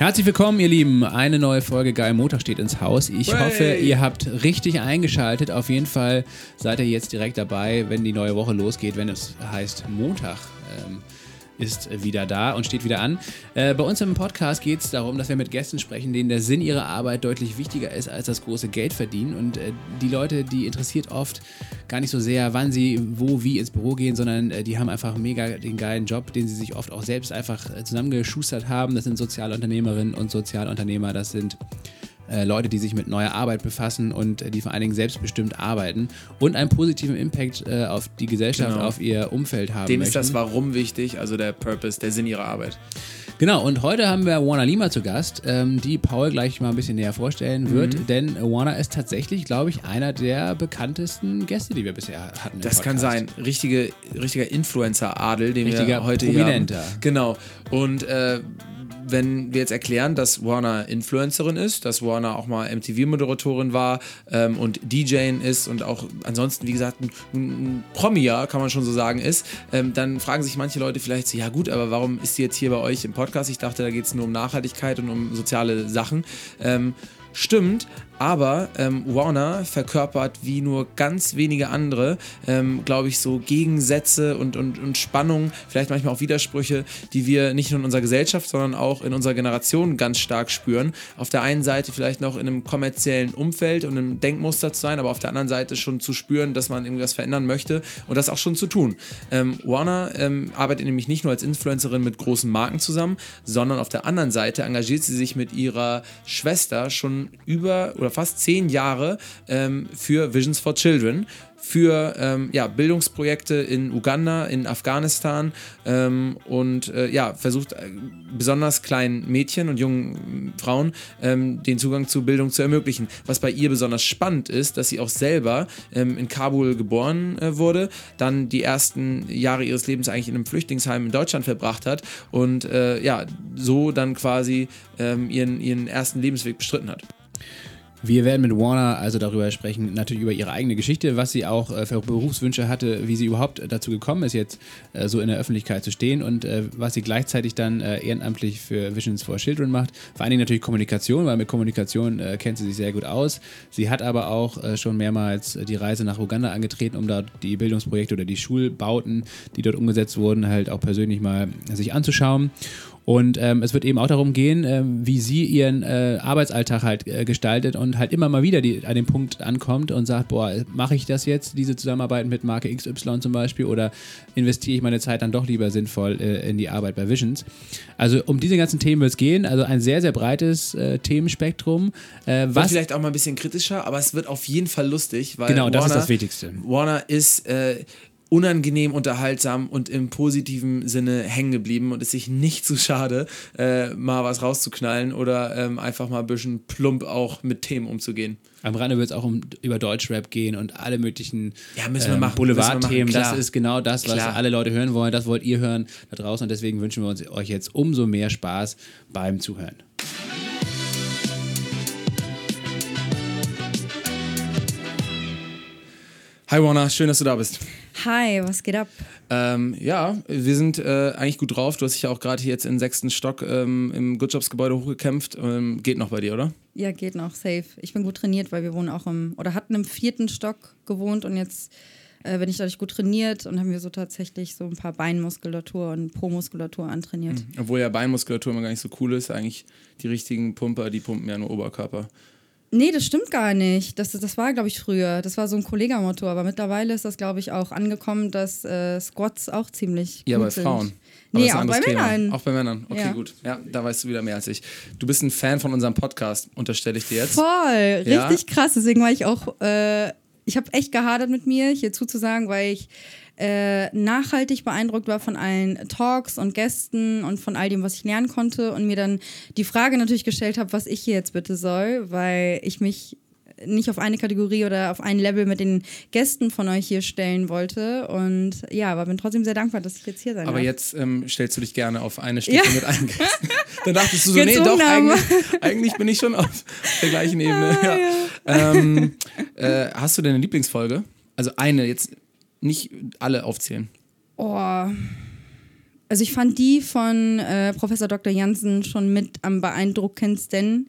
Herzlich willkommen, ihr Lieben. Eine neue Folge Geil Montag steht ins Haus. Ich Hey. hoffe, ihr habt richtig eingeschaltet. Auf jeden Fall seid ihr jetzt direkt dabei, wenn die neue Woche losgeht, wenn es heißt Montag. Ähm, ist wieder da und steht wieder an. Äh, bei uns im Podcast geht es darum, dass wir mit Gästen sprechen, denen der Sinn ihrer Arbeit deutlich wichtiger ist als das große Geld verdienen. Und äh, die Leute, die interessiert oft gar nicht so sehr, wann sie wo, wie ins Büro gehen, sondern äh, die haben einfach mega den geilen Job, den sie sich oft auch selbst einfach äh, zusammengeschustert haben. Das sind Sozialunternehmerinnen und Sozialunternehmer, das sind äh, Leute, die sich mit neuer Arbeit befassen und äh, die vor allen Dingen selbstbestimmt arbeiten und einen positiven Impact äh, auf die Gesellschaft, Genau. auf ihr Umfeld haben möchten. ist das Warum wichtig, also der Purpose, der Sinn ihrer Arbeit. Genau, und heute haben wir Warner Lima zu Gast, ähm, die Paul gleich mal ein bisschen näher vorstellen wird, Mhm. denn Warner ist tatsächlich, glaube ich, einer der bekanntesten Gäste, die wir bisher hatten. Das kann sein. Richtige, richtiger Influencer-Adel, den Richtiger wir heute hier haben. Prominenter. Genau. Und äh, wenn wir jetzt erklären, dass Warner Influencerin ist, dass Warner auch mal MTV-Moderatorin war ähm, und DJing ist und auch ansonsten, wie gesagt, ein, ein Promi, ja, kann man schon so sagen, ist, ähm, dann fragen sich manche Leute vielleicht so, ja gut, aber warum ist die jetzt hier bei euch im Podcast? Ich dachte, da geht es nur um Nachhaltigkeit und um soziale Sachen. Ähm, Stimmt, aber ähm, Warner verkörpert wie nur ganz wenige andere, ähm, glaube ich, so Gegensätze und, und, und Spannungen, vielleicht manchmal auch Widersprüche, die wir nicht nur in unserer Gesellschaft, sondern auch in unserer Generation ganz stark spüren. Auf der einen Seite vielleicht noch in einem kommerziellen Umfeld und einem Denkmuster zu sein, aber auf der anderen Seite schon zu spüren, dass man irgendwas verändern möchte und das auch schon zu tun. Ähm, Warner ähm, arbeitet nämlich nicht nur als Influencerin mit großen Marken zusammen, sondern auf der anderen Seite engagiert sie sich mit ihrer Schwester schon über oder fast zehn Jahre ähm, für Visions for Children, für ähm, ja, Bildungsprojekte in Uganda, in Afghanistan ähm, und äh, ja, versucht äh, besonders kleinen Mädchen und jungen Frauen ähm, den Zugang zu Bildung zu ermöglichen. Was bei ihr besonders spannend ist, dass sie auch selber ähm, in Kabul geboren äh, wurde, dann die ersten Jahre ihres Lebens eigentlich in einem Flüchtlingsheim in Deutschland verbracht hat und äh, ja, so dann quasi ähm, ihren, ihren ersten Lebensweg bestritten hat. Wir werden mit Warner also darüber sprechen, natürlich über ihre eigene Geschichte, was sie auch äh, für Berufswünsche hatte, wie sie überhaupt dazu gekommen ist, jetzt äh, so in der Öffentlichkeit zu stehen und äh, was sie gleichzeitig dann ehrenamtlich für Visions for Children macht. Vor allen Dingen natürlich Kommunikation, weil mit Kommunikation kennt sie sich sehr gut aus. Sie hat aber auch schon mehrmals die Reise nach Uganda angetreten, um dort die Bildungsprojekte oder die Schulbauten, die dort umgesetzt wurden, halt auch persönlich mal sich anzuschauen. Und ähm, es wird eben auch darum gehen, ähm, wie sie ihren äh, Arbeitsalltag halt äh, gestaltet und halt immer mal wieder die, an den Punkt ankommt und sagt, boah, mache ich das jetzt, diese Zusammenarbeit mit Marke XY zum Beispiel, oder investiere ich meine Zeit dann doch lieber sinnvoll äh, in die Arbeit bei Visions? Also um diese ganzen Themen wird es gehen, also ein sehr, sehr breites äh, Themenspektrum. Äh, Wird was vielleicht auch mal ein bisschen kritischer, aber es wird auf jeden Fall lustig, weil Genau, das ist Warner, das Wichtigste. Warner ist äh, unangenehm unterhaltsam und im positiven Sinne hängen geblieben und ist sich nicht zu schade, äh, mal was rauszuknallen oder ähm, einfach mal ein bisschen plump auch mit Themen umzugehen. Am Rande wird es auch um, über Deutschrap gehen und alle möglichen Ja, ähm, Boulevardthemen. Das ist genau das, was Klar. alle Leute hören wollen. Das wollt ihr hören da draußen und deswegen wünschen wir uns euch jetzt umso mehr Spaß beim Zuhören. Hi Warner, schön, dass du da bist. Hi, was geht ab? Ähm, ja, wir sind äh, eigentlich gut drauf. Du hast dich ja auch gerade hier jetzt den sechsten Stock ähm, im Good Jobs Gebäude hochgekämpft. Ähm, geht noch bei dir, oder? Ja, geht noch, safe. Ich bin gut trainiert, weil wir wohnen auch im, oder hatten im vierten Stock gewohnt und jetzt äh, bin ich dadurch gut trainiert und haben wir so tatsächlich so ein paar Beinmuskulatur und Po-Muskulatur antrainiert. Obwohl ja Beinmuskulatur immer gar nicht so cool ist. Eigentlich die richtigen Pumper, die pumpen ja nur Oberkörper. Nee, das stimmt gar nicht. Das, das war, glaube ich, früher. Das war so ein Kollegamotto, aber mittlerweile ist das, glaube ich, auch angekommen, dass äh, Squats auch ziemlich Ja, gut bei sind. Frauen. Nee, ist ein auch bei Männern. Auch bei Männern. Okay, Ja. gut. Ja, da weißt du wieder mehr als ich. Du bist ein Fan von unserem Podcast, unterstelle ich dir jetzt. Voll, Ja? richtig krass. Deswegen war ich auch, äh, ich habe echt gehadert mit mir, hier zuzusagen, weil ich äh, nachhaltig beeindruckt war von allen Talks und Gästen und von all dem, was ich lernen konnte und mir dann die Frage natürlich gestellt habe, was ich hier jetzt bitte soll, weil ich mich nicht auf eine Kategorie oder auf ein Level mit den Gästen von euch hier stellen wollte. Und ja, aber bin trotzdem sehr dankbar, dass ich jetzt hier sein Aber darf. jetzt ähm, stellst du dich gerne auf eine Stufe Ja. mit ein. Dann dachtest du so, nee, Gezwungen doch, eigentlich, eigentlich bin ich schon auf der gleichen Ebene. Ja. Ähm, äh, hast du denn eine Lieblingsfolge? Also eine, jetzt nicht alle aufzählen. Oh. also ich fand die von äh, Professor Dr. Jansen schon mit am beeindruckendsten.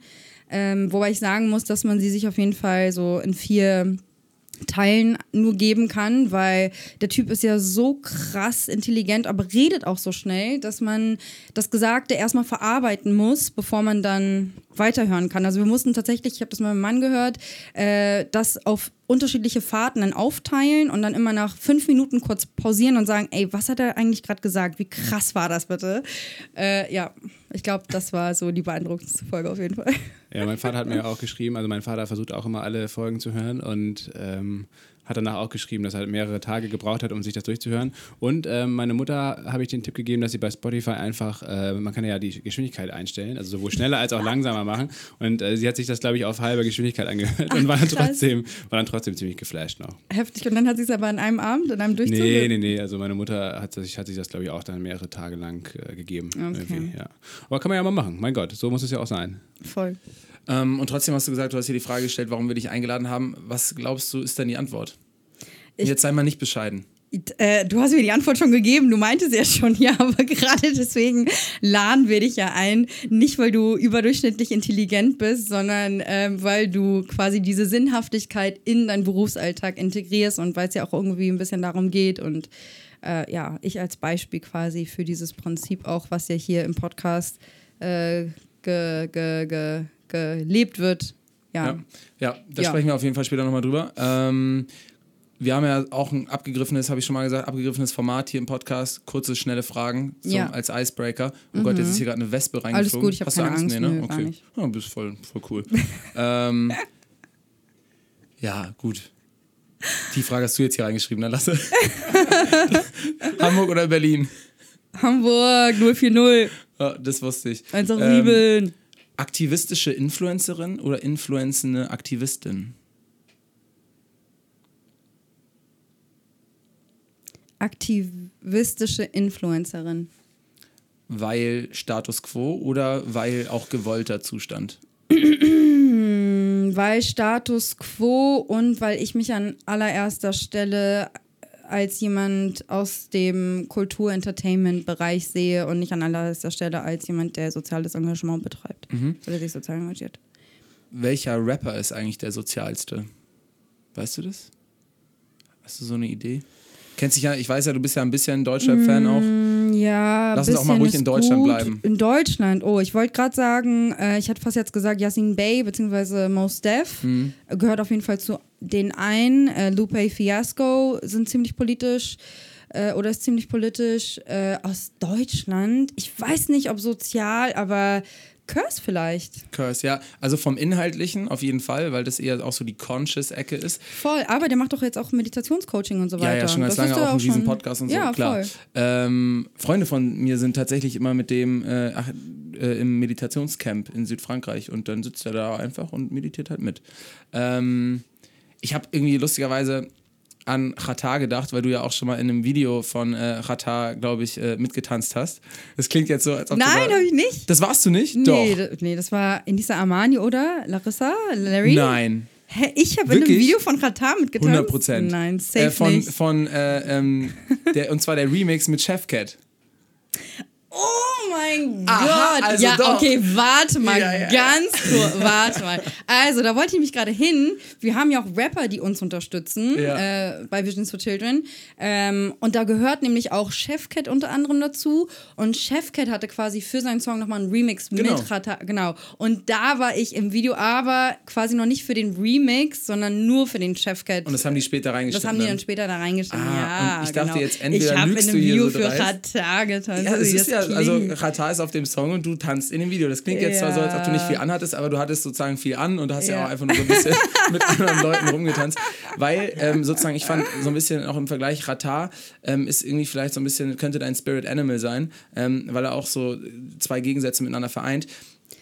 Ähm, wobei ich sagen muss, dass man sie sich auf jeden Fall so in vier Teilen nur geben kann, weil der Typ ist ja so krass intelligent, aber redet auch so schnell, dass man das Gesagte erstmal verarbeiten muss, bevor man dann weiterhören kann. Also wir mussten tatsächlich, ich habe das mit meinem Mann gehört, äh, das auf unterschiedliche Fahrten dann aufteilen und dann immer nach fünf Minuten kurz pausieren und sagen, ey, was hat er eigentlich gerade gesagt? Wie krass war das bitte? Äh, ja, ich glaube, das war so die beeindruckendste Folge auf jeden Fall. Ja, mein Vater hat mir auch geschrieben, also mein Vater versucht auch immer alle Folgen zu hören und ähm, hat danach auch geschrieben, dass er mehrere Tage gebraucht hat, um sich das durchzuhören. Und ähm, meine Mutter habe ich den Tipp gegeben, dass sie bei Spotify einfach, äh, man kann ja die Geschwindigkeit einstellen, also sowohl schneller als auch langsamer machen. Und äh, sie hat sich das, glaube ich, auf halber Geschwindigkeit angehört und war dann, trotzdem, war dann trotzdem ziemlich geflasht noch. Heftig. Und dann hat sie es aber an einem Abend, in einem Durchzug? Nee, nee, nee. Also meine Mutter hat, sich, hat sich das, glaube ich, auch dann mehrere Tage lang äh, gegeben. Okay. Ja. Aber kann man ja mal machen. Mein Gott, so muss es ja auch sein. Voll. Ähm, und trotzdem hast du gesagt, du hast hier die Frage gestellt, warum wir dich eingeladen haben. Was glaubst du, ist denn die Antwort? Ich- Jetzt sei mal nicht bescheiden. Äh, du hast mir die Antwort schon gegeben, du meintest ja schon, ja, aber gerade deswegen laden wir dich ja ein. Nicht, weil du überdurchschnittlich intelligent bist, sondern ähm, weil du quasi diese Sinnhaftigkeit in deinen Berufsalltag integrierst und weil es ja auch irgendwie ein bisschen darum geht und äh, ja, ich als Beispiel quasi für dieses Prinzip auch, was ja hier im Podcast äh, ge, ge, ge, gelebt wird. Ja. Ja, ja da Ja. sprechen wir auf jeden Fall später nochmal drüber. Ähm, wir haben ja auch ein abgegriffenes, habe ich schon mal gesagt, abgegriffenes Format hier im Podcast. Kurze, schnelle Fragen zum, Ja. als Icebreaker. Oh Gott, jetzt ist hier gerade eine Wespe reingeflogen. gut, ich hab Hast du keine Angst? Angst, Nee, ne? nö, okay. nicht. Ja, bist voll, voll cool. ähm, ja, gut. Die Frage hast du jetzt hier reingeschrieben, dann lasse. Hamburg oder Berlin? Hamburg 040, Ja, das wusste ich. 187. Ähm, aktivistische Influencerin oder influenzende Aktivistin? Aktivistische Influencerin. Weil Status quo oder weil auch gewollter Zustand? Weil Status quo und weil ich mich an allererster Stelle als jemand aus dem Kultur-Entertainment-Bereich sehe und nicht an allererster Stelle als jemand, der soziales Engagement betreibt oder sich sozial engagiert. Welcher Rapper ist eigentlich der sozialste? Weißt du das? Hast du so eine Idee? Kennst dich ja, ich weiß ja, du bist ja ein bisschen Deutschrap-Fan auch. Ja, Lass uns auch mal ruhig in Deutschland gut. bleiben. In Deutschland, oh, ich wollte gerade sagen, äh, ich hatte fast jetzt gesagt, Yasin Bey bzw. Mos Def Mhm. gehört auf jeden Fall zu den einen. Äh, Lupe Fiasco sind ziemlich politisch äh, oder ist ziemlich politisch. Äh, aus Deutschland, ich weiß nicht, ob sozial, aber Curse vielleicht. Curse, ja. Also vom Inhaltlichen auf jeden Fall, weil das eher auch so die Conscious-Ecke ist. Voll, aber der macht doch jetzt auch Meditationscoaching und so weiter. Ja, ja, schon ganz Das lange auch in diesem Podcast und so, ja, klar. Voll. Ähm, Freunde von mir sind tatsächlich immer mit dem äh, ach, äh, im Meditationscamp in Südfrankreich und dann sitzt er da einfach und meditiert halt mit. Ähm, ich habe irgendwie lustigerweise an Chata gedacht, weil du ja auch schon mal in einem Video von äh, Chata, glaube ich, äh, mitgetanzt hast. Das klingt jetzt so, als ob Nein, habe ich nicht. Das warst du nicht? Nee, Doch. d- nee, das war Indisa Armani, oder? Larissa? Larry? Nein. Hä, ich habe in einem? Video von Qatar mitgetanzt? 100 Prozent. Nein, safe äh, von, nicht. Von, äh, ähm, der, und zwar der Remix mit Chefcat. Oh mein Aha, Gott. also ja, doch. okay, warte mal, Ja, ja, ganz kurz, warte mal. Also, da wollte ich mich gerade hin. Wir haben ja auch Rapper, die uns unterstützen Ja. äh, bei Visions for Children. Ähm, und da gehört nämlich auch Chefcat unter anderem dazu. Und Chefcat hatte quasi für seinen Song nochmal einen Remix Genau. mit Rata. Genau. Und da war ich im Video, aber quasi noch nicht für den Remix, sondern nur für den Chefcat. Und das haben die später reingeschnitten. Das haben die dann später da reingeschnitten. Ah, ja, ich dachte genau. jetzt, entweder ich habe in lügst einem du hier Video so für. Rata getanzt. Ja, wie ist das ja, also Rata ist auf dem Song und du tanzt in dem Video. Das klingt jetzt zwar so, als ob du nicht viel anhattest, aber du hattest sozusagen viel an und du hast ja, Ja. auch einfach nur so ein bisschen mit anderen Leuten rumgetanzt. Weil ähm, sozusagen, ich fand so ein bisschen auch im Vergleich, Rata ähm, ist irgendwie vielleicht so ein bisschen, könnte dein Spirit Animal sein, ähm, weil er auch so zwei Gegensätze miteinander vereint.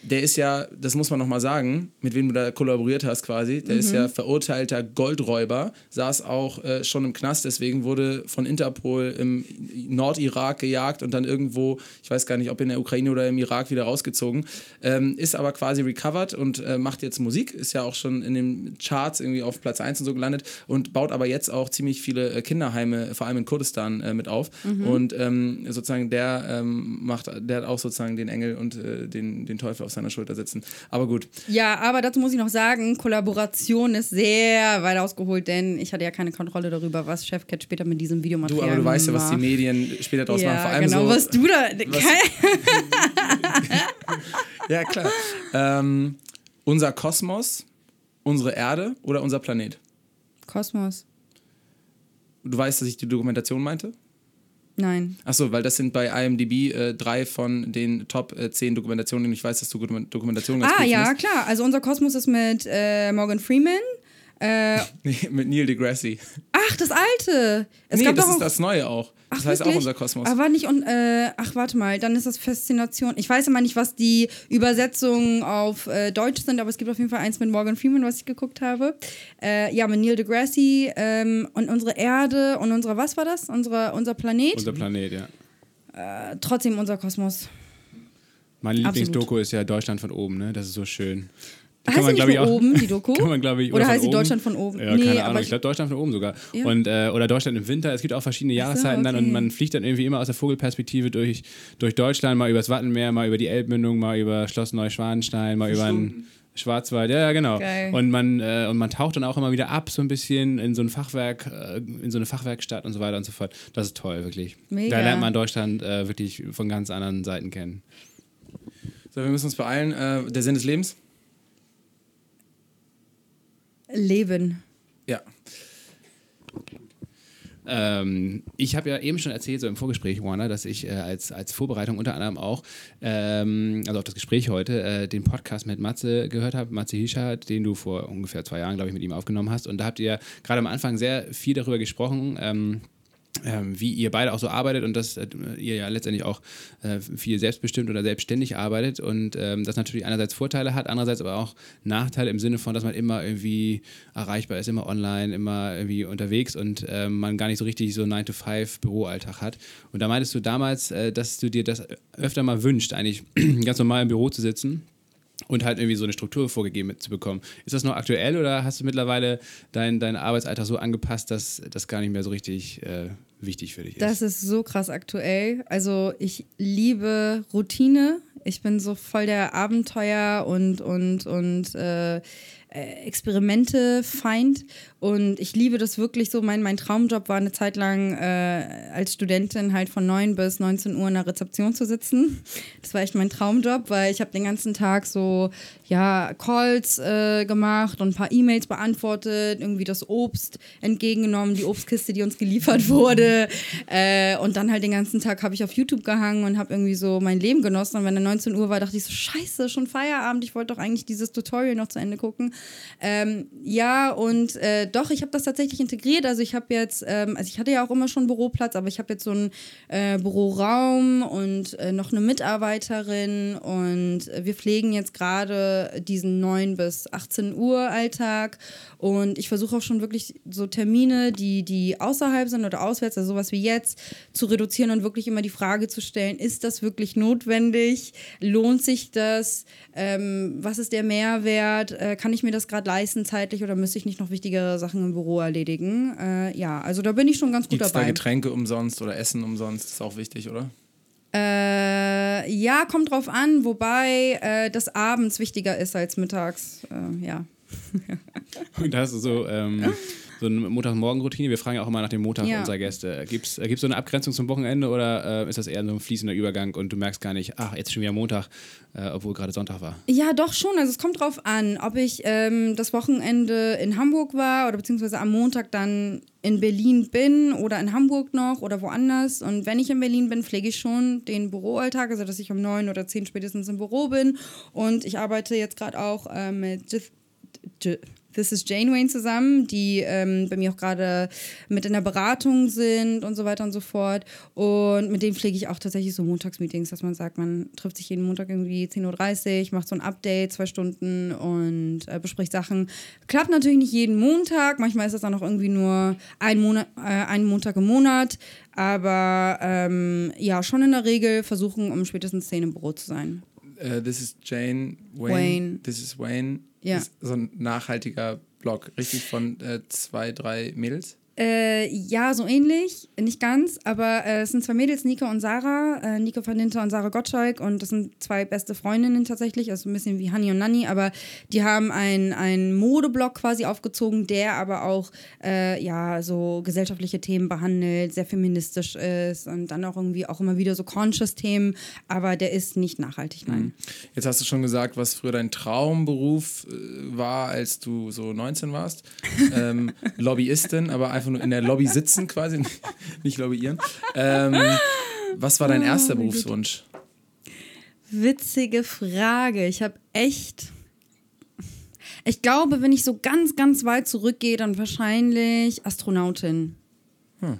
Der ist ja, das muss man nochmal sagen, mit wem du da kollaboriert hast quasi, der ist ja verurteilter Goldräuber, saß auch äh, schon im Knast, deswegen wurde von Interpol im Nordirak gejagt und dann irgendwo, ich weiß gar nicht, ob in der Ukraine oder im Irak wieder rausgezogen, ähm, ist aber quasi recovered und äh, macht jetzt Musik, ist ja auch schon in den Charts irgendwie auf Platz 1 und so gelandet und baut aber jetzt auch ziemlich viele äh, Kinderheime, vor allem in Kurdistan, äh, mit auf. Und ähm, sozusagen der ähm, macht, der hat auch sozusagen den Engel und äh, den, den Teufel auf seiner Schulter sitzen. Aber gut, Ja, aber dazu muss ich noch sagen, Kollaboration ist sehr weit ausgeholt, denn ich hatte ja keine Kontrolle darüber, was Chefcat später mit diesem du, Videomaterial aber du weißt ja, was die macht. Medien später draus ja, machen. Vor allem genau, so, was du da... was- Ja, klar. ähm, unser Kosmos, unsere Erde oder unser Planet? Kosmos. Du weißt, dass ich die Dokumentation meinte? Nein. Achso, weil das sind bei IMDb äh, drei von den Top äh, 10 Dokumentationen, und ich weiß, dass du Dokument- Dokumentationen ganz Ah, ja, findest. klar. Also unser Kosmos ist mit äh, Morgan Freeman. Äh, Nee, mit Neil deGrasse. Ach, das alte. Es nee, gab das doch ist auch, das Neue auch. Das Ach, heißt auch wirklich? unser Kosmos. Aber nicht und äh, ach warte mal, dann ist das Faszination. Ich weiß immer nicht, was die Übersetzungen auf äh, Deutsch sind, aber es gibt auf jeden Fall eins mit Morgan Freeman, was ich geguckt habe. Äh, ja, mit Neil deGrasse ähm, und unsere Erde und unsere was war das? Unsere, unser Planet. Unser Planet, ja. äh, trotzdem unser Kosmos. Meine Absolut. Lieblingsdoku ist ja Deutschland von oben, ne? Das ist so schön. Heißt die nicht glaub ich, von oben, die Doku? Kann man, glaube ich, Oder von heißt die oben. Deutschland von oben? Ja, Nee, keine Ahnung. Ich ich- glaube Deutschland von oben sogar. Ja. Und, äh, oder Deutschland im Winter. Es gibt auch verschiedene Jahreszeiten dann okay. und man fliegt dann irgendwie immer aus der Vogelperspektive durch, durch Deutschland, mal übers Wattenmeer, mal über die Elbmündung, mal über Schloss Neuschwanstein, mal über den Schwarzwald. Ja, ja, genau. Geil. Und man, äh, und man taucht dann auch immer wieder ab, so ein bisschen in so ein Fachwerk, äh, in so eine Fachwerkstatt und so weiter und so fort. Das ist toll, wirklich. Mega. Da lernt man Deutschland äh, wirklich von ganz anderen Seiten kennen. So, wir müssen uns beeilen. Äh, der Sinn des Lebens? Leben. Ja. Ähm, ich habe ja eben schon erzählt, so im Vorgespräch, Warner, dass ich äh, als, als Vorbereitung unter anderem auch, ähm, also auf das Gespräch heute, äh, den Podcast mit Matze gehört habe, Matze Hischardt, den du vor ungefähr zwei Jahren, glaube ich, mit ihm aufgenommen hast. Und da habt ihr gerade am Anfang sehr viel darüber gesprochen. Ähm, ähm, wie ihr beide auch so arbeitet und dass äh, ihr ja letztendlich auch äh, viel selbstbestimmt oder selbstständig arbeitet und ähm, das natürlich einerseits Vorteile hat, andererseits aber auch Nachteile im Sinne von, dass man immer irgendwie erreichbar ist, immer online, immer irgendwie unterwegs und ähm, man gar nicht so richtig so 9-to-5 Büroalltag hat. Und da meintest du damals, äh, dass du dir das öfter mal wünscht, eigentlich ganz normal im Büro zu sitzen und halt irgendwie so eine Struktur vorgegeben zu bekommen. Ist das noch aktuell oder hast du mittlerweile deinen dein Arbeitsalltag so angepasst, dass das gar nicht mehr so richtig äh, wichtig für dich ist? Das ist so krass aktuell. Also ich liebe Routine. Ich bin so voll der Abenteuer und und und äh, äh, Experimente-Feind. Und ich liebe das wirklich so. Mein, mein Traumjob war eine Zeit lang äh, als Studentin halt von 9 bis 19 Uhr in der Rezeption zu sitzen. Das war echt mein Traumjob, weil ich habe den ganzen Tag so ja Calls äh, gemacht und ein paar E-Mails beantwortet, irgendwie das Obst entgegengenommen, die Obstkiste, die uns geliefert wurde. Äh, und dann halt den ganzen Tag habe ich auf YouTube gehangen und habe irgendwie so mein Leben genossen. Und wenn dann 19 Uhr war, dachte ich so, scheiße, schon Feierabend. Ich wollte doch eigentlich dieses Tutorial noch zu Ende gucken. Ähm, ja, und äh, doch, ich habe das tatsächlich integriert. Also ich habe jetzt, ähm, also ich hatte ja auch immer schon einen Büroplatz, aber ich habe jetzt so einen äh, Büroraum und äh, noch eine Mitarbeiterin und wir pflegen jetzt gerade diesen 9 bis 18 Uhr Alltag und ich versuche auch schon wirklich so Termine, die, die außerhalb sind oder auswärts, also sowas wie jetzt, zu reduzieren und wirklich immer die Frage zu stellen, ist das wirklich notwendig? Lohnt sich das? Ähm, was ist der Mehrwert? Äh, kann ich mir das gerade leisten zeitlich oder müsste ich nicht noch wichtigere Sachen im Büro erledigen? Äh, ja, also da bin ich schon ganz gut Gibt es da dabei. Getränke umsonst oder Essen umsonst? Ist auch wichtig, oder? Äh, ja, kommt drauf an, wobei äh, das abends wichtiger ist als mittags. Äh, ja. Und hast du so, ähm, so eine Montagsmorgen-Routine? Wir fragen ja auch immer nach dem Montag Ja. unserer Gäste. Gibt es so eine Abgrenzung zum Wochenende oder äh, ist das eher so ein fließender Übergang und du merkst gar nicht, ach, jetzt ist schon wieder Montag, äh, obwohl gerade Sonntag war? Ja, doch schon. Also es kommt drauf an, ob ich ähm, das Wochenende in Hamburg war oder beziehungsweise am Montag dann in Berlin bin oder in Hamburg noch oder woanders. Und wenn ich in Berlin bin, pflege ich schon den Büroalltag, also dass ich um neun oder zehn spätestens im Büro bin. Und ich arbeite jetzt gerade auch äh, mit This is Janeway zusammen, die ähm, bei mir auch gerade mit in der Beratung sind und so weiter und so fort. Und mit denen pflege ich auch tatsächlich so Montagsmeetings, dass man sagt, man trifft sich jeden Montag irgendwie 10.30 Uhr, macht so ein Update, zwei Stunden und äh, bespricht Sachen. Klappt natürlich nicht jeden Montag, manchmal ist das dann auch irgendwie nur ein, Monat, äh, ein Montag im Monat. Aber ähm, ja, schon in der Regel versuchen, um spätestens 10 im Büro zu sein. Äh, this is Jane, Wayne, Wayne. This is Wayne. Ja. Ist so ein nachhaltiger Blog, richtig von äh, zwei, drei Mädels. Äh, ja, so ähnlich, nicht ganz, aber äh, es sind zwei Mädels, Nika und Sarah, äh, Nika van Dinter und Sarah Gottschalk. Und das sind zwei beste Freundinnen tatsächlich, also ein bisschen wie Honey und Nanny, aber die haben einen Modeblog quasi aufgezogen, der aber auch äh, ja so gesellschaftliche Themen behandelt, sehr feministisch ist und dann auch irgendwie auch immer wieder so conscious Themen, aber der ist nicht nachhaltig, nein. Jetzt hast du schon gesagt, was früher dein Traumberuf äh, war, als du so 19 warst. Ähm, Lobbyistin, aber einfach nur in der Lobby sitzen quasi, nicht lobbyieren. Ähm, was war dein erster Berufswunsch? Witzige Frage. Ich habe echt. Ich glaube, wenn ich so ganz, ganz weit zurückgehe, dann wahrscheinlich Astronautin. Hm.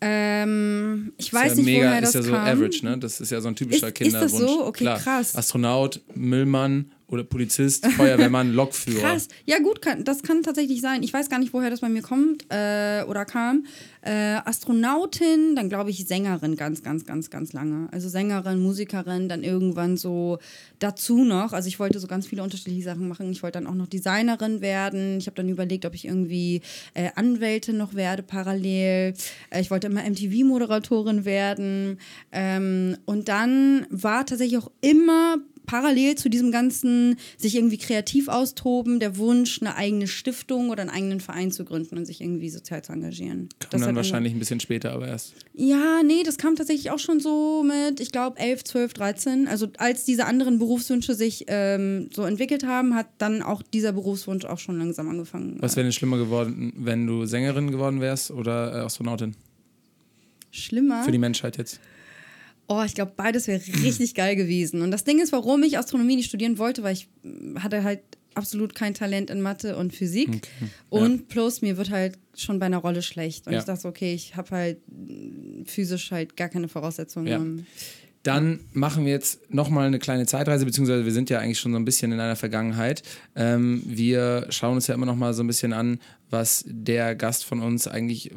Ähm, ich weiß ja nicht, mega, woher das ist ja so kam. average, ne? Das ist ja so ein typischer Ist- ist das Kinderwunsch. so? Okay, Klar. krass. Astronaut, Müllmann oder Polizist, Feuerwehrmann, Lokführer. Krass. Ja, gut, kann, das kann tatsächlich sein. Ich weiß gar nicht, woher das bei mir kommt äh, oder kam. Äh, Astronautin, dann glaube ich Sängerin ganz, ganz, ganz, ganz lange. Also Sängerin, Musikerin, dann irgendwann so dazu noch. Also ich wollte so ganz viele unterschiedliche Sachen machen. Ich wollte dann auch noch Designerin werden. Ich habe dann überlegt, ob ich irgendwie äh, Anwältin noch werde parallel. Äh, ich wollte immer MTV-Moderatorin werden. Ähm, und dann war tatsächlich auch immer parallel zu diesem ganzen sich irgendwie kreativ austoben, der Wunsch, eine eigene Stiftung oder einen eigenen Verein zu gründen und sich irgendwie sozial zu engagieren. Kam Das dann wahrscheinlich ein bisschen später, aber erst. ja, nee, das kam tatsächlich auch schon so mit, ich glaube, 11, 12, 13. Also als diese anderen Berufswünsche sich ähm, so entwickelt haben, hat dann auch dieser Berufswunsch auch schon langsam angefangen. Was wäre denn schlimmer geworden, wenn du Sängerin geworden wärst oder äh, Astronautin? Schlimmer? Für die Menschheit jetzt. Oh, ich glaube, beides wäre richtig geil gewesen. Und das Ding ist, warum ich Astronomie nicht studieren wollte, weil ich hatte halt absolut kein Talent in Mathe und Physik. Und plus, mir wird halt schon bei einer Rolle schlecht. Und Ja. ich dachte, okay, ich habe halt physisch halt gar keine Voraussetzungen. Ja. Dann machen wir jetzt nochmal eine kleine Zeitreise, beziehungsweise wir sind ja eigentlich schon so ein bisschen in einer Vergangenheit. Ähm, wir schauen uns ja immer noch mal so ein bisschen an, was der Gast von uns eigentlich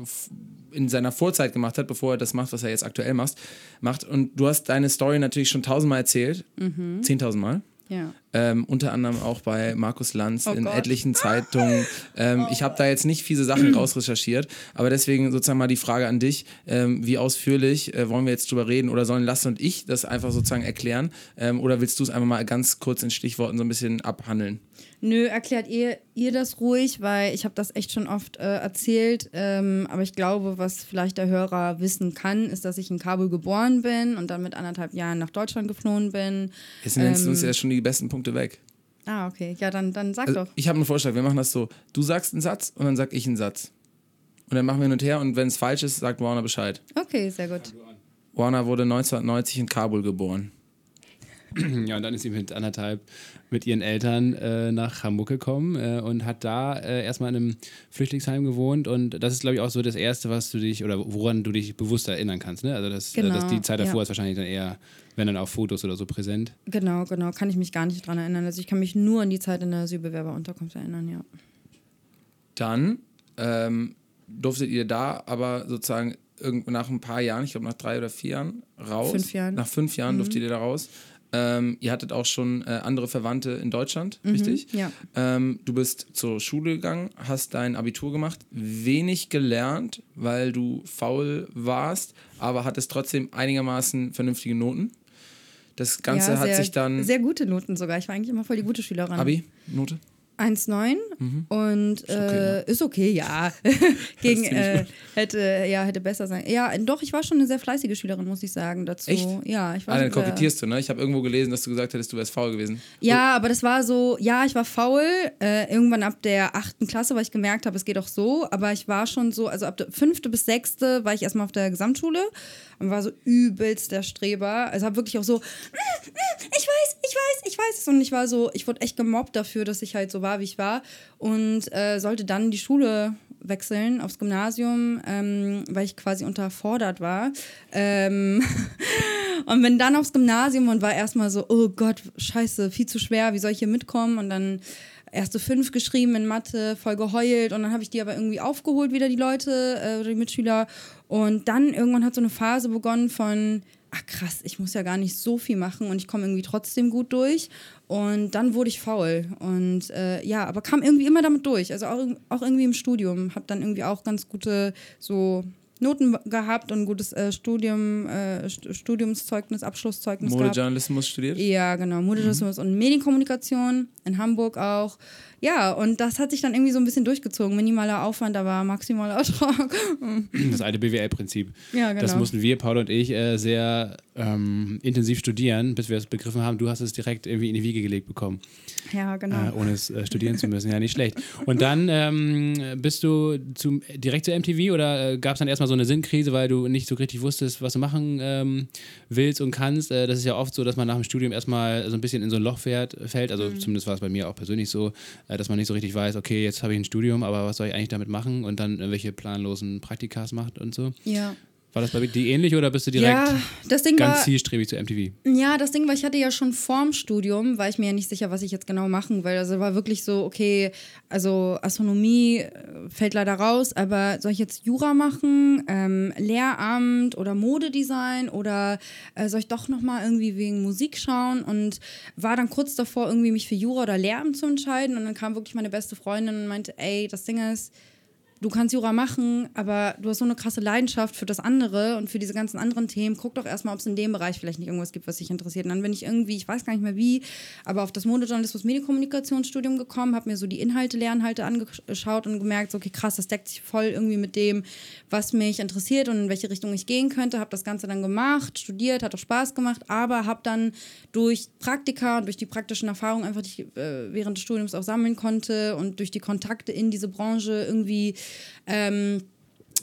in seiner Vorzeit gemacht hat, bevor er das macht, was er jetzt aktuell macht. macht. Und du hast deine Story natürlich schon tausendmal erzählt, zehntausendmal. Ja. Ähm, unter anderem auch bei Markus Lanz Oh in Gott. etlichen Zeitungen. Ähm, ich habe da jetzt nicht fiese Sachen rausrecherchiert, aber deswegen sozusagen mal die Frage an dich: ähm, Wie ausführlich äh, wollen wir jetzt drüber reden oder sollen Lasse und ich das einfach sozusagen erklären? Ähm, oder willst du es einfach mal ganz kurz in Stichworten so ein bisschen abhandeln? Nö, erklärt ihr, ihr das ruhig, weil ich habe das echt schon oft äh, erzählt. Ähm, aber ich glaube, was vielleicht der Hörer wissen kann, ist, dass ich in Kabul geboren bin und dann mit anderthalb Jahren nach Deutschland geflohen bin. Jetzt nennst du uns Ähm, ja schon die besten Punkte weg. Ah, okay. Ja, dann, dann sag Also, doch. ich habe einen Vorschlag, wir machen das so: Du sagst einen Satz und dann sag ich einen Satz. Und dann machen wir hin und her und wenn es falsch ist, sagt Warner Bescheid. Okay, sehr gut. Warner wurde 1990 in Kabul geboren. Ja, und dann ist sie mit anderthalb mit ihren Eltern äh, nach Hamburg gekommen äh, und hat da äh, erstmal in einem Flüchtlingsheim gewohnt. Und das ist, glaube ich, auch so das Erste, was du dich oder woran du dich bewusst erinnern kannst. Ne? Also, das, äh, Genau, das, die Zeit davor ja. ist wahrscheinlich dann eher, wenn dann auf Fotos oder so präsent. Genau, genau. Kann ich mich gar nicht dran erinnern. Also ich kann mich nur an die Zeit in der Asylbewerberunterkunft erinnern, ja. Dann ähm, durftet ihr da aber sozusagen irgend nach ein paar Jahren, ich glaube nach drei oder vier Jahren, raus. Fünf Jahren. Nach fünf Jahren durftet ihr da raus. Ähm, ihr hattet auch schon äh, andere Verwandte in Deutschland, richtig? ja. Ähm, du bist zur Schule gegangen, hast dein Abitur gemacht, wenig gelernt, weil du faul warst, aber hattest trotzdem einigermaßen vernünftige Noten. Das Ganze ja, hat sehr, sich dann. Sehr gute Noten sogar. Ich war eigentlich immer voll die gute Schülerin. Abi, Note? 1,9 und okay, ne? äh, ist okay, ja. Gegen äh, hätte ja hätte besser sein. Ja, doch, ich war schon eine sehr fleißige Schülerin, muss ich sagen dazu. Echt? Ja, ich war Ah, dann kokettierst du, ne? Ich habe irgendwo gelesen, dass du gesagt hättest, du wärst faul gewesen. Ja, aber das war so, ja, ich war faul. Äh, irgendwann ab der achten Klasse, weil ich gemerkt habe, es geht auch so. Aber ich war schon so, also ab der fünfte bis sechste war ich erstmal auf der Gesamtschule und war so übelst der Streber. Also habe wirklich auch so, "Mm, mm, ich weiß, ich ich weiß, ich weiß es. Und ich war so, ich wurde echt gemobbt dafür, dass ich halt so war, wie ich war. Und äh, sollte dann die Schule wechseln aufs Gymnasium, ähm, weil ich quasi unterfordert war. Ähm und bin dann aufs Gymnasium und war erstmal so, oh Gott, scheiße, viel zu schwer, wie soll ich hier mitkommen? Und dann erste fünf geschrieben in Mathe, voll geheult und dann habe ich die aber irgendwie aufgeholt, wieder die Leute äh, oder die Mitschüler. Und dann irgendwann hat so eine Phase begonnen von, ach krass, ich muss ja gar nicht so viel machen und ich komme irgendwie trotzdem gut durch. Und dann wurde ich faul. Und äh, ja, aber kam irgendwie immer damit durch. Also auch, auch irgendwie im Studium. Habe dann irgendwie auch ganz gute so Noten gehabt und gutes äh, Studium, äh, Studiumszeugnis, Abschlusszeugnis Modejournalismus studiert? Ja, genau. Modejournalismus mhm. und Medienkommunikation in Hamburg auch. Ja, und das hat sich dann irgendwie so ein bisschen durchgezogen. Minimaler Aufwand, aber maximaler Ertrag. Das alte BWL-Prinzip. Ja, genau. Das mussten wir, Paul und ich, äh, sehr ähm, intensiv studieren, bis wir es begriffen haben. Du hast es direkt irgendwie in die Wiege gelegt bekommen. Ja, genau. Äh, ohne es äh, studieren zu müssen. Ja, nicht schlecht. Und dann ähm, bist du zum, direkt zu MTV oder äh, gab es dann erstmal so eine Sinnkrise, weil du nicht so richtig wusstest, was du machen ähm, willst und kannst? Äh, das ist ja oft so, dass man nach dem Studium erstmal so ein bisschen in so ein Loch fährt, fällt. Also mhm. zumindest war es bei mir auch persönlich so äh, dass man nicht so richtig weiß, okay, jetzt habe ich ein Studium, aber was soll ich eigentlich damit machen und dann irgendwelche planlosen Praktikas macht und so. Ja. War das bei dir ähnlich oder bist du direkt ja, das Ding ganz war, zielstrebig zu MTV? Ja, das Ding war, ich hatte ja schon vorm Studium, war ich mir ja nicht sicher, was ich jetzt genau machen will. Also war wirklich so, okay, also Astronomie äh, fällt leider raus, aber soll ich jetzt Jura machen, ähm, Lehramt oder Modedesign oder äh, soll ich doch nochmal irgendwie wegen Musik schauen und war dann kurz davor, irgendwie mich für Jura oder Lehramt zu entscheiden und dann kam wirklich meine beste Freundin und meinte, ey, das Ding ist, du kannst Jura machen, aber du hast so eine krasse Leidenschaft für das andere und für diese ganzen anderen Themen. Guck doch erstmal, ob es in dem Bereich vielleicht nicht irgendwas gibt, was dich interessiert. Und dann bin ich irgendwie, ich weiß gar nicht mehr wie, aber auf das Modejournalismus Medienkommunikationsstudium gekommen, habe mir so die Inhalte, Lernhalte angeschaut und gemerkt, so, okay, krass, das deckt sich voll irgendwie mit dem, was mich interessiert und in welche Richtung ich gehen könnte. Habe das Ganze dann gemacht, studiert, hat auch Spaß gemacht, aber habe dann durch Praktika und durch die praktischen Erfahrungen einfach, die ich äh, während des Studiums auch sammeln konnte und durch die Kontakte in diese Branche irgendwie ähm,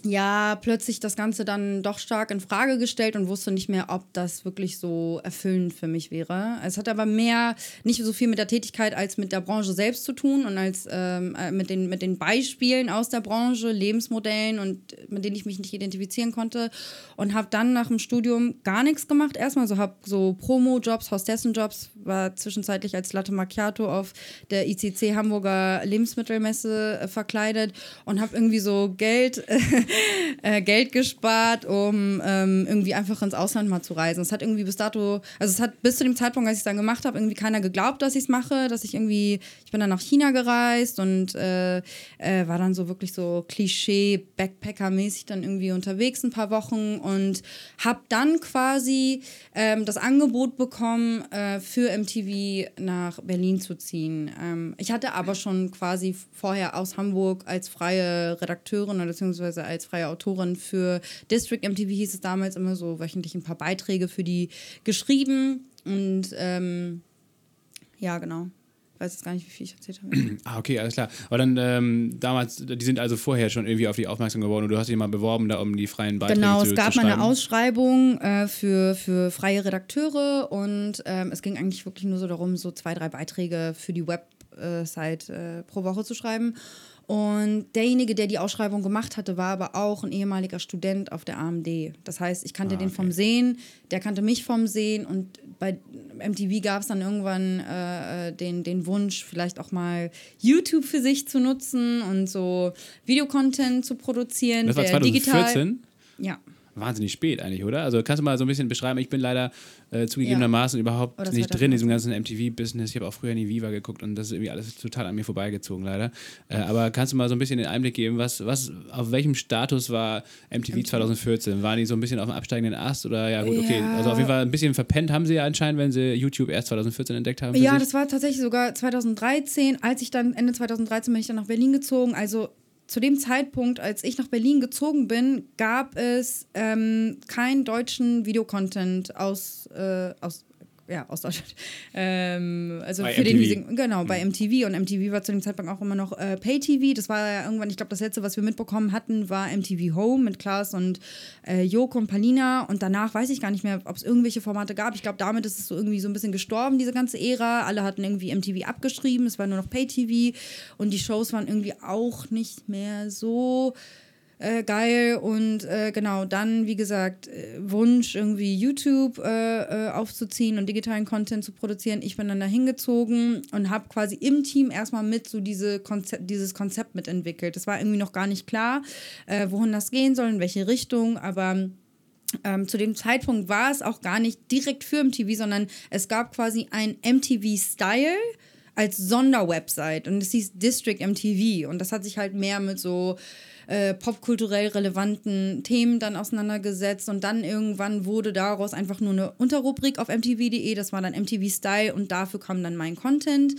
ja, plötzlich das Ganze dann doch stark in Frage gestellt und wusste nicht mehr, ob das wirklich so erfüllend für mich wäre. Es hat aber mehr, nicht so viel mit der Tätigkeit als mit der Branche selbst zu tun und als ähm, äh, mit, den, mit den Beispielen aus der Branche, Lebensmodellen und mit denen ich mich nicht identifizieren konnte. Und habe dann nach dem Studium gar nichts gemacht. Erstmal so habe so Promo-Jobs, Hostessenjobs, war zwischenzeitlich als Latte Macchiato auf der ICC Hamburger Lebensmittelmesse äh, verkleidet und habe irgendwie so Geld äh, Geld gespart, um ähm, irgendwie einfach ins Ausland mal zu reisen. Es hat irgendwie bis dato, also es hat bis zu dem Zeitpunkt, als ich es dann gemacht habe, irgendwie keiner geglaubt, dass ich es mache, dass ich irgendwie, ich bin dann nach China gereist und äh, äh, war dann so wirklich so Klischee-Backpacker-mäßig dann irgendwie unterwegs ein paar Wochen und habe dann quasi ähm, das Angebot bekommen, äh, für MTV nach Berlin zu ziehen. Ähm, ich hatte aber schon quasi vorher aus Hamburg als freie Redakteurin oder beziehungsweise als freie Autorin für District MTV hieß es damals immer so wöchentlich ein paar Beiträge für die geschrieben. Und ähm, ja, genau. Ich weiß jetzt gar nicht, wie viel ich erzählt habe. ah, okay, alles klar. Aber dann ähm, damals, die sind also vorher schon irgendwie auf die aufmerksam geworden und du hast dich mal beworben, da um die freien Beiträge genau, zu Genau, es gab mal eine Ausschreibung äh, für, für freie Redakteure und ähm, es ging eigentlich wirklich nur so darum, so zwei, drei Beiträge für die Website äh, pro Woche zu schreiben. Und derjenige, der die Ausschreibung gemacht hatte, war aber auch ein ehemaliger Student auf der AMD. Das heißt, ich kannte ah, okay. den vom Sehen, der kannte mich vom Sehen und bei MTV gab es dann irgendwann äh, den, den Wunsch, vielleicht auch mal YouTube für sich zu nutzen und so Videocontent zu produzieren. Das war 2014? Digital, ja wahnsinnig spät eigentlich, oder? Also kannst du mal so ein bisschen beschreiben, ich bin leider äh, zugegebenermaßen ja. überhaupt oh, nicht drin in diesem ganzen MTV-Business. Ich habe auch früher nie Viva geguckt und das ist irgendwie alles total an mir vorbeigezogen, leider. Äh, aber kannst du mal so ein bisschen den Einblick geben, was, was, auf welchem Status war MTV, MTV 2014? Waren die so ein bisschen auf dem absteigenden Ast oder ja gut, okay. Ja. Also auf jeden Fall ein bisschen verpennt haben sie ja anscheinend, wenn sie YouTube erst 2014 entdeckt haben. Ja, sich. das war tatsächlich sogar 2013. Als ich dann, Ende 2013 bin ich dann nach Berlin gezogen. Also zu dem Zeitpunkt, als ich nach Berlin gezogen bin, gab es ähm, keinen deutschen Videocontent aus, äh, aus ja, aus Deutschland. Ähm, also Bei für den MTV. Music, genau, bei MTV. Und MTV war zu dem Zeitpunkt auch immer noch äh, Pay-TV. Das war ja irgendwann, ich glaube, das letzte, was wir mitbekommen hatten, war MTV Home mit Klaas und äh, Joko und Palina. Und danach weiß ich gar nicht mehr, ob es irgendwelche Formate gab. Ich glaube, damit ist es so irgendwie so ein bisschen gestorben, diese ganze Ära. Alle hatten irgendwie MTV abgeschrieben. Es war nur noch Pay-TV. Und die Shows waren irgendwie auch nicht mehr so äh, geil und äh, genau dann wie gesagt äh, Wunsch irgendwie YouTube äh, äh, aufzuziehen und digitalen Content zu produzieren. Ich bin dann da hingezogen und habe quasi im Team erstmal mit so diese Konzept, dieses Konzept mitentwickelt. Das war irgendwie noch gar nicht klar, äh, wohin das gehen soll, in welche Richtung, aber ähm, zu dem Zeitpunkt war es auch gar nicht direkt für MTV, sondern es gab quasi ein MTV Style als Sonderwebsite und es hieß District MTV und das hat sich halt mehr mit so äh, popkulturell relevanten Themen dann auseinandergesetzt und dann irgendwann wurde daraus einfach nur eine Unterrubrik auf mtv.de, das war dann MTV Style und dafür kam dann mein Content.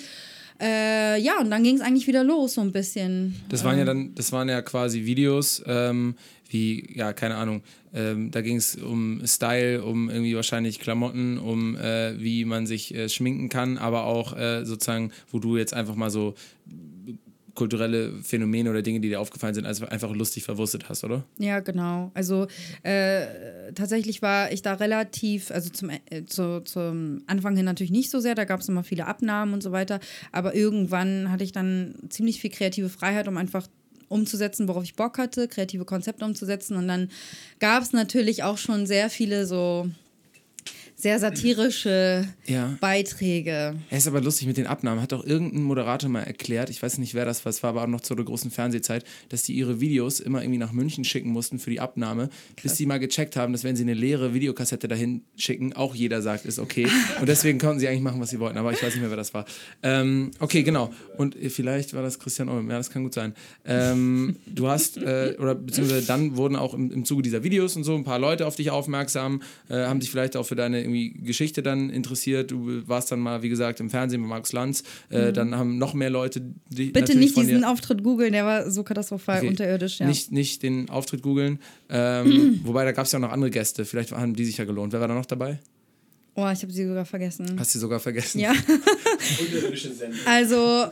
Äh, ja, und dann ging es eigentlich wieder los, so ein bisschen. Das waren ja dann, das waren ja quasi Videos, ähm, wie, ja, keine Ahnung, ähm, da ging es um Style, um irgendwie wahrscheinlich Klamotten, um äh, wie man sich äh, schminken kann, aber auch äh, sozusagen, wo du jetzt einfach mal so kulturelle Phänomene oder Dinge, die dir aufgefallen sind, also einfach lustig verwurstet hast, oder? Ja, genau. Also äh, tatsächlich war ich da relativ, also zum, äh, zu, zum Anfang hin natürlich nicht so sehr, da gab es immer viele Abnahmen und so weiter, aber irgendwann hatte ich dann ziemlich viel kreative Freiheit, um einfach umzusetzen, worauf ich Bock hatte, kreative Konzepte umzusetzen und dann gab es natürlich auch schon sehr viele so sehr satirische Ja. Beiträge. Es ist aber lustig mit den Abnahmen. Hat doch irgendein Moderator mal erklärt, ich weiß nicht, wer das war, es war aber auch noch zu der großen Fernsehzeit, dass die ihre Videos immer irgendwie nach München schicken mussten für die Abnahme, bis sie mal gecheckt haben, dass wenn sie eine leere Videokassette dahin schicken, auch jeder sagt, ist okay. Und deswegen konnten sie eigentlich machen, was sie wollten. Aber ich weiß nicht mehr, wer das war. Ähm, okay, genau. Und vielleicht war das Christian Olm. Ja, das kann gut sein. Ähm, du hast, äh, oder beziehungsweise dann wurden auch im, im Zuge dieser Videos und so ein paar Leute auf dich aufmerksam, äh, haben sich vielleicht auch für deine irgendwie Geschichte dann interessiert. Du warst dann mal, wie gesagt, im Fernsehen bei Markus Lanz. Äh, Dann haben noch mehr Leute die Mhm. Bitte nicht diesen Auftritt googeln, der war so katastrophal Okay. unterirdisch, ja. nicht, nicht den Auftritt googeln. Ähm, wobei, da gab es ja auch noch andere Gäste. Vielleicht haben die sich ja gelohnt. Wer war da noch dabei? oh, ich habe sie sogar vergessen. Hast du sogar vergessen. Ja. Also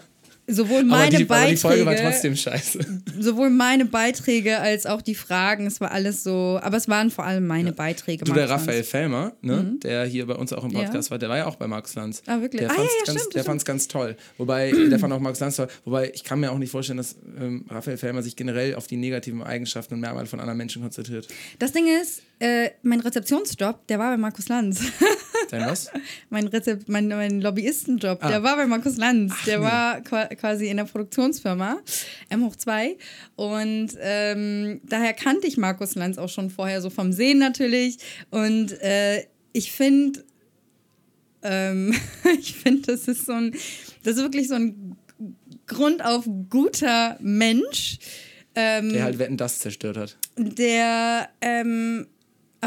sowohl meine aber, die, aber die Folge war Beiträge, trotzdem scheiße. sowohl meine Beiträge als auch die Fragen, es war alles so, aber es waren vor allem meine Beiträge. Du, der Raphael. Fellmer, ne, der hier bei uns auch im Podcast Ja. war, der war ja auch bei Markus Lanz. Ah, wirklich? Der Ah, fand's ja, ja, ganz, der fand's ganz toll. Wobei, der fand auch Markus Lanz toll. Wobei, ich kann mir auch nicht vorstellen, dass ähm, Raphael Fellmer sich generell auf die negativen Eigenschaften und Merkmale von anderen Menschen konzentriert. Das Ding ist, äh, mein Rezeptionsjob, der war bei Markus Lanz. Dein was? mein, Rezep mein, mein Lobbyistenjob, Ah. der war bei Markus Lanz. der war qua- quasi in der Produktionsfirma M hoch 2. Und ähm, daher kannte ich Markus Lanz auch schon vorher, so vom Sehen natürlich. Und äh, ich finde, ähm, ich finde, das ist so ein, das ist wirklich so ein grundauf guter Mensch. Ähm, Der halt Wetten, das zerstört hat. der ähm,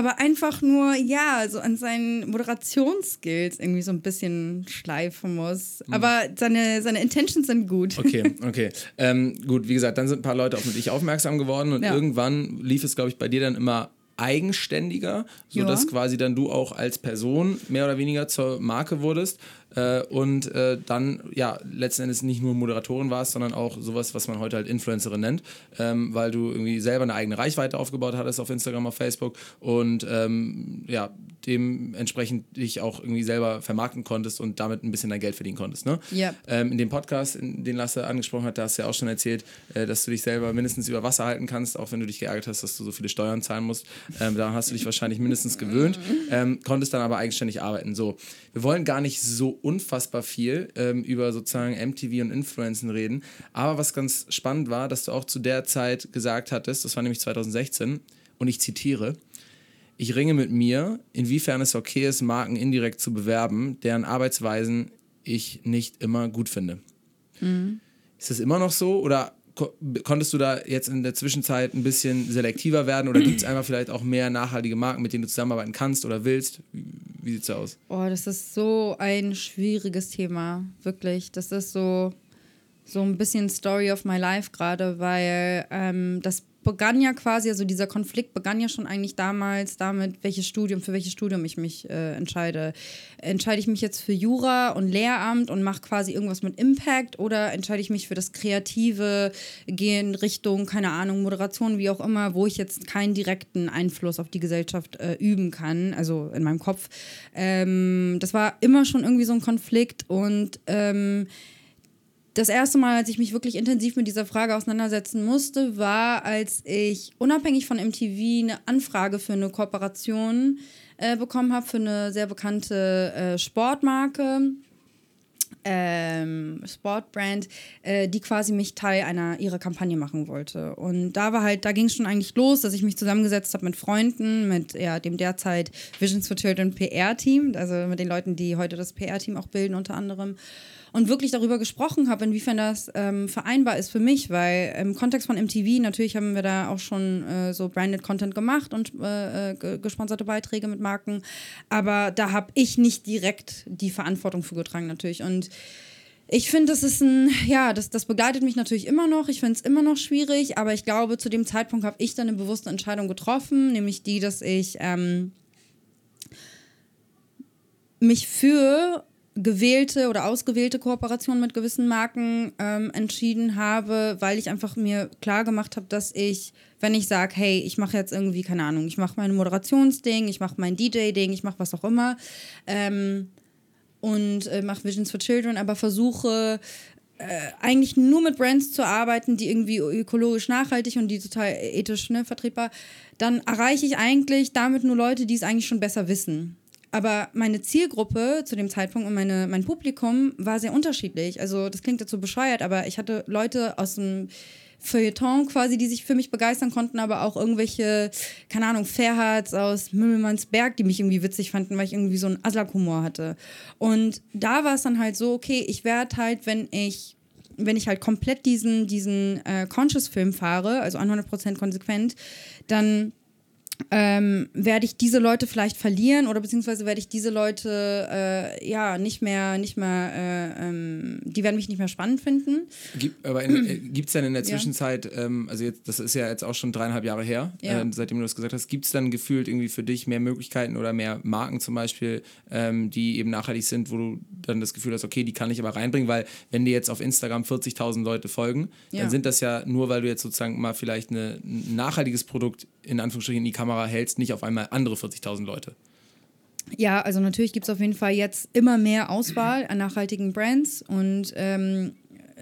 aber einfach nur, ja, so an seinen Moderationsskills irgendwie so ein bisschen schleifen muss. Aber seine, seine Intentions sind gut. Okay, okay. ähm, gut, wie gesagt, dann sind ein paar Leute auf dich aufmerksam geworden und Ja. irgendwann lief es, glaube ich, bei dir dann immer eigenständiger, sodass Ja. quasi dann du auch als Person mehr oder weniger zur Marke wurdest äh, und äh, dann ja letzten Endes nicht nur Moderatorin warst, sondern auch sowas, was man heute halt Influencerin nennt, ähm, weil du irgendwie selber eine eigene Reichweite aufgebaut hattest auf Instagram, auf Facebook und ähm, ja, dementsprechend dich auch irgendwie selber vermarkten konntest und damit ein bisschen dein Geld verdienen konntest. Ne? Ja. Ähm, in dem Podcast, in, den Lasse angesprochen hat, da hast du ja auch schon erzählt, äh, dass du dich selber mindestens über Wasser halten kannst, auch wenn du dich geärgert hast, dass du so viele Steuern zahlen musst. Ähm, daran hast du dich wahrscheinlich mindestens gewöhnt, ähm, konntest dann aber eigenständig arbeiten. So, wir wollen gar nicht so unfassbar viel ähm, über sozusagen MTV und Influencen reden, aber was ganz spannend war, dass du auch zu der Zeit gesagt hattest, das war nämlich 2016, und ich zitiere, ich ringe mit mir, inwiefern es okay ist, Marken indirekt zu bewerben, deren Arbeitsweisen ich nicht immer gut finde. Ist das immer noch so oder konntest du da jetzt in der Zwischenzeit ein bisschen selektiver werden oder gibt es einfach vielleicht auch mehr nachhaltige Marken, mit denen du zusammenarbeiten kannst oder willst? Wie, sieht's aus? Oh, das ist so ein schwieriges Thema, wirklich. Das ist so, so ein bisschen Story of my life gerade, weil ähm, das begann ja quasi, also dieser Konflikt begann ja schon eigentlich damals damit, welches Studium, für welches Studium ich mich äh, entscheide. Entscheide ich mich jetzt für Jura und Lehramt und mache quasi irgendwas mit Impact oder entscheide ich mich für das Kreative, gehe in Richtung, keine Ahnung, Moderation, wie auch immer, wo ich jetzt keinen direkten Einfluss auf die Gesellschaft äh, üben kann, also in meinem Kopf. Ähm, das war immer schon irgendwie so ein Konflikt und ähm, das erste Mal, als ich mich wirklich intensiv mit dieser Frage auseinandersetzen musste, war, als ich unabhängig von MTV eine Anfrage für eine Kooperation äh, bekommen habe für eine sehr bekannte äh, Sportmarke. Ähm, Sportbrand, äh, die quasi mich Teil einer ihrer Kampagne machen wollte. Und da war halt, da ging es schon eigentlich los, dass ich mich zusammengesetzt habe mit Freunden, mit ja, dem derzeit Visions for Children PR-Team, also mit den Leuten, die heute das PR-Team auch bilden, unter anderem und wirklich darüber gesprochen habe, inwiefern das ähm, vereinbar ist für mich, weil im Kontext von MTV natürlich haben wir da auch schon äh, so branded Content gemacht und äh, äh gesponserte Beiträge mit Marken, aber da habe ich nicht direkt die Verantwortung für getragen natürlich. Und ich finde, das ist ein, ja, das, das begleitet mich natürlich immer noch. Ich finde es immer noch schwierig, aber ich glaube, zu dem Zeitpunkt habe ich dann eine bewusste Entscheidung getroffen, nämlich die, dass ich ähm, mich für gewählte oder ausgewählte Kooperationen mit gewissen Marken ähm, entschieden habe, weil ich einfach mir klar gemacht habe, dass ich, wenn ich sage, hey, ich mache jetzt irgendwie, keine Ahnung, ich mache mein Moderationsding, ich mache mein DJ-Ding, ich mache was auch immer ähm, und äh, mache Visions for Children, aber versuche äh, eigentlich nur mit Brands zu arbeiten, die irgendwie ökologisch nachhaltig und die total ethisch ne, vertretbar, dann erreiche ich eigentlich damit nur Leute, die es eigentlich schon besser wissen. Aber meine Zielgruppe zu dem Zeitpunkt und meine, mein Publikum war sehr unterschiedlich. Also das klingt so bescheuert, aber ich hatte Leute aus dem Feuilleton quasi, die sich für mich begeistern konnten, aber auch irgendwelche, keine Ahnung, Fairhards aus Mümmelmannsberg, die mich irgendwie witzig fanden, weil ich irgendwie so einen Aslak-Humor hatte. Und da war es dann halt so, okay, ich werde halt, wenn ich wenn ich halt komplett diesen, diesen äh, Conscious-Film fahre, also 100% konsequent, dann ähm, werde ich diese Leute vielleicht verlieren oder beziehungsweise werde ich diese Leute äh, ja nicht mehr, nicht mehr, äh, ähm, die werden mich nicht mehr spannend finden. Gibt, aber äh, gibt es denn in der Zwischenzeit, ja. ähm, also jetzt, das ist ja jetzt auch schon dreieinhalb Jahre her, ja. äh, seitdem du das gesagt hast, gibt es dann gefühlt irgendwie für dich mehr Möglichkeiten oder mehr Marken zum Beispiel, ähm, die eben nachhaltig sind, wo du dann das Gefühl hast, okay, die kann ich aber reinbringen, weil wenn dir jetzt auf Instagram 40.000 Leute folgen, ja. dann sind das ja nur, weil du jetzt sozusagen mal vielleicht eine, ein nachhaltiges Produkt in Anführungsstrichen in die Kamera hältst, nicht auf einmal andere 40.000 Leute. Ja, also natürlich gibt es auf jeden Fall jetzt immer mehr Auswahl an nachhaltigen Brands und ähm,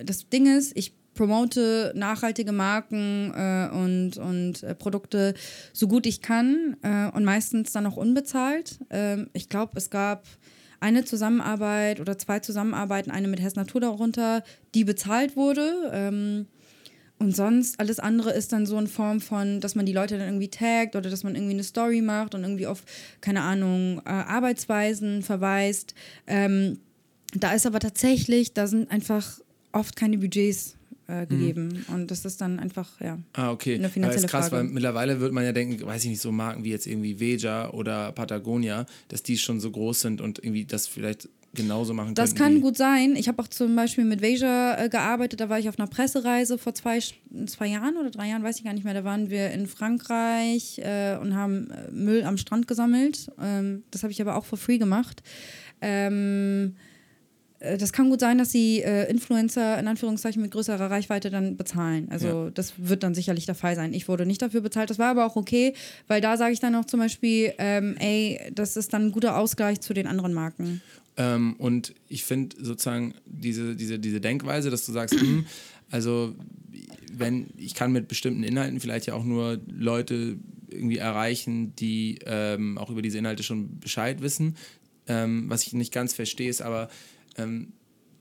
das Ding ist, ich promote nachhaltige Marken äh, und, und äh, Produkte so gut ich kann äh, und meistens dann auch unbezahlt. Ähm, ich glaube, es gab eine Zusammenarbeit oder zwei Zusammenarbeiten, eine mit Hess Natur darunter, die bezahlt wurde. Ähm, und sonst, alles andere ist dann so in Form von, dass man die Leute dann irgendwie taggt oder dass man irgendwie eine Story macht und irgendwie auf, keine Ahnung, äh, Arbeitsweisen verweist. Ähm, da ist aber tatsächlich, da sind einfach oft keine Budgets äh, mhm. gegeben. Mhm. Und das ist dann einfach, ja, ah, okay. eine finanzielle das ist krass, Frage. weil mittlerweile würde man ja denken, weiß ich nicht, so Marken wie jetzt irgendwie Veja oder Patagonia, dass die schon so groß sind und irgendwie das vielleicht genauso machen Das kann gut sein. Ich habe auch zum Beispiel mit Veja äh, gearbeitet. Da war ich auf einer Pressereise vor zwei, zwei Jahren oder drei Jahren, weiß ich gar nicht mehr. Da waren wir in Frankreich äh, und haben äh, Müll am Strand gesammelt. Ähm, das habe ich aber auch for free gemacht. Ähm, äh, das kann gut sein, dass sie äh, Influencer in Anführungszeichen mit größerer Reichweite dann bezahlen. Also ja. das wird dann sicherlich der Fall sein. Ich wurde nicht dafür bezahlt. Das war aber auch okay, weil da sage ich dann auch zum Beispiel, ähm, ey, das ist dann ein guter Ausgleich zu den anderen Marken. Ähm, und ich finde sozusagen diese, diese, diese Denkweise, dass du sagst, hm, also wenn ich kann mit bestimmten Inhalten vielleicht ja auch nur Leute irgendwie erreichen, die ähm, auch über diese Inhalte schon Bescheid wissen. Ähm, was ich nicht ganz verstehe, ist aber, ähm,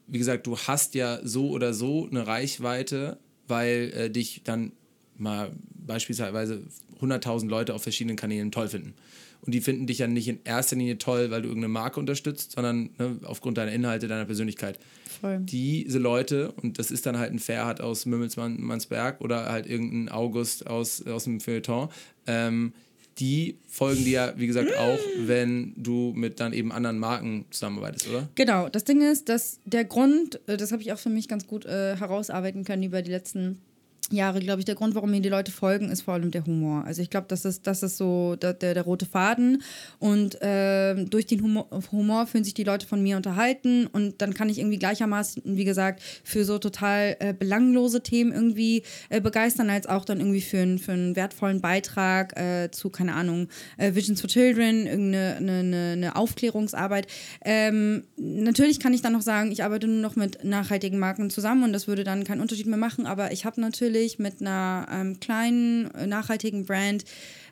wie gesagt, du hast ja so oder so eine Reichweite, weil äh, dich dann mal beispielsweise 100.000 Leute auf verschiedenen Kanälen toll finden. Und die finden dich ja nicht in erster Linie toll, weil du irgendeine Marke unterstützt, sondern ne, aufgrund deiner Inhalte, deiner Persönlichkeit. Voll. Diese Leute, und das ist dann halt ein Ferhat aus Mümmelsmannsberg oder halt irgendein August aus, aus dem Feuilleton, ähm, die folgen dir ja, wie gesagt, auch, wenn du mit dann eben anderen Marken zusammenarbeitest, oder? Genau, das Ding ist, dass der Grund, äh, das habe ich auch für mich ganz gut äh, herausarbeiten können über die letzten Jahre, glaube ich, der Grund, warum mir die Leute folgen, ist vor allem der Humor. Also ich glaube, das ist, das ist so der, der, der rote Faden. Und äh, durch den Humor, Humor fühlen sich die Leute von mir unterhalten. Und dann kann ich irgendwie gleichermaßen, wie gesagt, für so total äh, belanglose Themen irgendwie äh, begeistern, als auch dann irgendwie für, für einen wertvollen Beitrag äh, zu, keine Ahnung, äh, Visions for Children, irgendeine eine, eine, eine Aufklärungsarbeit. Ähm, natürlich kann ich dann noch sagen, ich arbeite nur noch mit nachhaltigen Marken zusammen und das würde dann keinen Unterschied mehr machen. Aber ich habe natürlich natürlich mit einer ähm, kleinen, äh, nachhaltigen Brand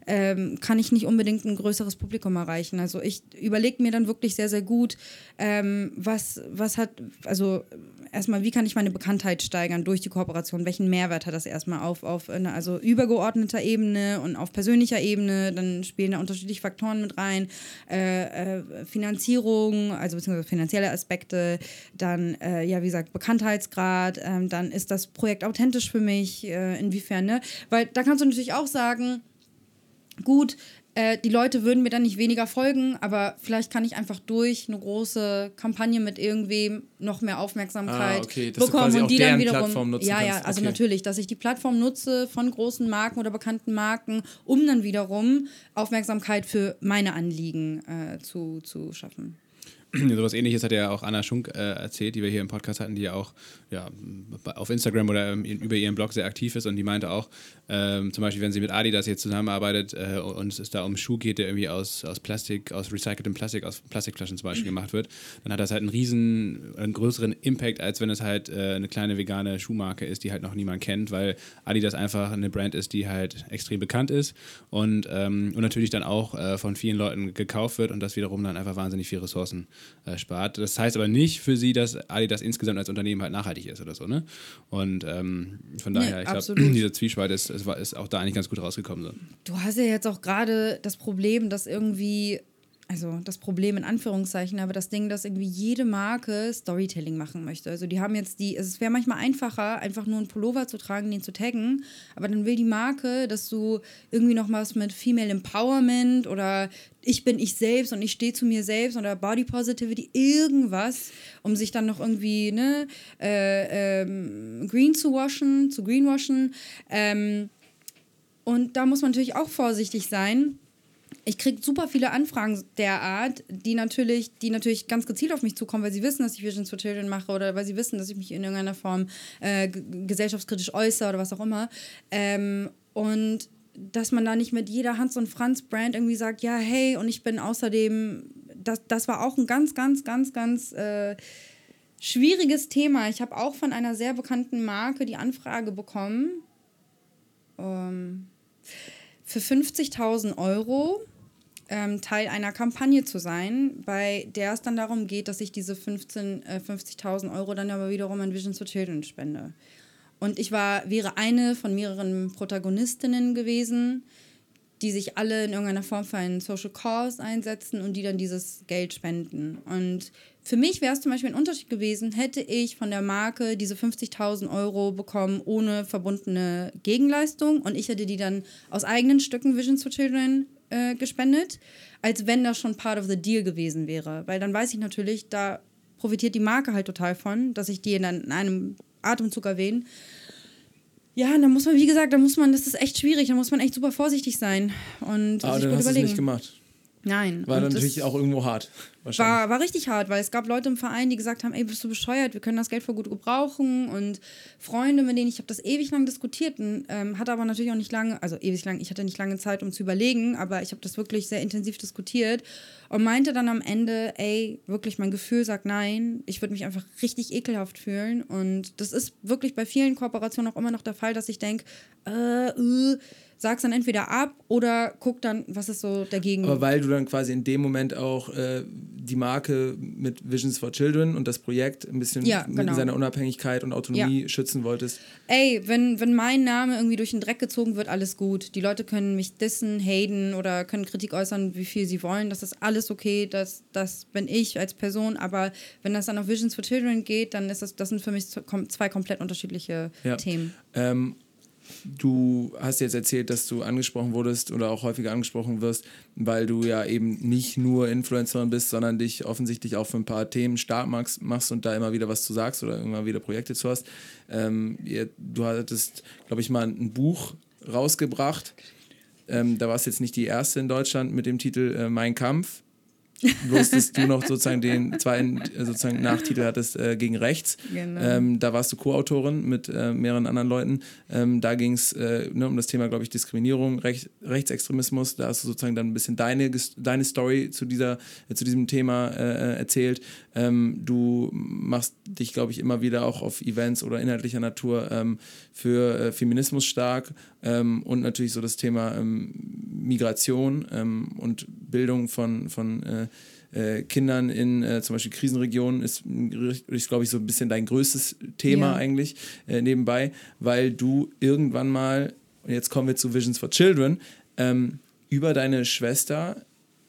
ähm, kann ich nicht unbedingt ein größeres Publikum erreichen. Also ich überlege mir dann wirklich sehr, sehr gut, ähm, was, was hat, also erstmal, wie kann ich meine Bekanntheit steigern durch die Kooperation? Welchen Mehrwert hat das erstmal auf, auf eine, also übergeordneter Ebene und auf persönlicher Ebene? Dann spielen da unterschiedliche Faktoren mit rein. Äh, äh, Finanzierung, also beziehungsweise finanzielle Aspekte, dann, äh, ja, wie gesagt, Bekanntheitsgrad, ähm, dann ist das Projekt authentisch für mich, äh, inwiefern, ne? Weil da kannst du natürlich auch sagen, gut, äh, die Leute würden mir dann nicht weniger folgen, aber vielleicht kann ich einfach durch eine große Kampagne mit irgendwem noch mehr Aufmerksamkeit ah, okay. bekommen und die dann wiederum. Plattform nutzen ja, ja, also okay. natürlich, dass ich die Plattform nutze von großen Marken oder bekannten Marken, um dann wiederum Aufmerksamkeit für meine Anliegen äh, zu, zu schaffen. Sowas ähnliches hat ja auch Anna Schunk äh, erzählt, die wir hier im Podcast hatten, die ja auch ja, auf Instagram oder ähm, über ihren Blog sehr aktiv ist und die meinte auch, ähm, zum Beispiel, wenn sie mit Adidas jetzt zusammenarbeitet äh, und es da um Schuh geht, der irgendwie aus, aus Plastik, aus recyceltem Plastik, aus Plastikflaschen zum Beispiel gemacht wird, dann hat das halt einen riesen, einen größeren Impact, als wenn es halt äh, eine kleine vegane Schuhmarke ist, die halt noch niemand kennt, weil Adidas einfach eine Brand ist, die halt extrem bekannt ist und, ähm, und natürlich dann auch äh, von vielen Leuten gekauft wird und das wiederum dann einfach wahnsinnig viel Ressourcen äh, spart. Das heißt aber nicht für sie, dass Adidas insgesamt als Unternehmen halt nachhaltig ist oder so, ne? Und ähm, von Nee, daher, ich glaube, dieser Zwiespalt ist, ist, ist auch da eigentlich ganz gut rausgekommen. So. Du hast ja jetzt auch gerade das Problem, dass irgendwie, also das Problem in Anführungszeichen, aber das Ding, dass irgendwie jede Marke Storytelling machen möchte. Also die haben jetzt die, es wäre manchmal einfacher, einfach nur einen Pullover zu tragen, den zu taggen, aber dann will die Marke, dass du irgendwie noch was mit Female Empowerment oder ich bin ich selbst und ich stehe zu mir selbst oder Body Positivity, irgendwas, um sich dann noch irgendwie ne, äh, ähm, green zu waschen, zu greenwashen. Ähm, und da muss man natürlich auch vorsichtig sein. Ich kriege super viele Anfragen der Art, die natürlich, die natürlich ganz gezielt auf mich zukommen, weil sie wissen, dass ich Visions for Children mache oder weil sie wissen, dass ich mich in irgendeiner Form äh, gesellschaftskritisch äußere oder was auch immer. Ähm, und dass man da nicht mit jeder Hans und Franz Brand irgendwie sagt, ja, hey, und ich bin außerdem, das, das war auch ein ganz, ganz, ganz, ganz äh, schwieriges Thema. Ich habe auch von einer sehr bekannten Marke die Anfrage bekommen, ähm, für 50.000 Euro ähm, Teil einer Kampagne zu sein, bei der es dann darum geht, dass ich diese 15, äh, 50.000 Euro dann aber wiederum an Visions for Children spende. Und ich war, wäre eine von mehreren Protagonistinnen gewesen, die sich alle in irgendeiner Form für einen Social Cause einsetzen und die dann dieses Geld spenden. Und für mich wäre es zum Beispiel ein Unterschied gewesen, hätte ich von der Marke diese 50.000 Euro bekommen ohne verbundene Gegenleistung und ich hätte die dann aus eigenen Stücken Visions for Children äh, gespendet, als wenn das schon part of the deal gewesen wäre. Weil dann weiß ich natürlich, da profitiert die Marke halt total von, dass ich die dann in einem Atemzug erwähne. Ja, da muss man, wie gesagt, da muss man, das ist echt schwierig, da muss man echt super vorsichtig sein und Aber sich dann gut hast überlegen. nicht gemacht. Nein. War dann natürlich auch irgendwo hart. War, war richtig hart, weil es gab Leute im Verein, die gesagt haben, ey, bist du bescheuert, wir können das Geld voll gut gebrauchen. Und Freunde, mit denen ich habe das ewig lang diskutiert. Und ähm, hatte aber natürlich auch nicht lange, also ewig lang, ich hatte nicht lange Zeit, um zu überlegen, aber ich habe das wirklich sehr intensiv diskutiert und meinte dann am Ende, ey, wirklich mein Gefühl sagt nein, ich würde mich einfach richtig ekelhaft fühlen. Und das ist wirklich bei vielen Kooperationen auch immer noch der Fall, dass ich denke, äh, äh, sag's dann entweder ab oder guck dann, was ist so dagegen. Aber weil du dann quasi in dem Moment auch äh, die Marke mit Visions for Children und das Projekt ein bisschen Ja, mit genau. seiner Unabhängigkeit und Autonomie schützen wolltest. Ey, wenn, wenn mein Name irgendwie durch den Dreck gezogen wird, alles gut. Die Leute können mich dissen, haten oder können Kritik äußern, wie viel sie wollen. Das ist alles okay. Das, das bin ich als Person. Aber wenn das dann auf Visions for Children geht, dann ist das, das sind für mich zwei komplett unterschiedliche Ja. Themen. Ähm, du hast jetzt erzählt, dass du angesprochen wurdest oder auch häufiger angesprochen wirst, weil du ja eben nicht nur Influencerin bist, sondern dich offensichtlich auch für ein paar Themen stark machst, und da immer wieder was zu sagst oder immer wieder Projekte zu hast. Ähm, du hattest, glaube ich, mal ein Buch rausgebracht. Ähm, da warst jetzt nicht die erste in Deutschland mit dem Titel äh, Mein Kampf. Bloß, dass du noch sozusagen den zweiten äh, sozusagen Nachtitel hattest äh, gegen rechts. Genau. Ähm, da warst du Co-Autorin mit äh, mehreren anderen Leuten. Ähm, da ging es äh, ne, um das Thema, glaube ich, Diskriminierung, Rech Rechtsextremismus. Da hast du sozusagen dann ein bisschen deine, deine Story zu, dieser, äh, zu diesem Thema äh, erzählt. Ähm, du machst dich, glaube ich, immer wieder auch auf Events oder inhaltlicher Natur ähm, für Feminismus stark ähm, und natürlich so das Thema ähm, Migration und Bildung von, von äh, äh, Kindern in äh, zum Beispiel Krisenregionen ist, ist glaube ich, so ein bisschen dein größtes Thema Ja. eigentlich äh, nebenbei, weil du irgendwann mal, und jetzt kommen wir zu Visions for Children, ähm, über deine Schwester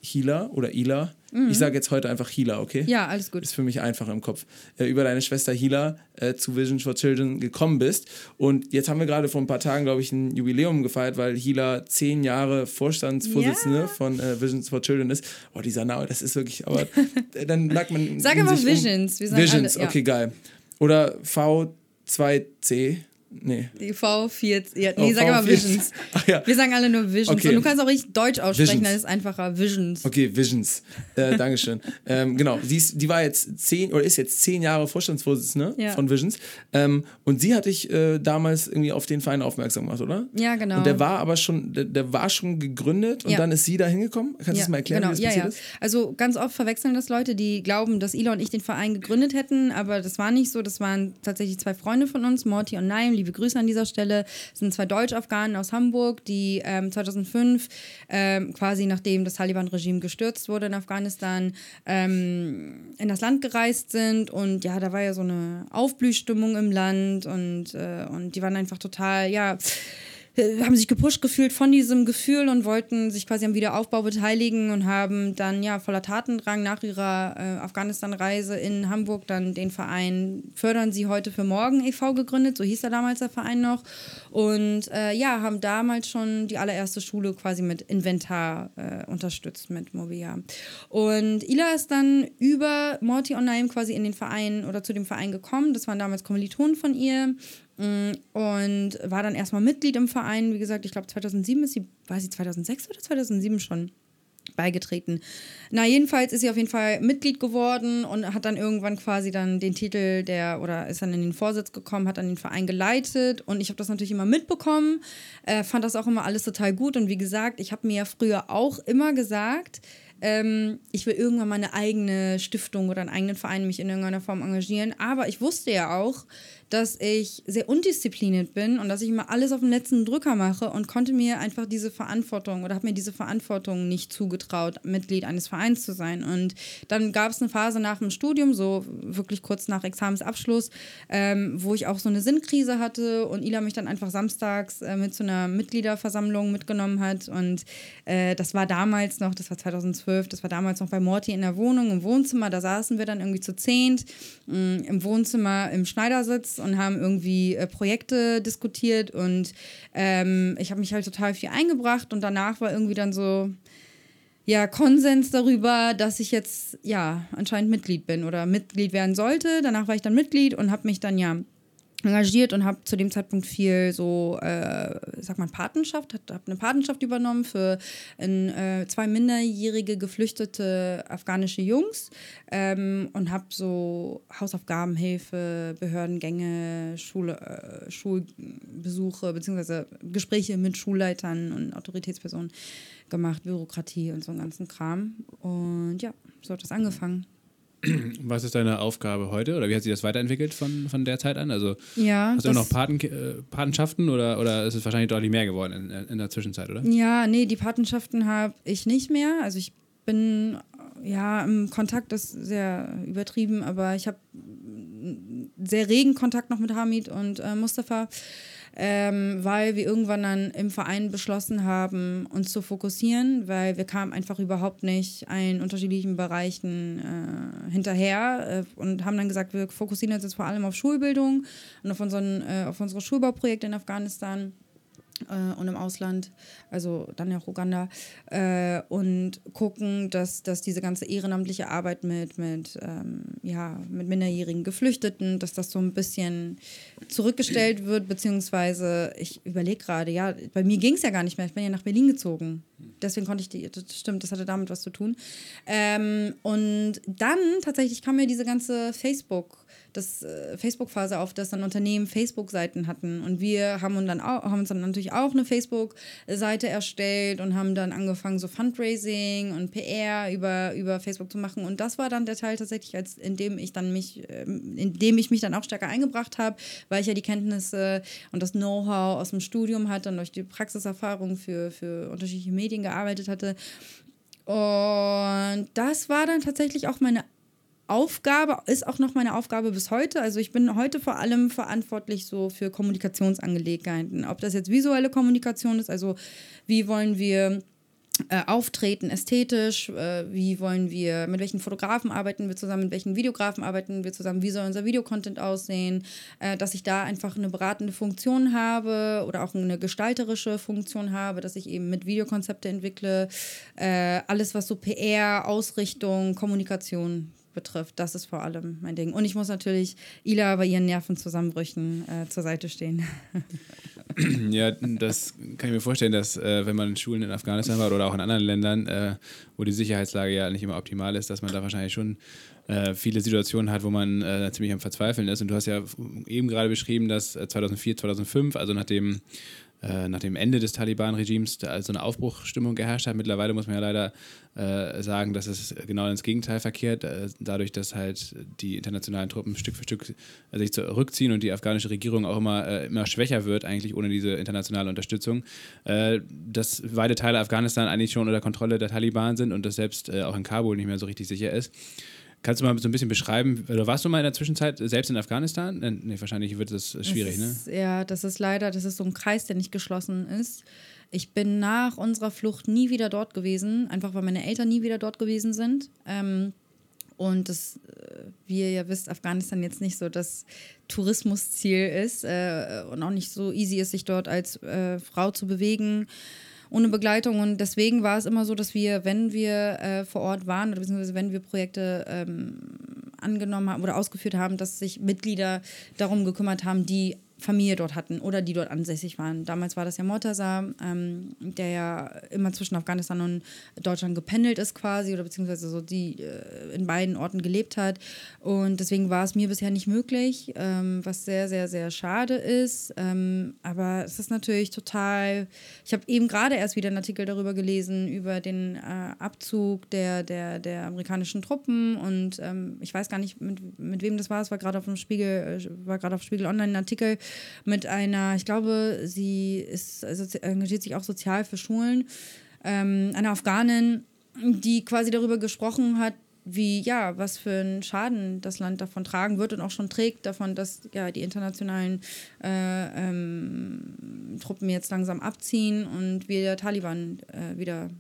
Hila oder Ila, ich sage jetzt heute einfach Hila, okay? Mhm. Ja, alles gut. Ist für mich einfacher im Kopf. Äh, über deine Schwester Hila äh, zu Vision for Children gekommen bist. Und jetzt haben wir gerade vor ein paar Tagen, glaube ich, ein Jubiläum gefeiert, weil Hila zehn Jahre Vorstandsvorsitzende Ja. von äh, Visions for Children ist. Oh, dieser Name, das ist wirklich, aber äh, dann lag man. Sag einfach um- Visions, wir sagen Visions, alle, ja. okay, geil. Oder V2C. Nee. Die V4, ja, nee, Oh, sag mal V4. Visions. Ach ja. Wir sagen alle nur Visions. Okay. Und du kannst auch richtig Deutsch aussprechen, Visions. dann ist es einfacher. Visions. Okay, Visions. Äh, Dankeschön. ähm, genau, sie ist, die war jetzt zehn oder ist jetzt zehn Jahre Vorstandsvorsitzende Ja. von Visions. Ähm, und sie hat dich äh, damals irgendwie auf den Verein aufmerksam gemacht, oder? Ja, genau. Und der war aber schon, der, der war schon gegründet und Ja. dann ist sie da hingekommen. Kannst du das mal erklären, genau. wie das ja, passiert ja. ist? Also ganz oft verwechseln das Leute, die glauben, dass Ila und ich den Verein gegründet hätten, aber das war nicht so. Das waren tatsächlich zwei Freunde von uns, Morty und Naim. Liebe Grüße an dieser Stelle. Das sind zwei Deutsch-Afghanen aus Hamburg, die ähm, 2005 ähm, quasi nachdem das Taliban-Regime gestürzt wurde in Afghanistan ähm, in das Land gereist sind und ja, da war ja so eine Aufblühstimmung im Land und, äh, und die waren einfach total, ja, äh, haben sich gepusht gefühlt von diesem Gefühl und wollten sich quasi am Wiederaufbau beteiligen und haben dann ja voller Tatendrang nach ihrer äh, Afghanistan-Reise in Hamburg dann den Verein Fördern Sie heute für morgen e.V. gegründet, so hieß er damals der Verein noch und äh, ja, haben damals schon die allererste Schule quasi mit Inventar äh, unterstützt, mit Mobiliar. Und Ila ist dann über Morty Naim quasi in den Verein oder zu dem Verein gekommen, das waren damals Kommilitonen von ihr und war dann erstmal Mitglied im Verein. Wie gesagt, ich glaube 2007 ist sie, war sie 2006 oder 2007 schon beigetreten. Na, jedenfalls ist sie auf jeden Fall Mitglied geworden und hat dann irgendwann quasi dann den Titel der, oder ist dann in den Vorsitz gekommen, hat dann den Verein geleitet und ich habe das natürlich immer mitbekommen, äh, fand das auch immer alles total gut und wie gesagt, ich habe mir ja früher auch immer gesagt, ähm, ich will irgendwann mal eine eigene Stiftung oder einen eigenen Verein mich in irgendeiner Form engagieren. Aber ich wusste ja auch, dass ich sehr undiszipliniert bin und dass ich immer alles auf den letzten Drücker mache und konnte mir einfach diese Verantwortung oder habe mir diese Verantwortung nicht zugetraut, Mitglied eines Vereins zu sein. Und dann gab es eine Phase nach dem Studium, so wirklich kurz nach Examensabschluss, ähm, wo ich auch so eine Sinnkrise hatte und Ila mich dann einfach samstags äh, mit zu einer Mitgliederversammlung mitgenommen hat. Und äh, das war damals noch, das war 2012, das war damals noch bei Morty in der Wohnung, im Wohnzimmer. Da saßen wir dann irgendwie zu zehnt mh, im Wohnzimmer im Schneidersitz und haben irgendwie äh, Projekte diskutiert. Und ähm, ich habe mich halt total viel eingebracht und danach war irgendwie dann so ja, Konsens darüber, dass ich jetzt ja anscheinend Mitglied bin oder Mitglied werden sollte. Danach war ich dann Mitglied und habe mich dann ja engagiert und habe zu dem Zeitpunkt viel so, äh, sag mal, Patenschaft, habe eine Patenschaft übernommen für ein, äh, zwei minderjährige geflüchtete afghanische Jungs ähm, und habe so Hausaufgabenhilfe, Behördengänge, Schule, äh, Schulbesuche beziehungsweise Gespräche mit Schulleitern und Autoritätspersonen gemacht, Bürokratie und so einen ganzen Kram. Und ja, so hat das angefangen. Was ist deine Aufgabe heute oder wie hat sich das weiterentwickelt von, von der Zeit an? Also Ja, hast du immer noch Paten, äh, Patenschaften oder, oder ist es wahrscheinlich deutlich mehr geworden in, in der Zwischenzeit, oder? Ja, nee, die Patenschaften habe ich nicht mehr. Also ich bin, ja, im Kontakt ist sehr übertrieben, aber ich habe sehr regen Kontakt noch mit Hamid und äh, Mustafa, ähm, weil wir irgendwann dann im Verein beschlossen haben, uns zu fokussieren, weil wir kamen einfach überhaupt nicht in unterschiedlichen Bereichen äh, hinterher äh, und haben dann gesagt, wir fokussieren uns jetzt vor allem auf Schulbildung und auf, unseren, äh, auf unsere Schulbauprojekte in Afghanistan. Äh, und im Ausland, also dann ja auch Uganda, äh, und gucken, dass, dass diese ganze ehrenamtliche Arbeit mit, mit, ähm, ja, mit minderjährigen Geflüchteten, dass das so ein bisschen zurückgestellt wird, beziehungsweise ich überlege gerade, ja, bei mir ging es ja gar nicht mehr, ich bin ja nach Berlin gezogen. Deswegen konnte ich die, das stimmt, das hatte damit was zu tun. Ähm, und dann tatsächlich kam mir diese ganze Facebook- das äh, Facebook-Phase auf, dass dann Unternehmen Facebook-Seiten hatten. Und wir haben, uns dann auch, haben uns dann natürlich auch eine Facebook-Seite erstellt und haben dann angefangen, so Fundraising und PR über, über Facebook zu machen. Und das war dann der Teil tatsächlich, als in dem ich dann mich, ähm, in dem ich mich dann auch stärker eingebracht habe, weil ich ja die Kenntnisse und das Know-how aus dem Studium hatte und durch die Praxiserfahrung für, für unterschiedliche Medien gearbeitet hatte. Und das war dann tatsächlich auch meine Aufgabe, ist auch noch meine Aufgabe bis heute. Also ich bin heute vor allem verantwortlich so für Kommunikationsangelegenheiten. Ob das jetzt visuelle Kommunikation ist, also wie wollen wir äh, auftreten ästhetisch, äh, wie wollen wir, mit welchen Fotografen arbeiten wir zusammen, mit welchen Videografen arbeiten wir zusammen, wie soll unser Videocontent aussehen, äh, dass ich da einfach eine beratende Funktion habe oder auch eine gestalterische Funktion habe, dass ich eben mit Videokonzepte entwickle, äh, alles was so PR, Ausrichtung, Kommunikation betrifft. Das ist vor allem mein Ding. Und ich muss natürlich Ila bei ihren Nervenzusammenbrüchen äh, zur Seite stehen. ja, das kann ich mir vorstellen, dass äh, wenn man in Schulen in Afghanistan war oder auch in anderen Ländern, äh, wo die Sicherheitslage ja nicht immer optimal ist, dass man da wahrscheinlich schon äh, viele Situationen hat, wo man äh, ziemlich am Verzweifeln ist. Und du hast ja eben gerade beschrieben, dass 2004, äh, 2005, also nachdem äh, nach dem Ende des Taliban-Regimes so eine Aufbruchstimmung geherrscht hat. Mittlerweile muss man ja leider äh, sagen, dass es genau ins Gegenteil verkehrt, äh, dadurch, dass halt die internationalen Truppen Stück für Stück äh, sich zurückziehen und die afghanische Regierung auch immer, äh, immer schwächer wird, eigentlich ohne diese internationale Unterstützung, dass weite Teile Afghanistan eigentlich schon unter Kontrolle der Taliban sind und das selbst auch in Kabul nicht mehr so richtig sicher ist. Kannst du mal so ein bisschen beschreiben, oder warst du mal in der Zwischenzeit selbst in Afghanistan? Nee, wahrscheinlich wird das schwierig, das ist, ne? Ja, das ist leider, das ist so ein Kreis, der nicht geschlossen ist. Ich bin nach unserer Flucht nie wieder dort gewesen, einfach weil meine Eltern nie wieder dort gewesen sind. Ähm, und das, äh, wie ihr ja wisst, Afghanistan jetzt nicht so das Tourismusziel ist äh, und auch nicht so easy ist, sich dort als äh, Frau zu bewegen ohne Begleitung. Und deswegen war es immer so, dass wir, wenn wir äh, vor Ort waren oder beziehungsweise wenn wir Projekte ähm, angenommen haben oder ausgeführt haben, dass sich Mitglieder darum gekümmert haben, die Familie dort hatten oder die dort ansässig waren. Damals war das ja Mortaza, ähm, der ja immer zwischen Afghanistan und Deutschland gependelt ist quasi oder beziehungsweise so die äh, in beiden Orten gelebt hat. Und deswegen war es mir bisher nicht möglich, ähm, was sehr, sehr, sehr schade ist. Ähm, aber es ist natürlich total. Ich habe eben gerade erst wieder einen Artikel darüber gelesen, über den äh, Abzug der, der, der amerikanischen Truppen und ähm, ich weiß gar nicht, mit, mit wem das war. Es war gerade auf dem Spiegel, äh, war gerade auf Spiegel Online ein Artikel mit einer, ich glaube, sie ist, also engagiert sich auch sozial für Schulen, ähm, einer Afghanin, die quasi darüber gesprochen hat, wie, ja, was für einen Schaden das Land davon tragen wird und auch schon trägt, davon, dass ja, die internationalen äh, ähm, Truppen jetzt langsam abziehen und wir der Taliban äh, wieder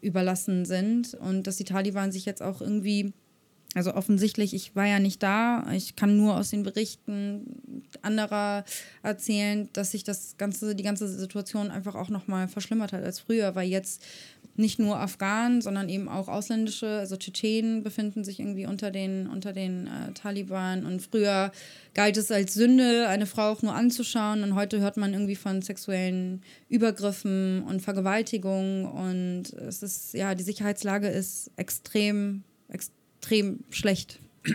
überlassen sind und dass die Taliban sich jetzt auch irgendwie also offensichtlich, ich war ja nicht da. Ich kann nur aus den Berichten anderer erzählen, dass sich das ganze, die ganze Situation einfach auch nochmal verschlimmert hat als früher, weil jetzt nicht nur Afghanen, sondern eben auch ausländische, also Tschetschenen befinden sich irgendwie unter den, unter den äh, Taliban. Und früher galt es als Sünde, eine Frau auch nur anzuschauen. Und heute hört man irgendwie von sexuellen Übergriffen und Vergewaltigungen. Und es ist, ja, die Sicherheitslage ist extrem, extrem extrem schlecht.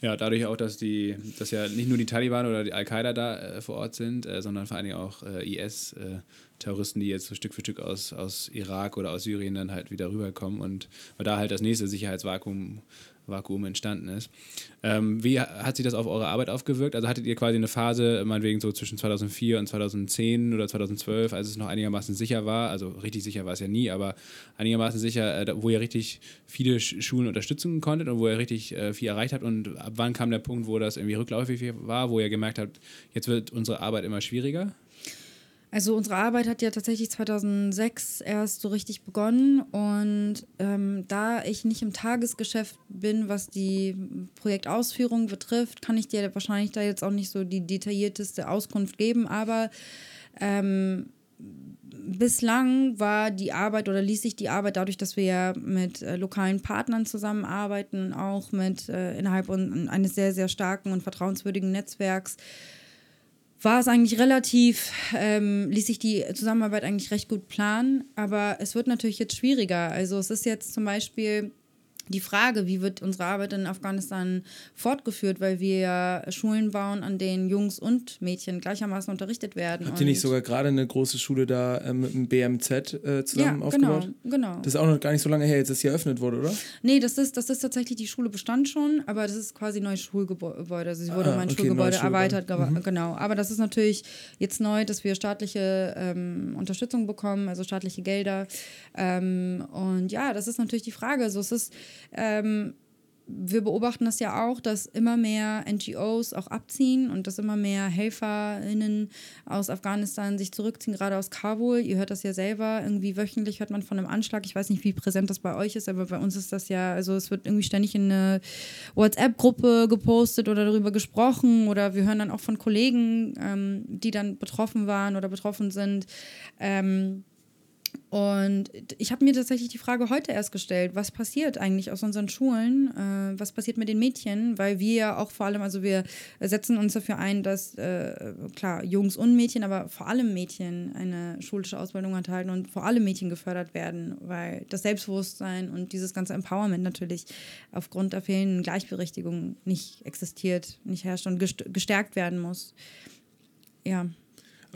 Ja, dadurch auch, dass die, dass ja nicht nur die Taliban oder die Al-Qaida da äh, vor Ort sind, äh, sondern vor allen Dingen auch äh, IS-Terroristen, äh, die jetzt so Stück für Stück aus, aus Irak oder aus Syrien dann halt wieder rüberkommen und weil da halt das nächste Sicherheitsvakuum Vakuum entstanden ist. Ähm, wie hat sich das auf eure Arbeit aufgewirkt? Also hattet ihr quasi eine Phase, meinetwegen so zwischen 2004 und 2010 oder 2012, als es noch einigermaßen sicher war, also richtig sicher war es ja nie, aber einigermaßen sicher, äh, wo ihr richtig viele Schulen unterstützen konntet und wo ihr richtig äh, viel erreicht habt und ab wann kam der Punkt, wo das irgendwie rückläufig war, wo ihr gemerkt habt, jetzt wird unsere Arbeit immer schwieriger? Also unsere Arbeit hat ja tatsächlich 2006 erst so richtig begonnen und ähm, da ich nicht im Tagesgeschäft bin, was die Projektausführung betrifft, kann ich dir wahrscheinlich da jetzt auch nicht so die detaillierteste Auskunft geben, aber ähm, bislang war die Arbeit oder ließ sich die Arbeit dadurch, dass wir ja mit äh, lokalen Partnern zusammenarbeiten, auch mit äh, innerhalb un eines sehr, sehr starken und vertrauenswürdigen Netzwerks, war es eigentlich relativ, ähm, ließ sich die Zusammenarbeit eigentlich recht gut planen, aber es wird natürlich jetzt schwieriger. Also es ist jetzt zum Beispiel die Frage, wie wird unsere Arbeit in Afghanistan fortgeführt, weil wir ja Schulen bauen, an denen Jungs und Mädchen gleichermaßen unterrichtet werden. Habt ihr nicht sogar gerade eine große Schule da äh, mit dem BMZ äh, zusammen ja, aufgebaut? Genau, genau. Das ist auch noch gar nicht so lange her, jetzt dass sie eröffnet wurde, oder? Nee, das ist, das ist tatsächlich, die Schule bestand schon, aber das ist quasi ein neues Schulgebäude. Also sie wurde Ah, um ein okay, Schulgebäude erweitert, ge- genau. Aber das ist natürlich jetzt neu, dass wir staatliche ähm, Unterstützung bekommen, also staatliche Gelder. Ähm, und ja, das ist natürlich die Frage. Also es ist, ähm, wir beobachten das ja auch, dass immer mehr NGOs auch abziehen und dass immer mehr HelferInnen aus Afghanistan sich zurückziehen, gerade aus Kabul. Ihr hört das ja selber. Irgendwie wöchentlich hört man von einem Anschlag. Ich weiß nicht, wie präsent das bei euch ist, aber bei uns ist das ja, also es wird irgendwie ständig in eine WhatsApp-Gruppe gepostet oder darüber gesprochen oder wir hören dann auch von Kollegen, ähm, die dann betroffen waren oder betroffen sind. Ähm, und ich habe mir tatsächlich die Frage heute erst gestellt, was passiert eigentlich aus unseren Schulen, äh, was passiert mit den Mädchen, weil wir ja auch vor allem, also wir setzen uns dafür ein, dass äh, klar Jungs und Mädchen, aber vor allem Mädchen eine schulische Ausbildung erhalten und vor allem Mädchen gefördert werden, weil das Selbstbewusstsein und dieses ganze Empowerment natürlich aufgrund der fehlenden Gleichberechtigung nicht existiert, nicht herrscht und gest- gestärkt werden muss. Ja.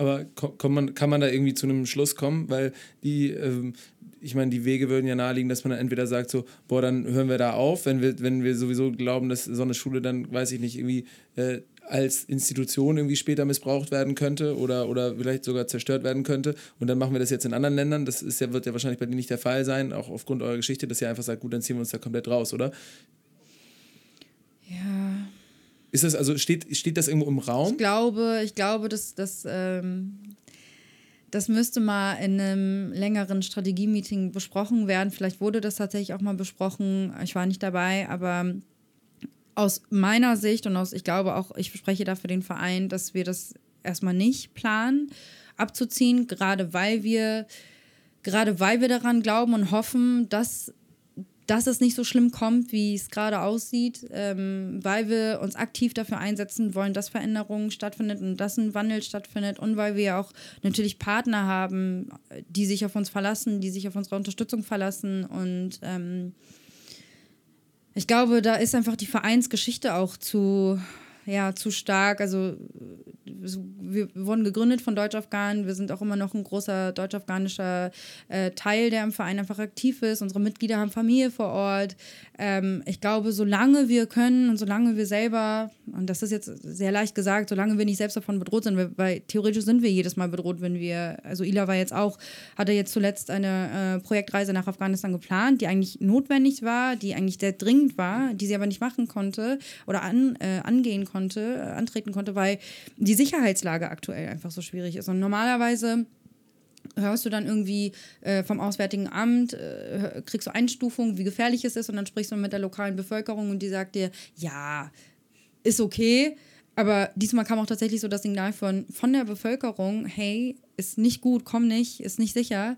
Aber ko- kommt man, kann man da irgendwie zu einem Schluss kommen? Weil die, ähm, ich meine, die Wege würden ja naheliegen, dass man dann entweder sagt so, boah, dann hören wir da auf, wenn wir, wenn wir sowieso glauben, dass so eine Schule dann, weiß ich nicht, irgendwie äh, als Institution irgendwie später missbraucht werden könnte oder, oder vielleicht sogar zerstört werden könnte. Und dann machen wir das jetzt in anderen Ländern. Das ist ja, wird ja wahrscheinlich bei denen nicht der Fall sein, auch aufgrund eurer Geschichte, dass ihr einfach sagt, gut, dann ziehen wir uns da komplett raus, oder? Ja. Ist das, also steht, steht das irgendwo im Raum? Ich glaube, ich glaube, dass das, ähm, das müsste mal in einem längeren Strategie-Meeting besprochen werden. Vielleicht wurde das tatsächlich auch mal besprochen. Ich war nicht dabei, aber aus meiner Sicht und aus, ich glaube auch, ich spreche da für den Verein, dass wir das erstmal nicht planen, abzuziehen, gerade weil wir, gerade weil wir daran glauben und hoffen, dass dass es nicht so schlimm kommt, wie es gerade aussieht, ähm, weil wir uns aktiv dafür einsetzen wollen, dass Veränderungen stattfindet und dass ein Wandel stattfindet und weil wir auch natürlich Partner haben, die sich auf uns verlassen, die sich auf unsere Unterstützung verlassen und ähm, ich glaube, da ist einfach die Vereinsgeschichte auch zu, ja, zu stark. Also so- wir wurden gegründet von Deutsch-Afghanen. Wir sind auch immer noch ein großer deutsch-afghanischer äh, Teil, der im Verein einfach aktiv ist. Unsere Mitglieder haben Familie vor Ort. Ähm, ich glaube, solange wir können und solange wir selber, und das ist jetzt sehr leicht gesagt, solange wir nicht selbst davon bedroht sind, weil, theoretisch sind wir jedes Mal bedroht, wenn wir, also Ila war jetzt auch, hatte jetzt zuletzt eine äh, Projektreise nach Afghanistan geplant, die eigentlich notwendig war, die eigentlich sehr dringend war, die sie aber nicht machen konnte oder an, äh, angehen konnte, äh, antreten konnte, weil die Sicherheitslage aktuell einfach so schwierig ist. Und normalerweise hörst du dann irgendwie äh, vom Auswärtigen Amt, äh, kriegst du Einstufungen, wie gefährlich es ist und dann sprichst du mit der lokalen Bevölkerung und die sagt dir, ja, ist okay. Aber diesmal kam auch tatsächlich so das Signal von, von der Bevölkerung, hey, ist nicht gut, komm nicht, ist nicht sicher.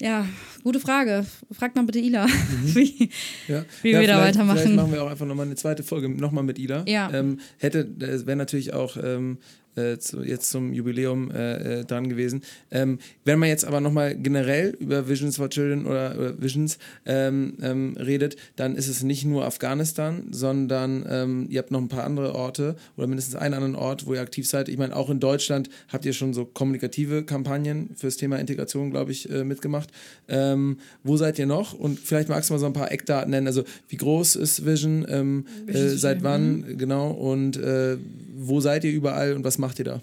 Ja, gute Frage. Fragt mal bitte Ila, wie, Ja. wie ja, wir da weitermachen. Vielleicht machen wir auch einfach nochmal eine zweite Folge, nochmal mit Ila. Ja. Ähm, hätte, wäre natürlich auch ähm, äh, zu, jetzt zum Jubiläum äh, äh, dran gewesen. Ähm, wenn man jetzt aber nochmal generell über Visions for Children oder, oder Visions ähm, ähm, redet, dann ist es nicht nur Afghanistan, sondern ähm, ihr habt noch ein paar andere Orte oder mindestens einen anderen Ort, wo ihr aktiv seid. Ich meine, auch in Deutschland habt ihr schon so kommunikative Kampagnen fürs Thema Integration, glaube ich, äh, mitgemacht. Ähm, wo seid ihr noch? Und vielleicht magst du mal so ein paar Eckdaten nennen. Also wie groß ist Vision? Ähm, äh, Vision, seit wann? Genau. Und äh, wo seid ihr überall und was macht ihr da?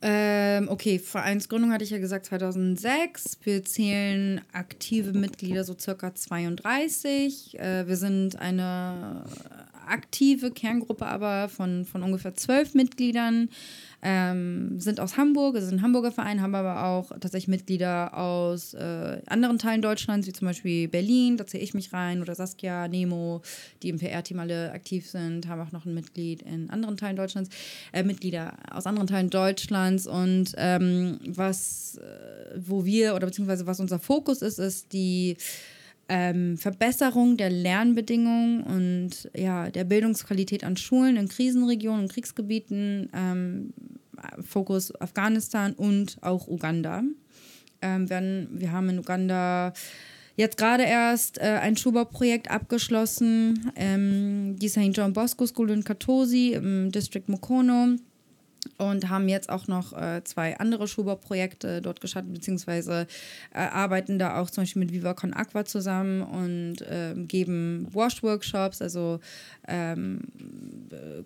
Ähm, okay, Vereinsgründung hatte ich ja gesagt 2006. Wir zählen aktive Mitglieder so circa 32. Äh, wir sind eine aktive Kerngruppe aber von, von ungefähr zwölf Mitgliedern, ähm, sind aus Hamburg, ist ein Hamburger Verein, haben aber auch tatsächlich Mitglieder aus äh, anderen Teilen Deutschlands, wie zum Beispiel Berlin, da zähle ich mich rein, oder Saskia, Nemo, die im PR-Team alle aktiv sind, haben auch noch ein Mitglied in anderen Teilen Deutschlands, äh, Mitglieder aus anderen Teilen Deutschlands. Und ähm, was, äh, wo wir, oder beziehungsweise was unser Fokus ist, ist die ähm, Verbesserung der Lernbedingungen und ja, der Bildungsqualität an Schulen in Krisenregionen und Kriegsgebieten, ähm, Fokus Afghanistan und auch Uganda. Ähm, werden, wir haben in Uganda jetzt gerade erst äh, ein Schulbauprojekt abgeschlossen, ähm, die St. John Bosco School in Katosi im District Mukono und haben jetzt auch noch äh, zwei andere Schulbauprojekte dort gestartet, beziehungsweise äh, arbeiten da auch zum Beispiel mit Viva Con Aqua zusammen und äh, geben Wash-Workshops, also ähm,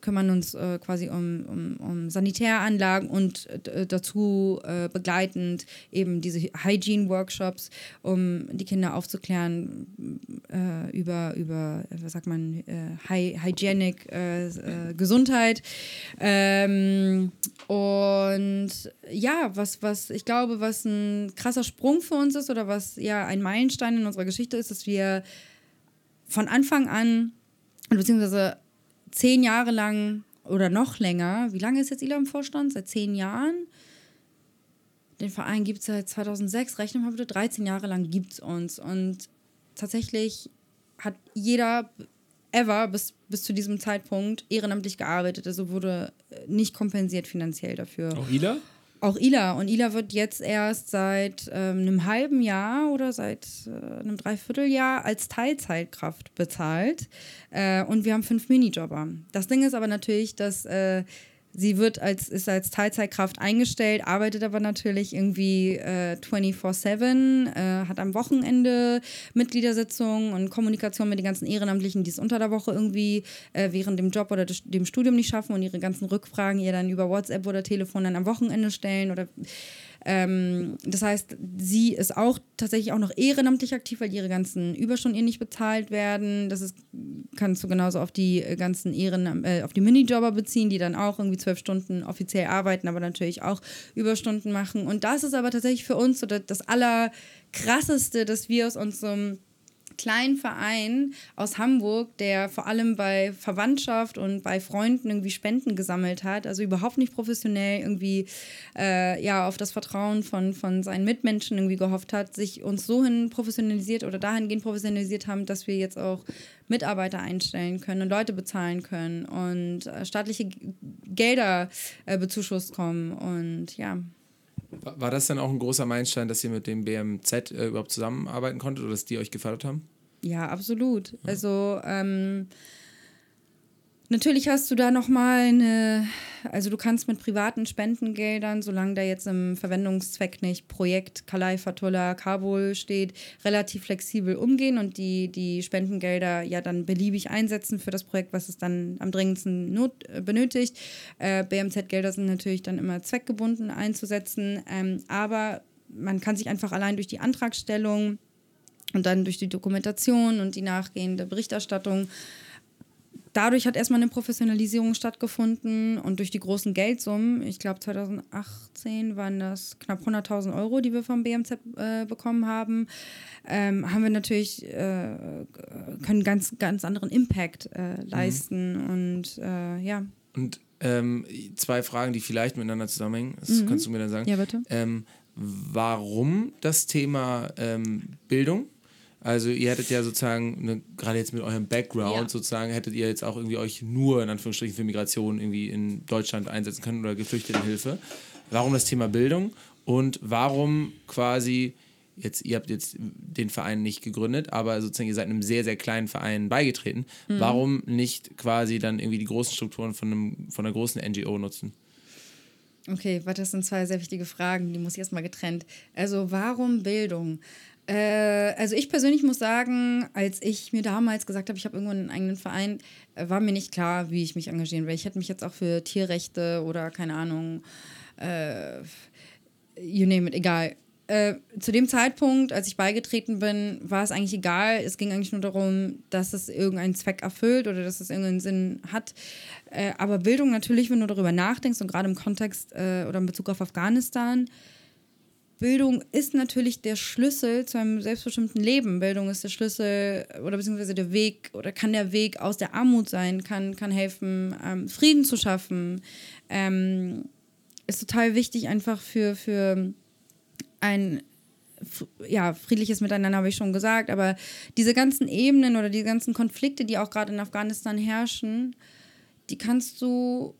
kümmern uns äh, quasi um, um, um, Sanitäranlagen und äh, dazu äh, begleitend eben diese Hygiene-Workshops, um die Kinder aufzuklären über, über, was sagt man, Hygienic Gesundheit. Ähm, und ja, was, was ich glaube, was ein krasser Sprung für uns ist oder was ja ein Meilenstein in unserer Geschichte ist, dass wir von Anfang an, beziehungsweise zehn Jahre lang oder noch länger, wie lange ist jetzt Ila im Vorstand? Seit zehn Jahren? Den Verein gibt es seit 2006, rechnen wir bitte, 13 Jahre lang gibt es uns. Und tatsächlich hat jeder ever bis, bis zu diesem Zeitpunkt ehrenamtlich gearbeitet. Also wurde äh, nicht kompensiert finanziell dafür. Auch Ila? Auch Ila. Und Ila wird jetzt erst seit ähm, einem halben Jahr oder seit äh, einem Dreivierteljahr als Teilzeitkraft bezahlt. Äh, und wir haben fünf Minijobber. Das Ding ist aber natürlich, dass äh, Sie wird als, ist als Teilzeitkraft eingestellt, arbeitet aber natürlich irgendwie äh, 24-7, äh, hat am Wochenende Mitgliedersitzungen und Kommunikation mit den ganzen Ehrenamtlichen, die es unter der Woche irgendwie äh, während dem Job oder dem Studium nicht schaffen und ihre ganzen Rückfragen ihr dann über WhatsApp oder Telefon dann am Wochenende stellen oder ähm, das heißt, sie ist auch tatsächlich auch noch ehrenamtlich aktiv, weil ihre ganzen Überstunden ihr nicht bezahlt werden. Das ist, kannst du genauso auf die äh, ganzen Ehren, äh, auf die Minijobber beziehen, die dann auch irgendwie zwölf Stunden offiziell arbeiten, aber natürlich auch Überstunden machen. Und das ist aber tatsächlich für uns so das, das Allerkrasseste, dass wir aus unserem kleinen Verein aus Hamburg, der vor allem bei Verwandtschaft und bei Freunden irgendwie Spenden gesammelt hat, also überhaupt nicht professionell irgendwie äh, ja auf das Vertrauen von, von seinen Mitmenschen irgendwie gehofft hat, sich uns so hin professionalisiert oder dahingehend professionalisiert haben, dass wir jetzt auch Mitarbeiter einstellen können und Leute bezahlen können und äh, staatliche Gelder äh, bezuschusst kommen und ja. War das dann auch ein großer Meilenstein, dass ihr mit dem BMZ äh, überhaupt zusammenarbeiten konntet oder dass die euch gefördert haben? Ja, absolut. Ja. Also ähm, natürlich hast du da nochmal eine, also du kannst mit privaten Spendengeldern, solange da jetzt im Verwendungszweck nicht Projekt Kalai Fatullah Kabul steht, relativ flexibel umgehen und die, die Spendengelder ja dann beliebig einsetzen für das Projekt, was es dann am dringendsten not, äh, benötigt. Äh, BMZ-Gelder sind natürlich dann immer zweckgebunden einzusetzen, ähm, aber man kann sich einfach allein durch die Antragstellung und dann durch die Dokumentation und die nachgehende Berichterstattung. Dadurch hat erstmal eine Professionalisierung stattgefunden und durch die großen Geldsummen, ich glaube 2018 waren das knapp 100.000 Euro, die wir vom BMZ äh, bekommen haben, ähm, haben wir natürlich, äh, können ganz, ganz anderen Impact äh, leisten mhm. und äh, ja. Und ähm, zwei Fragen, die vielleicht miteinander zusammenhängen, das mhm. kannst du mir dann sagen. Ja, bitte. Ähm, warum das Thema ähm, Bildung? Also ihr hättet ja sozusagen, ne, gerade jetzt mit eurem Background ja. sozusagen, hättet ihr jetzt auch irgendwie euch nur in Anführungsstrichen für Migration irgendwie in Deutschland einsetzen können oder Geflüchtetenhilfe. Warum das Thema Bildung und warum quasi jetzt, ihr habt jetzt den Verein nicht gegründet, aber sozusagen ihr seid einem sehr, sehr kleinen Verein beigetreten. Mhm. Warum nicht quasi dann irgendwie die großen Strukturen von, einem, von einer großen NGO nutzen? Okay, warte, das sind zwei sehr wichtige Fragen, die muss ich erstmal getrennt. Also, warum Bildung? Äh, also ich persönlich muss sagen, als ich mir damals gesagt habe, ich habe irgendwo einen eigenen Verein, äh, war mir nicht klar, wie ich mich engagieren will. Ich hätte mich jetzt auch für Tierrechte oder keine Ahnung, äh, you name it, egal, äh, zu dem Zeitpunkt, als ich beigetreten bin, war es eigentlich egal. Es ging eigentlich nur darum, dass es irgendeinen Zweck erfüllt oder dass es irgendeinen Sinn hat. Äh, aber Bildung natürlich, wenn du darüber nachdenkst und gerade im Kontext äh, oder in Bezug auf Afghanistan, Bildung ist natürlich der Schlüssel zu einem selbstbestimmten Leben. Bildung ist der Schlüssel oder beziehungsweise der Weg oder kann der Weg aus der Armut sein, kann, kann helfen, ähm, Frieden zu schaffen. Ähm, ist total wichtig einfach für, für ein ja, friedliches Miteinander habe ich schon gesagt, aber diese ganzen Ebenen oder die ganzen Konflikte, die auch gerade in Afghanistan herrschen, die kannst du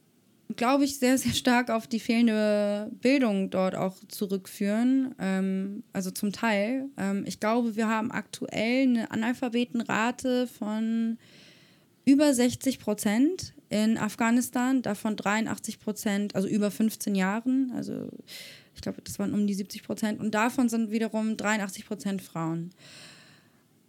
glaube ich, sehr, sehr stark auf die fehlende Bildung dort auch zurückführen. Ähm, also zum Teil. Ähm, ich glaube, wir haben aktuell eine Analphabetenrate von über 60 Prozent in Afghanistan, davon 83 Prozent, also über 15 Jahren. Also ich glaube, das waren um die 70 Prozent. Und davon sind wiederum 83 Prozent Frauen.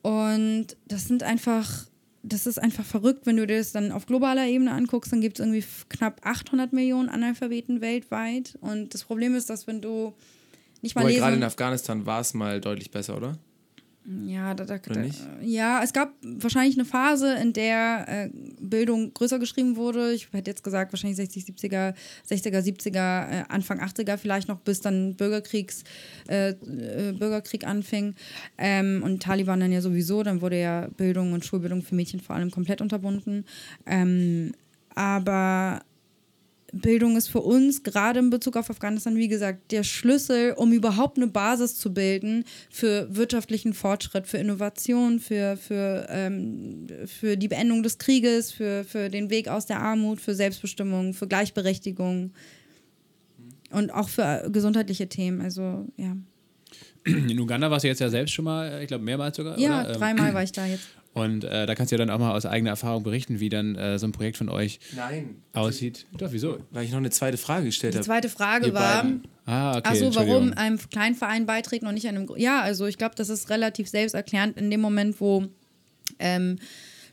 Und das sind einfach das ist einfach verrückt, wenn du dir das dann auf globaler Ebene anguckst, dann gibt es irgendwie knapp 800 Millionen Analphabeten weltweit. Und das Problem ist, dass wenn du nicht mal Aber gerade in Afghanistan war es mal deutlich besser, oder? Ja, da, da, da, ja, es gab wahrscheinlich eine Phase, in der äh, Bildung größer geschrieben wurde. Ich hätte jetzt gesagt, wahrscheinlich 60, 70er, 60er, 70er, äh, Anfang 80er vielleicht noch, bis dann Bürgerkriegs, äh, äh, Bürgerkrieg anfing. Ähm, und Taliban dann ja sowieso, dann wurde ja Bildung und Schulbildung für Mädchen vor allem komplett unterbunden. Ähm, aber Bildung ist für uns gerade in Bezug auf Afghanistan, wie gesagt, der Schlüssel, um überhaupt eine Basis zu bilden für wirtschaftlichen Fortschritt, für Innovation, für, für, ähm, für die Beendung des Krieges, für, für den Weg aus der Armut, für Selbstbestimmung, für Gleichberechtigung und auch für gesundheitliche Themen. Also, ja. In Uganda warst du jetzt ja selbst schon mal, ich glaube, mehrmals sogar. Ja, oder? Ähm, dreimal war ich da jetzt. Und äh, da kannst du ja dann auch mal aus eigener Erfahrung berichten, wie dann äh, so ein Projekt von euch Nein. aussieht. Doch, wieso? Weil ich noch eine zweite Frage gestellt habe. Die zweite Frage war, ah, okay, achso, warum einem Kleinverein beitreten und nicht einem... Ja, also ich glaube, das ist relativ selbsterklärend in dem Moment, wo... Ähm,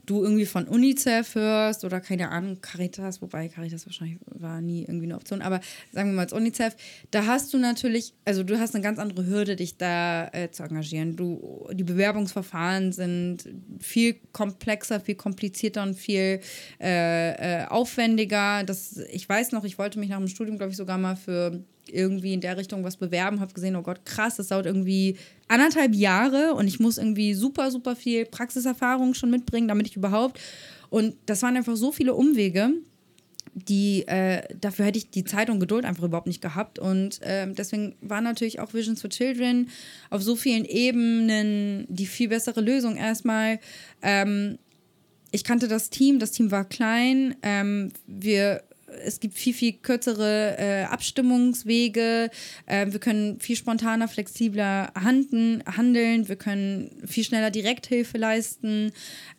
du irgendwie von UNICEF hörst oder keine Ahnung, Caritas, wobei Caritas wahrscheinlich war nie irgendwie eine Option, aber sagen wir mal als UNICEF, da hast du natürlich, also du hast eine ganz andere Hürde, dich da äh, zu engagieren. Du, die Bewerbungsverfahren sind viel komplexer, viel komplizierter und viel äh, äh, aufwendiger. Das, ich weiß noch, ich wollte mich nach dem Studium, glaube ich, sogar mal für irgendwie in der Richtung was bewerben, habe gesehen, oh Gott, krass, das dauert irgendwie anderthalb Jahre und ich muss irgendwie super, super viel Praxiserfahrung schon mitbringen, damit ich überhaupt. Und das waren einfach so viele Umwege, die äh, dafür hätte ich die Zeit und Geduld einfach überhaupt nicht gehabt. Und äh, deswegen war natürlich auch Visions for Children auf so vielen Ebenen die viel bessere Lösung. Erstmal, ähm, ich kannte das Team, das Team war klein. Ähm, wir es gibt viel, viel kürzere äh, Abstimmungswege. Äh, wir können viel spontaner, flexibler handen, handeln. Wir können viel schneller Direkthilfe leisten.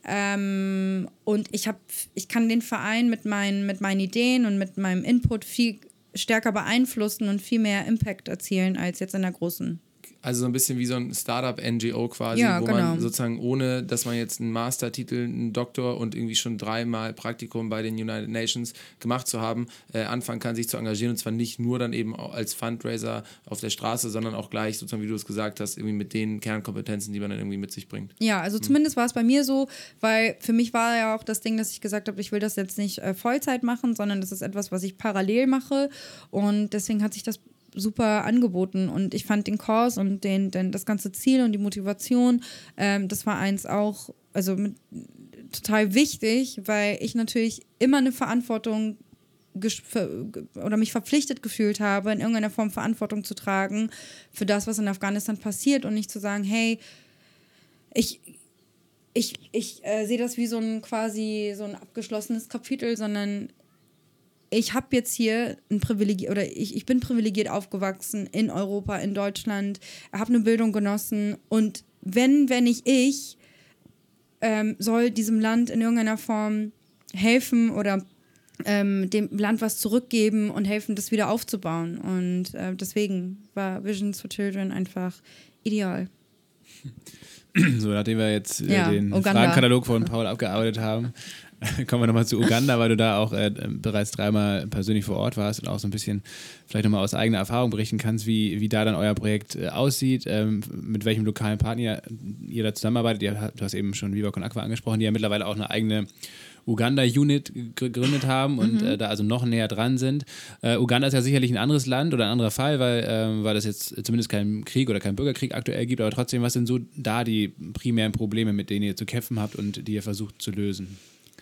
Ähm, und ich, hab, ich kann den Verein mit meinen, mit meinen Ideen und mit meinem Input viel stärker beeinflussen und viel mehr Impact erzielen als jetzt in der großen also so ein bisschen wie so ein Startup-NGO quasi, ja, wo genau. man sozusagen ohne, dass man jetzt einen Mastertitel, einen Doktor und irgendwie schon dreimal Praktikum bei den United Nations gemacht zu haben, äh, anfangen kann, sich zu engagieren. Und zwar nicht nur dann eben als Fundraiser auf der Straße, sondern auch gleich, sozusagen, wie du es gesagt hast, irgendwie mit den Kernkompetenzen, die man dann irgendwie mit sich bringt. Ja, also mhm. zumindest war es bei mir so, weil für mich war ja auch das Ding, dass ich gesagt habe, ich will das jetzt nicht äh, Vollzeit machen, sondern das ist etwas, was ich parallel mache. Und deswegen hat sich das super angeboten und ich fand den Kurs und den, den, das ganze Ziel und die Motivation, ähm, das war eins auch, also mit, total wichtig, weil ich natürlich immer eine Verantwortung oder mich verpflichtet gefühlt habe, in irgendeiner Form Verantwortung zu tragen für das, was in Afghanistan passiert und nicht zu sagen, hey, ich, ich, ich äh, sehe das wie so ein quasi so ein abgeschlossenes Kapitel, sondern ich habe jetzt hier ein Privileg oder ich, ich bin privilegiert aufgewachsen in Europa, in Deutschland, habe eine Bildung genossen und wenn, wenn nicht ich, ähm, soll diesem Land in irgendeiner Form helfen oder ähm, dem Land was zurückgeben und helfen, das wieder aufzubauen. Und äh, deswegen war Visions for Children einfach ideal. So, nachdem wir jetzt äh, ja, den Uganda. Fragenkatalog von Paul abgearbeitet haben, Kommen wir nochmal zu Uganda, weil du da auch äh, bereits dreimal persönlich vor Ort warst und auch so ein bisschen vielleicht nochmal aus eigener Erfahrung berichten kannst, wie, wie da dann euer Projekt äh, aussieht, ähm, mit welchem lokalen Partner ihr da zusammenarbeitet. Ihr, du hast eben schon Viva Con Aqua angesprochen, die ja mittlerweile auch eine eigene Uganda-Unit gegründet haben und mhm. äh, da also noch näher dran sind. Äh, Uganda ist ja sicherlich ein anderes Land oder ein anderer Fall, weil, äh, weil es jetzt zumindest keinen Krieg oder keinen Bürgerkrieg aktuell gibt, aber trotzdem, was sind so da die primären Probleme, mit denen ihr zu kämpfen habt und die ihr versucht zu lösen?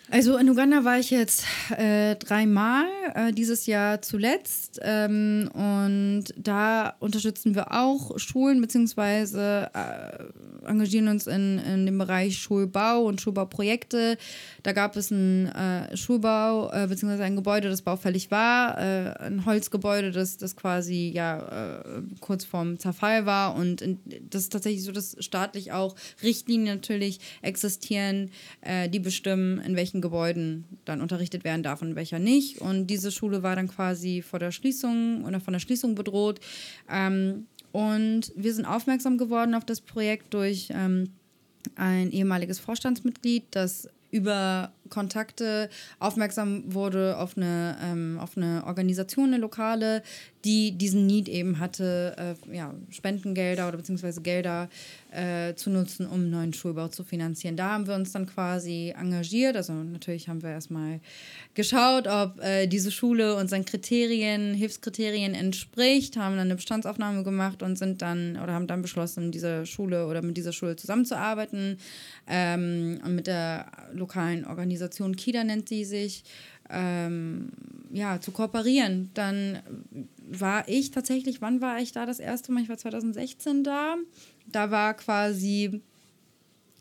Also in Uganda war ich jetzt äh, dreimal, äh, dieses Jahr zuletzt. Ähm, und da unterstützen wir auch Schulen, beziehungsweise äh, engagieren uns in, in dem Bereich Schulbau und Schulbauprojekte. Da gab es einen äh, Schulbau, äh, beziehungsweise ein Gebäude, das baufällig war, äh, ein Holzgebäude, das, das quasi ja kurz vorm Zerfall war. Und in, das ist tatsächlich so, dass staatlich auch Richtlinien natürlich existieren, die bestimmen, in welchen welchen Gebäuden dann unterrichtet werden darf und welcher nicht. Und diese Schule war dann quasi vor der Schließung oder von der Schließung bedroht. Ähm, und wir sind aufmerksam geworden auf das Projekt durch ähm, ein ehemaliges Vorstandsmitglied, das über Kontakte aufmerksam wurde auf eine, ähm, auf eine Organisation, eine lokale, die diesen Need eben hatte, äh, ja, Spendengelder oder beziehungsweise Gelder äh, zu nutzen, um neuen Schulbau zu finanzieren. Da haben wir uns dann quasi engagiert. Also natürlich haben wir erstmal geschaut, ob äh, diese Schule unseren Kriterien, Hilfskriterien entspricht, haben dann eine Bestandsaufnahme gemacht und sind dann oder haben dann beschlossen, diese Schule oder mit dieser Schule zusammenzuarbeiten ähm, und mit der lokalen Organisation KIDA nennt sie sich ähm, ja, zu kooperieren. Dann war ich tatsächlich, wann war ich da das erste Mal? Ich war 2016 da. Da war quasi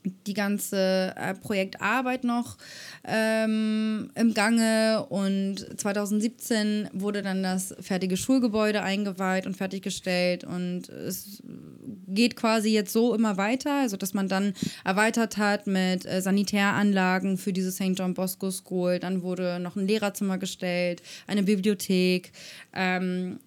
die ganze äh, Projektarbeit noch ähm, im Gange und 2017 wurde dann das fertige Schulgebäude eingeweiht und fertiggestellt und es geht quasi jetzt so immer weiter, also dass man dann erweitert hat mit äh, Sanitäranlagen für diese St. John Bosco School, dann wurde noch ein Lehrerzimmer gestellt, eine Bibliothek ähm,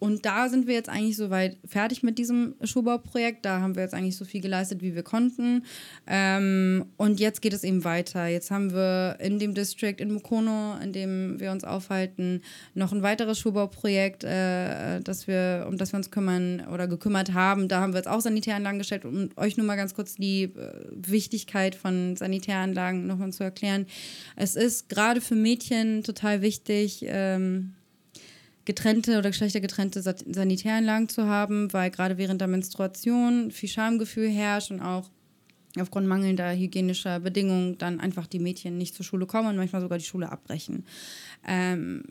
und da sind wir jetzt eigentlich soweit fertig mit diesem Schulbauprojekt. Da haben wir jetzt eigentlich so viel geleistet, wie wir konnten. Ähm, und jetzt geht es eben weiter. Jetzt haben wir in dem District in Mukono, in dem wir uns aufhalten, noch ein weiteres Schulbauprojekt, äh, das wir, um das wir uns kümmern oder gekümmert haben. Da haben wir jetzt auch Sanitäranlagen gestellt, um euch nur mal ganz kurz die äh, Wichtigkeit von Sanitäranlagen nochmal zu erklären. Es ist gerade für Mädchen total wichtig, ähm, getrennte oder geschlechtergetrennte Sanitäranlagen zu haben, weil gerade während der Menstruation viel Schamgefühl herrscht und auch aufgrund mangelnder hygienischer Bedingungen dann einfach die Mädchen nicht zur Schule kommen und manchmal sogar die Schule abbrechen. Ähm,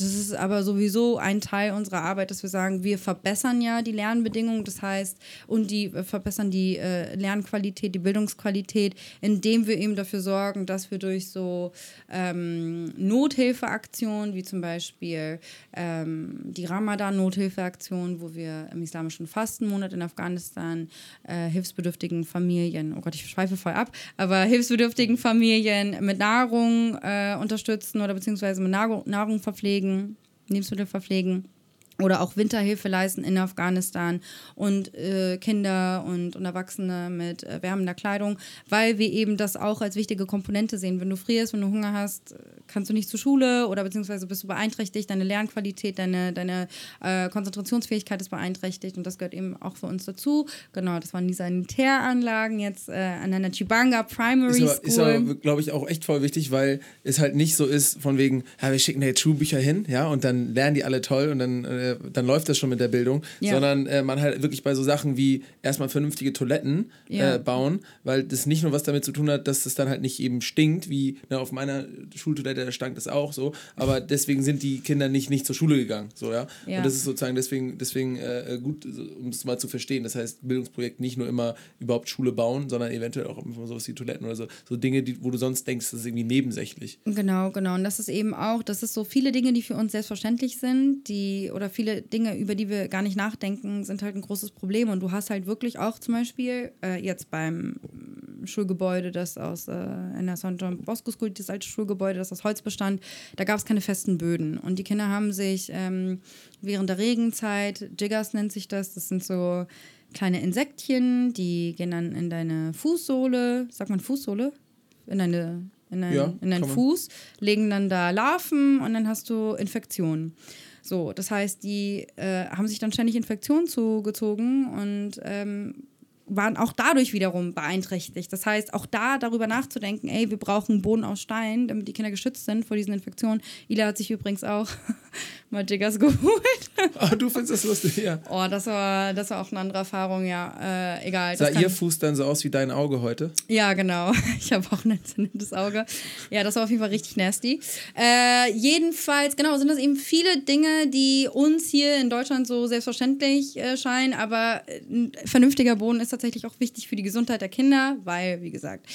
das ist aber sowieso ein Teil unserer Arbeit, dass wir sagen, wir verbessern ja die Lernbedingungen, das heißt, und die äh, verbessern die äh, Lernqualität, die Bildungsqualität, indem wir eben dafür sorgen, dass wir durch so ähm, Nothilfeaktionen, wie zum Beispiel ähm, die Ramadan-Nothilfeaktion, wo wir im islamischen Fastenmonat in Afghanistan äh, hilfsbedürftigen Familien, oh Gott, ich schweife voll ab, aber hilfsbedürftigen Familien mit Nahrung äh, unterstützen oder beziehungsweise mit Nahrung, Nahrung verpflegen verpflegen, Lebensmittel verpflegen oder auch Winterhilfe leisten in Afghanistan und äh, Kinder und, und Erwachsene mit äh, wärmender Kleidung, weil wir eben das auch als wichtige Komponente sehen. Wenn du frierst, wenn du Hunger hast, kannst du nicht zur Schule oder beziehungsweise bist du beeinträchtigt, deine Lernqualität, deine, deine äh, Konzentrationsfähigkeit ist beeinträchtigt und das gehört eben auch für uns dazu. Genau, das waren die Sanitäranlagen jetzt äh, an einer Chibanga Primary ist aber, School. Ist aber, glaube ich, auch echt voll wichtig, weil es halt nicht so ist von wegen, ja, wir schicken da jetzt Schulbücher hin, ja, und dann lernen die alle toll und dann, äh, dann läuft das schon mit der Bildung, ja. sondern äh, man halt wirklich bei so Sachen wie erstmal vernünftige Toiletten ja. Äh, bauen, weil das nicht nur was damit zu tun hat, dass das dann halt nicht eben stinkt, wie ne, auf meiner Schultoilette der stank das auch so, aber deswegen sind die Kinder nicht, nicht zur Schule gegangen, so, ja. ja. Und das ist sozusagen deswegen, deswegen äh, gut, um es mal zu verstehen. Das heißt, Bildungsprojekt nicht nur immer überhaupt Schule bauen, sondern eventuell auch immer sowas wie Toiletten oder so, so Dinge, die, wo du sonst denkst, das ist irgendwie nebensächlich. Genau, genau. Und das ist eben auch, das ist so viele Dinge, die für uns selbstverständlich sind, die oder viele Dinge, über die wir gar nicht nachdenken, sind halt ein großes Problem. Und du hast halt wirklich auch zum Beispiel äh, jetzt beim Schulgebäude, das aus äh, in der St. John Bosco School, das alte Schulgebäude, das aus Holz bestand, da gab es keine festen Böden. Und die Kinder haben sich ähm, während der Regenzeit, Jiggers nennt sich das, das sind so kleine Insektchen, die gehen dann in deine Fußsohle, sagt man Fußsohle? In deine in deinen, Ja, in deinen. Fuß, legen dann da Larven und dann hast du Infektionen. So, das heißt, die äh, haben sich dann ständig Infektionen zugezogen und ähm, waren auch dadurch wiederum beeinträchtigt. Das heißt, auch da darüber nachzudenken, ey, wir brauchen Boden aus Stein, damit die Kinder geschützt sind vor diesen Infektionen. Ila hat sich übrigens auch mal Jiggers geholt. Ah, du findest das lustig, ja. Oh, das war, das war auch eine andere Erfahrung, ja. Äh, egal. Sah ihr Fuß dann so aus wie dein Auge heute? ja, genau. Ich habe auch ein entzündetes Auge. Ja, das war auf jeden Fall richtig nasty. Äh, jedenfalls, genau, sind das eben viele Dinge, die uns hier in Deutschland so selbstverständlich äh, scheinen, aber äh, ein vernünftiger Boden ist tatsächlich auch wichtig für die Gesundheit der Kinder, weil, wie gesagt,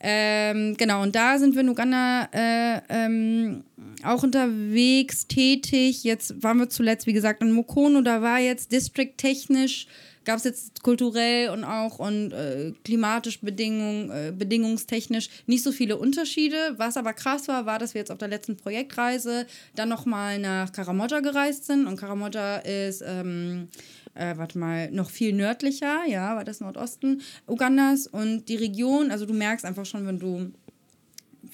ähm, genau, und da sind wir in Uganda äh, ähm, auch unterwegs tätig. Jetzt waren wir zuletzt, wie gesagt, in Mokono, da war jetzt district-technisch gab es jetzt kulturell und auch und äh, klimatisch Bedingung, äh, bedingungstechnisch nicht so viele Unterschiede. Was aber krass war, war, dass wir jetzt auf der letzten Projektreise dann nochmal nach Karamoja gereist sind. Und Karamoja ist, ähm, äh, warte mal, noch viel nördlicher, ja, war das Nordosten Ugandas. Und die Region, also du merkst einfach schon, wenn du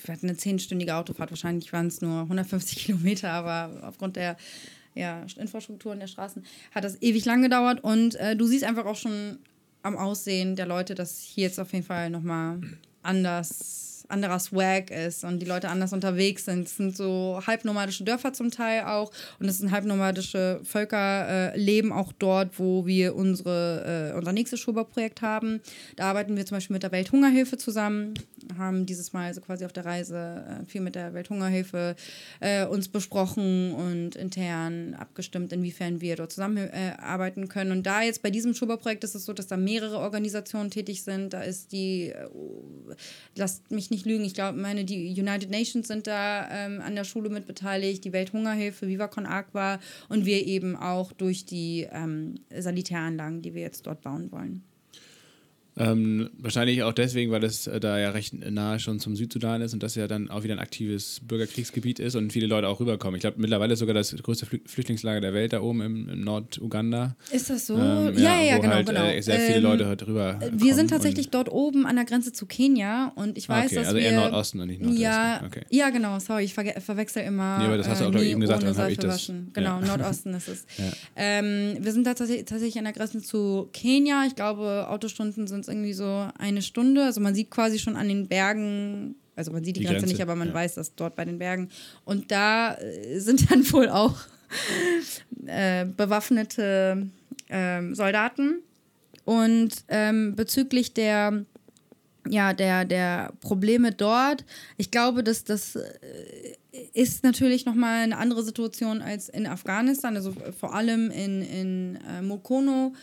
wir hatten eine zehnstündige Autofahrt, wahrscheinlich waren es nur 150 Kilometer, aber aufgrund der ja, Infrastruktur und der Straßen hat das ewig lang gedauert und äh, du siehst einfach auch schon am Aussehen der Leute, dass hier jetzt auf jeden Fall nochmal anders anderer Swag ist und die Leute anders unterwegs sind. Es sind so halbnomadische Dörfer zum Teil auch und es sind halbnomadische Völker, äh, leben auch dort, wo wir unsere, äh, unser nächstes Schulbauprojekt haben. Da arbeiten wir zum Beispiel mit der Welthungerhilfe zusammen, haben dieses Mal also quasi auf der Reise äh, viel mit der Welthungerhilfe äh, uns besprochen und intern abgestimmt, inwiefern wir dort zusammenarbeiten äh, können. Und da jetzt bei diesem Schulbauprojekt ist es so, dass da mehrere Organisationen tätig sind. Da ist die, äh, lasst mich nicht lügen, ich glaube, meine, die United Nations sind da ähm, an der Schule mit beteiligt, die Welthungerhilfe, Viva Con Agua und wir eben auch durch die ähm, Sanitäranlagen, die wir jetzt dort bauen wollen. Ähm, wahrscheinlich auch deswegen, weil es äh, da ja recht nahe schon zum Südsudan ist und das ja dann auch wieder ein aktives Bürgerkriegsgebiet ist und viele Leute auch rüberkommen. Ich glaube, mittlerweile ist sogar das größte Flü Flüchtlingslager der Welt da oben im, im Nord-Uganda. Ist das so? Ähm, ja, ja, ja, wo genau, halt, genau. Äh, sehr viele Ähm, Leute halt rüber. Wir kommen sind tatsächlich dort oben an der Grenze zu Kenia und ich weiß, okay, dass also wir... eher Nordosten und nicht Nordwesten. Ja, Okay. ja, genau, sorry, ich verge- verwechsel immer. Nee, aber das hast du auch, äh, eben gesagt, dann hab ich das- waschen. Genau, ja. Nordosten ist es. Ja. Ähm, wir sind da tatsächlich, an der Grenze zu Kenia. Ich glaube, Autostunden sind irgendwie so eine Stunde. Also man sieht quasi schon an den Bergen, also man sieht die, Die Grenze, Grenze, nicht, aber man ja. weiß, dass dort bei den Bergen. Und da äh, sind dann wohl auch äh, bewaffnete ähm, Soldaten. Und ähm, bezüglich der, ja, der, der Probleme dort, ich glaube, dass das äh, ist natürlich nochmal eine andere Situation als in Afghanistan, also vor allem in, in äh, Mokono,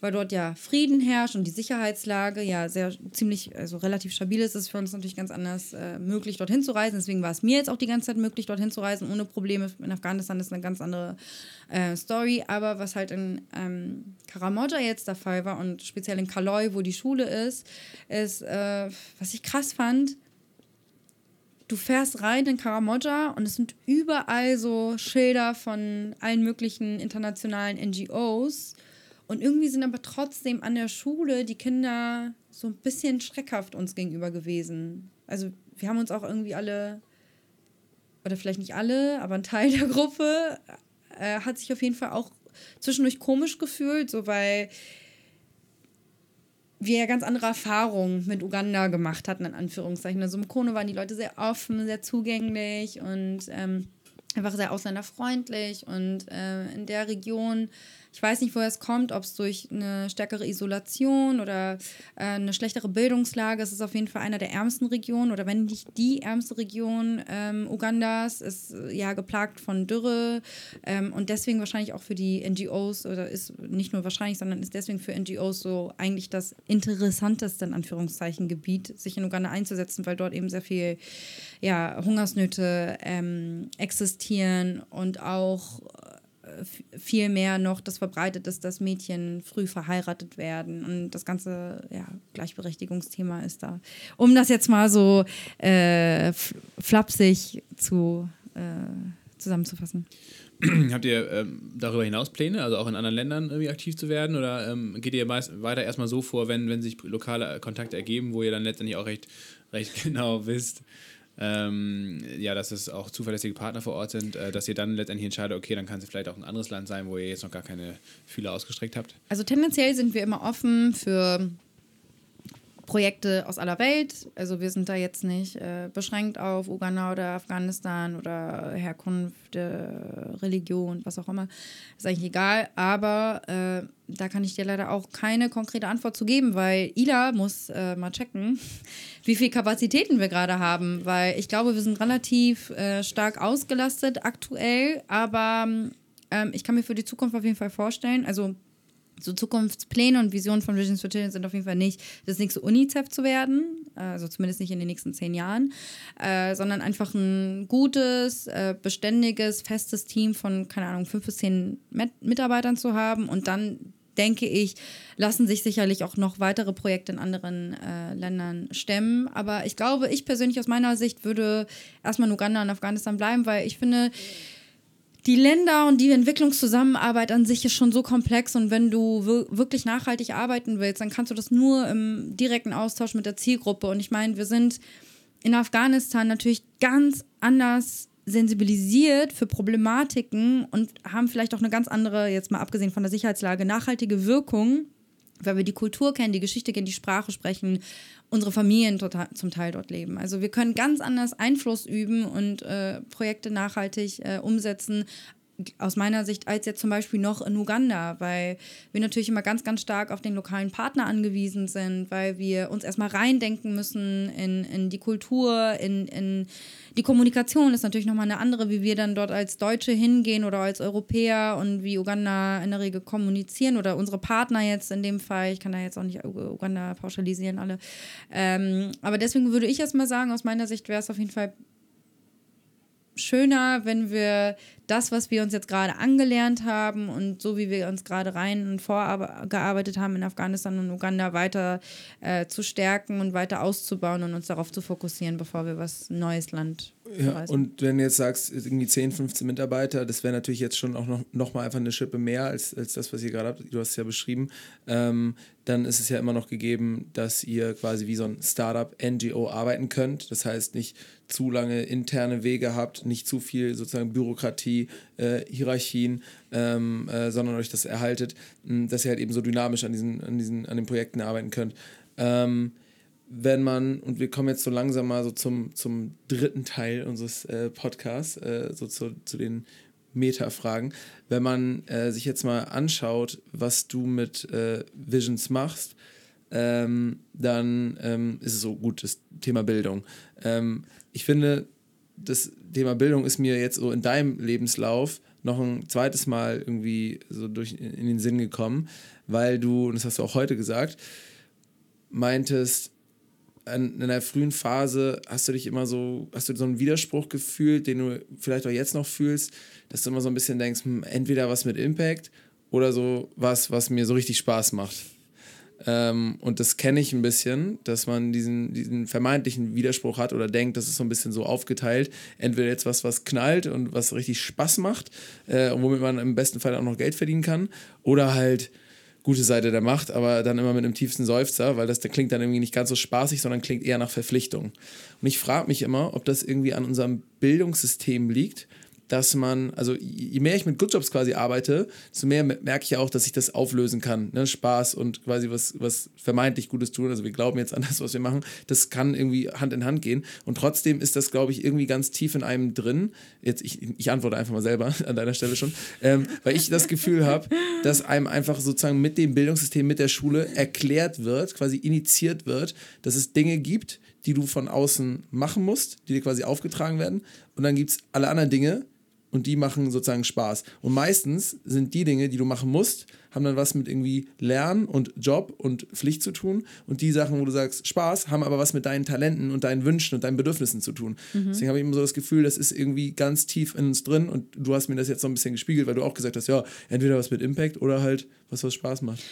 weil dort ja Frieden herrscht und die Sicherheitslage ja sehr ziemlich, also relativ stabil ist, ist es für uns natürlich ganz anders äh, möglich, dorthin zu reisen. Deswegen war es mir jetzt auch die ganze Zeit möglich, dorthin zu reisen, ohne Probleme. In Afghanistan ist eine ganz andere äh, Story. Aber was halt in ähm, Karamoja jetzt der Fall war und speziell in Kaloi, wo die Schule ist, ist, äh, was ich krass fand, du fährst rein in Karamoja und es sind überall so Schilder von allen möglichen internationalen NGOs. Und irgendwie sind aber trotzdem an der Schule die Kinder so ein bisschen schreckhaft uns gegenüber gewesen. Also wir haben uns auch irgendwie alle, oder vielleicht nicht alle, aber ein Teil der Gruppe äh, hat sich auf jeden Fall auch zwischendurch komisch gefühlt, so weil wir ja ganz andere Erfahrungen mit Uganda gemacht hatten, in Anführungszeichen. Also im Kono waren die Leute sehr offen, sehr zugänglich und ähm, einfach sehr ausländerfreundlich. Und äh, in der Region, ich weiß nicht, woher es kommt, ob es durch eine stärkere Isolation oder äh, eine schlechtere Bildungslage, es ist auf jeden Fall einer der ärmsten Regionen oder wenn nicht die ärmste Region ähm, Ugandas, ist äh, ja geplagt von Dürre ähm, und deswegen wahrscheinlich auch für die NGOs oder ist nicht nur wahrscheinlich, sondern ist deswegen für NGOs so eigentlich das interessanteste in Anführungszeichen Gebiet, sich in Uganda einzusetzen, weil dort eben sehr viel ja, Hungersnöte ähm, existieren und auch äh, viel mehr noch das verbreitet ist, dass Mädchen früh verheiratet werden und das ganze ja, Gleichberechtigungsthema ist da. Um das jetzt mal so äh, flapsig zu, äh, zusammenzufassen. Habt ihr ähm, darüber hinaus Pläne, also auch in anderen Ländern irgendwie aktiv zu werden? Oder ähm, geht ihr meist weiter erstmal so vor, wenn, wenn sich lokale Kontakte ergeben, wo ihr dann letztendlich auch recht, recht genau wisst, ähm, ja, dass es auch zuverlässige Partner vor Ort sind, äh, dass ihr dann letztendlich entscheidet, okay, dann kann es vielleicht auch ein anderes Land sein, wo ihr jetzt noch gar keine Fühler ausgestreckt habt? Also tendenziell sind wir immer offen für Projekte aus aller Welt. Also wir sind da jetzt nicht äh, beschränkt auf Uganda oder Afghanistan oder Herkunft, äh, Religion, was auch immer. Ist eigentlich egal. Aber äh, da kann ich dir leider auch keine konkrete Antwort zu geben, weil Ila muss äh, mal checken, wie viel Kapazitäten wir gerade haben. Weil ich glaube, wir sind relativ äh, stark ausgelastet aktuell. Aber ähm, ich kann mir für die Zukunft auf jeden Fall vorstellen, also so Zukunftspläne und Visionen von Visions for Children sind auf jeden Fall nicht, das nächste UNICEF zu werden, also zumindest nicht in den nächsten zehn Jahren, äh, sondern einfach ein gutes, äh, beständiges, festes Team von, keine Ahnung, fünf bis zehn Met Mitarbeitern zu haben und dann denke ich, lassen sich sicherlich auch noch weitere Projekte in anderen äh, Ländern stemmen. Aber ich glaube, ich persönlich aus meiner Sicht würde erstmal in Uganda und Afghanistan bleiben, weil ich finde, die Länder und die Entwicklungszusammenarbeit an sich ist schon so komplex und wenn du wirklich nachhaltig arbeiten willst, dann kannst du das nur im direkten Austausch mit der Zielgruppe. Und ich meine, wir sind in Afghanistan natürlich ganz anders sensibilisiert für Problematiken und haben vielleicht auch eine ganz andere, jetzt mal abgesehen von der Sicherheitslage, nachhaltige Wirkung, weil wir die Kultur kennen, die Geschichte kennen, die Sprache sprechen unsere Familien total, zum Teil dort leben. Also wir können ganz anders Einfluss üben und äh, Projekte nachhaltig äh, umsetzen, aus meiner Sicht als jetzt zum Beispiel noch in Uganda, weil wir natürlich immer ganz, ganz stark auf den lokalen Partner angewiesen sind, weil wir uns erstmal reindenken müssen in, in die Kultur, in, in die Kommunikation ist natürlich nochmal eine andere, wie wir dann dort als Deutsche hingehen oder als Europäer und wie Uganda in der Regel kommunizieren oder unsere Partner jetzt in dem Fall. Ich kann da jetzt auch nicht Uganda pauschalisieren alle. Ähm, aber deswegen würde ich erstmal sagen, aus meiner Sicht wäre es auf jeden Fall schöner, wenn wir das, was wir uns jetzt gerade angelernt haben und so wie wir uns gerade rein und vorgearbeitet haben in Afghanistan und Uganda weiter äh, zu stärken und weiter auszubauen und uns darauf zu fokussieren, bevor wir was neues Land ja, und wenn du jetzt sagst, irgendwie 10, 15 Mitarbeiter, das wäre natürlich jetzt schon auch noch, noch mal einfach eine Schippe mehr als, als das, was ihr gerade habt. Du hast es ja beschrieben. Ähm, dann ist es ja immer noch gegeben, dass ihr quasi wie so ein Startup, NGO arbeiten könnt. Das heißt, nicht zu lange interne Wege habt, nicht zu viel sozusagen Bürokratie, äh, Hierarchien, ähm, äh, sondern euch das erhaltet, dass ihr halt eben so dynamisch an diesen, an diesen, an den Projekten arbeiten könnt. Ähm, wenn man, und wir kommen jetzt so langsam mal so zum, zum dritten Teil unseres äh, Podcasts, äh, so zu, zu den Meta-Fragen, wenn man äh, sich jetzt mal anschaut, was du mit äh, Visions machst, ähm, dann ähm, ist es so gut, das Thema Bildung. Ähm, ich finde, das Thema Bildung ist mir jetzt so in deinem Lebenslauf noch ein zweites Mal irgendwie so durch in den Sinn gekommen, weil du, und das hast du auch heute gesagt, meintest, in einer frühen Phase hast du dich immer so, hast du so einen Widerspruch gefühlt, den du vielleicht auch jetzt noch fühlst, dass du immer so ein bisschen denkst, hm, entweder was mit Impact oder so was, was mir so richtig Spaß macht. Ähm, und das kenne ich ein bisschen, dass man diesen, diesen vermeintlichen Widerspruch hat oder denkt, das ist so ein bisschen so aufgeteilt. Entweder jetzt was, was knallt und was richtig Spaß macht, äh, womit man im besten Fall auch noch Geld verdienen kann, oder halt gute Seite der Macht, aber dann immer mit einem tiefsten Seufzer, weil das, das klingt dann irgendwie nicht ganz so spaßig, sondern klingt eher nach Verpflichtung. Und ich frage mich immer, ob das irgendwie an unserem Bildungssystem liegt, dass man, also je mehr ich mit Good Jobs quasi arbeite, desto mehr merke ich auch, dass ich das auflösen kann. Ne? Spaß und quasi was, was vermeintlich Gutes tun. Also wir glauben jetzt an das, was wir machen. Das kann irgendwie Hand in Hand gehen. Und trotzdem ist das, glaube ich, irgendwie ganz tief in einem drin. Jetzt, ich, ich antworte einfach mal selber an deiner Stelle schon, ähm, weil ich das Gefühl habe, dass einem einfach sozusagen mit dem Bildungssystem, mit der Schule erklärt wird, quasi initiiert wird, dass es Dinge gibt, die du von außen machen musst, die dir quasi aufgetragen werden. Und dann gibt es alle anderen Dinge, und die machen sozusagen Spaß. Und meistens sind die Dinge, die du machen musst, haben dann was mit irgendwie Lernen und Job und Pflicht zu tun. Und die Sachen, wo du sagst Spaß, haben aber was mit deinen Talenten und deinen Wünschen und deinen Bedürfnissen zu tun. Mhm. Deswegen habe ich immer so das Gefühl, das ist irgendwie ganz tief in uns drin. Und du hast mir das jetzt so ein bisschen gespiegelt, weil du auch gesagt hast, ja, entweder was mit Impact oder halt was, was Spaß macht.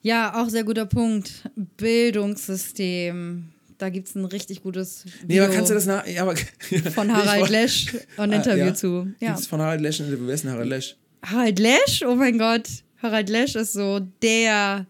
Ja, auch sehr guter Punkt. Bildungssystem da gibt es ein richtig gutes Video nee, aber kannst du das nach, ja, aber, von Harald Lesch ein ah, Interview ja. zu. Ja. Gibt es von Harald Lesch ein Interview? Wer ist denn Harald Lesch? Harald Lesch? Oh mein Gott. Harald Lesch ist so der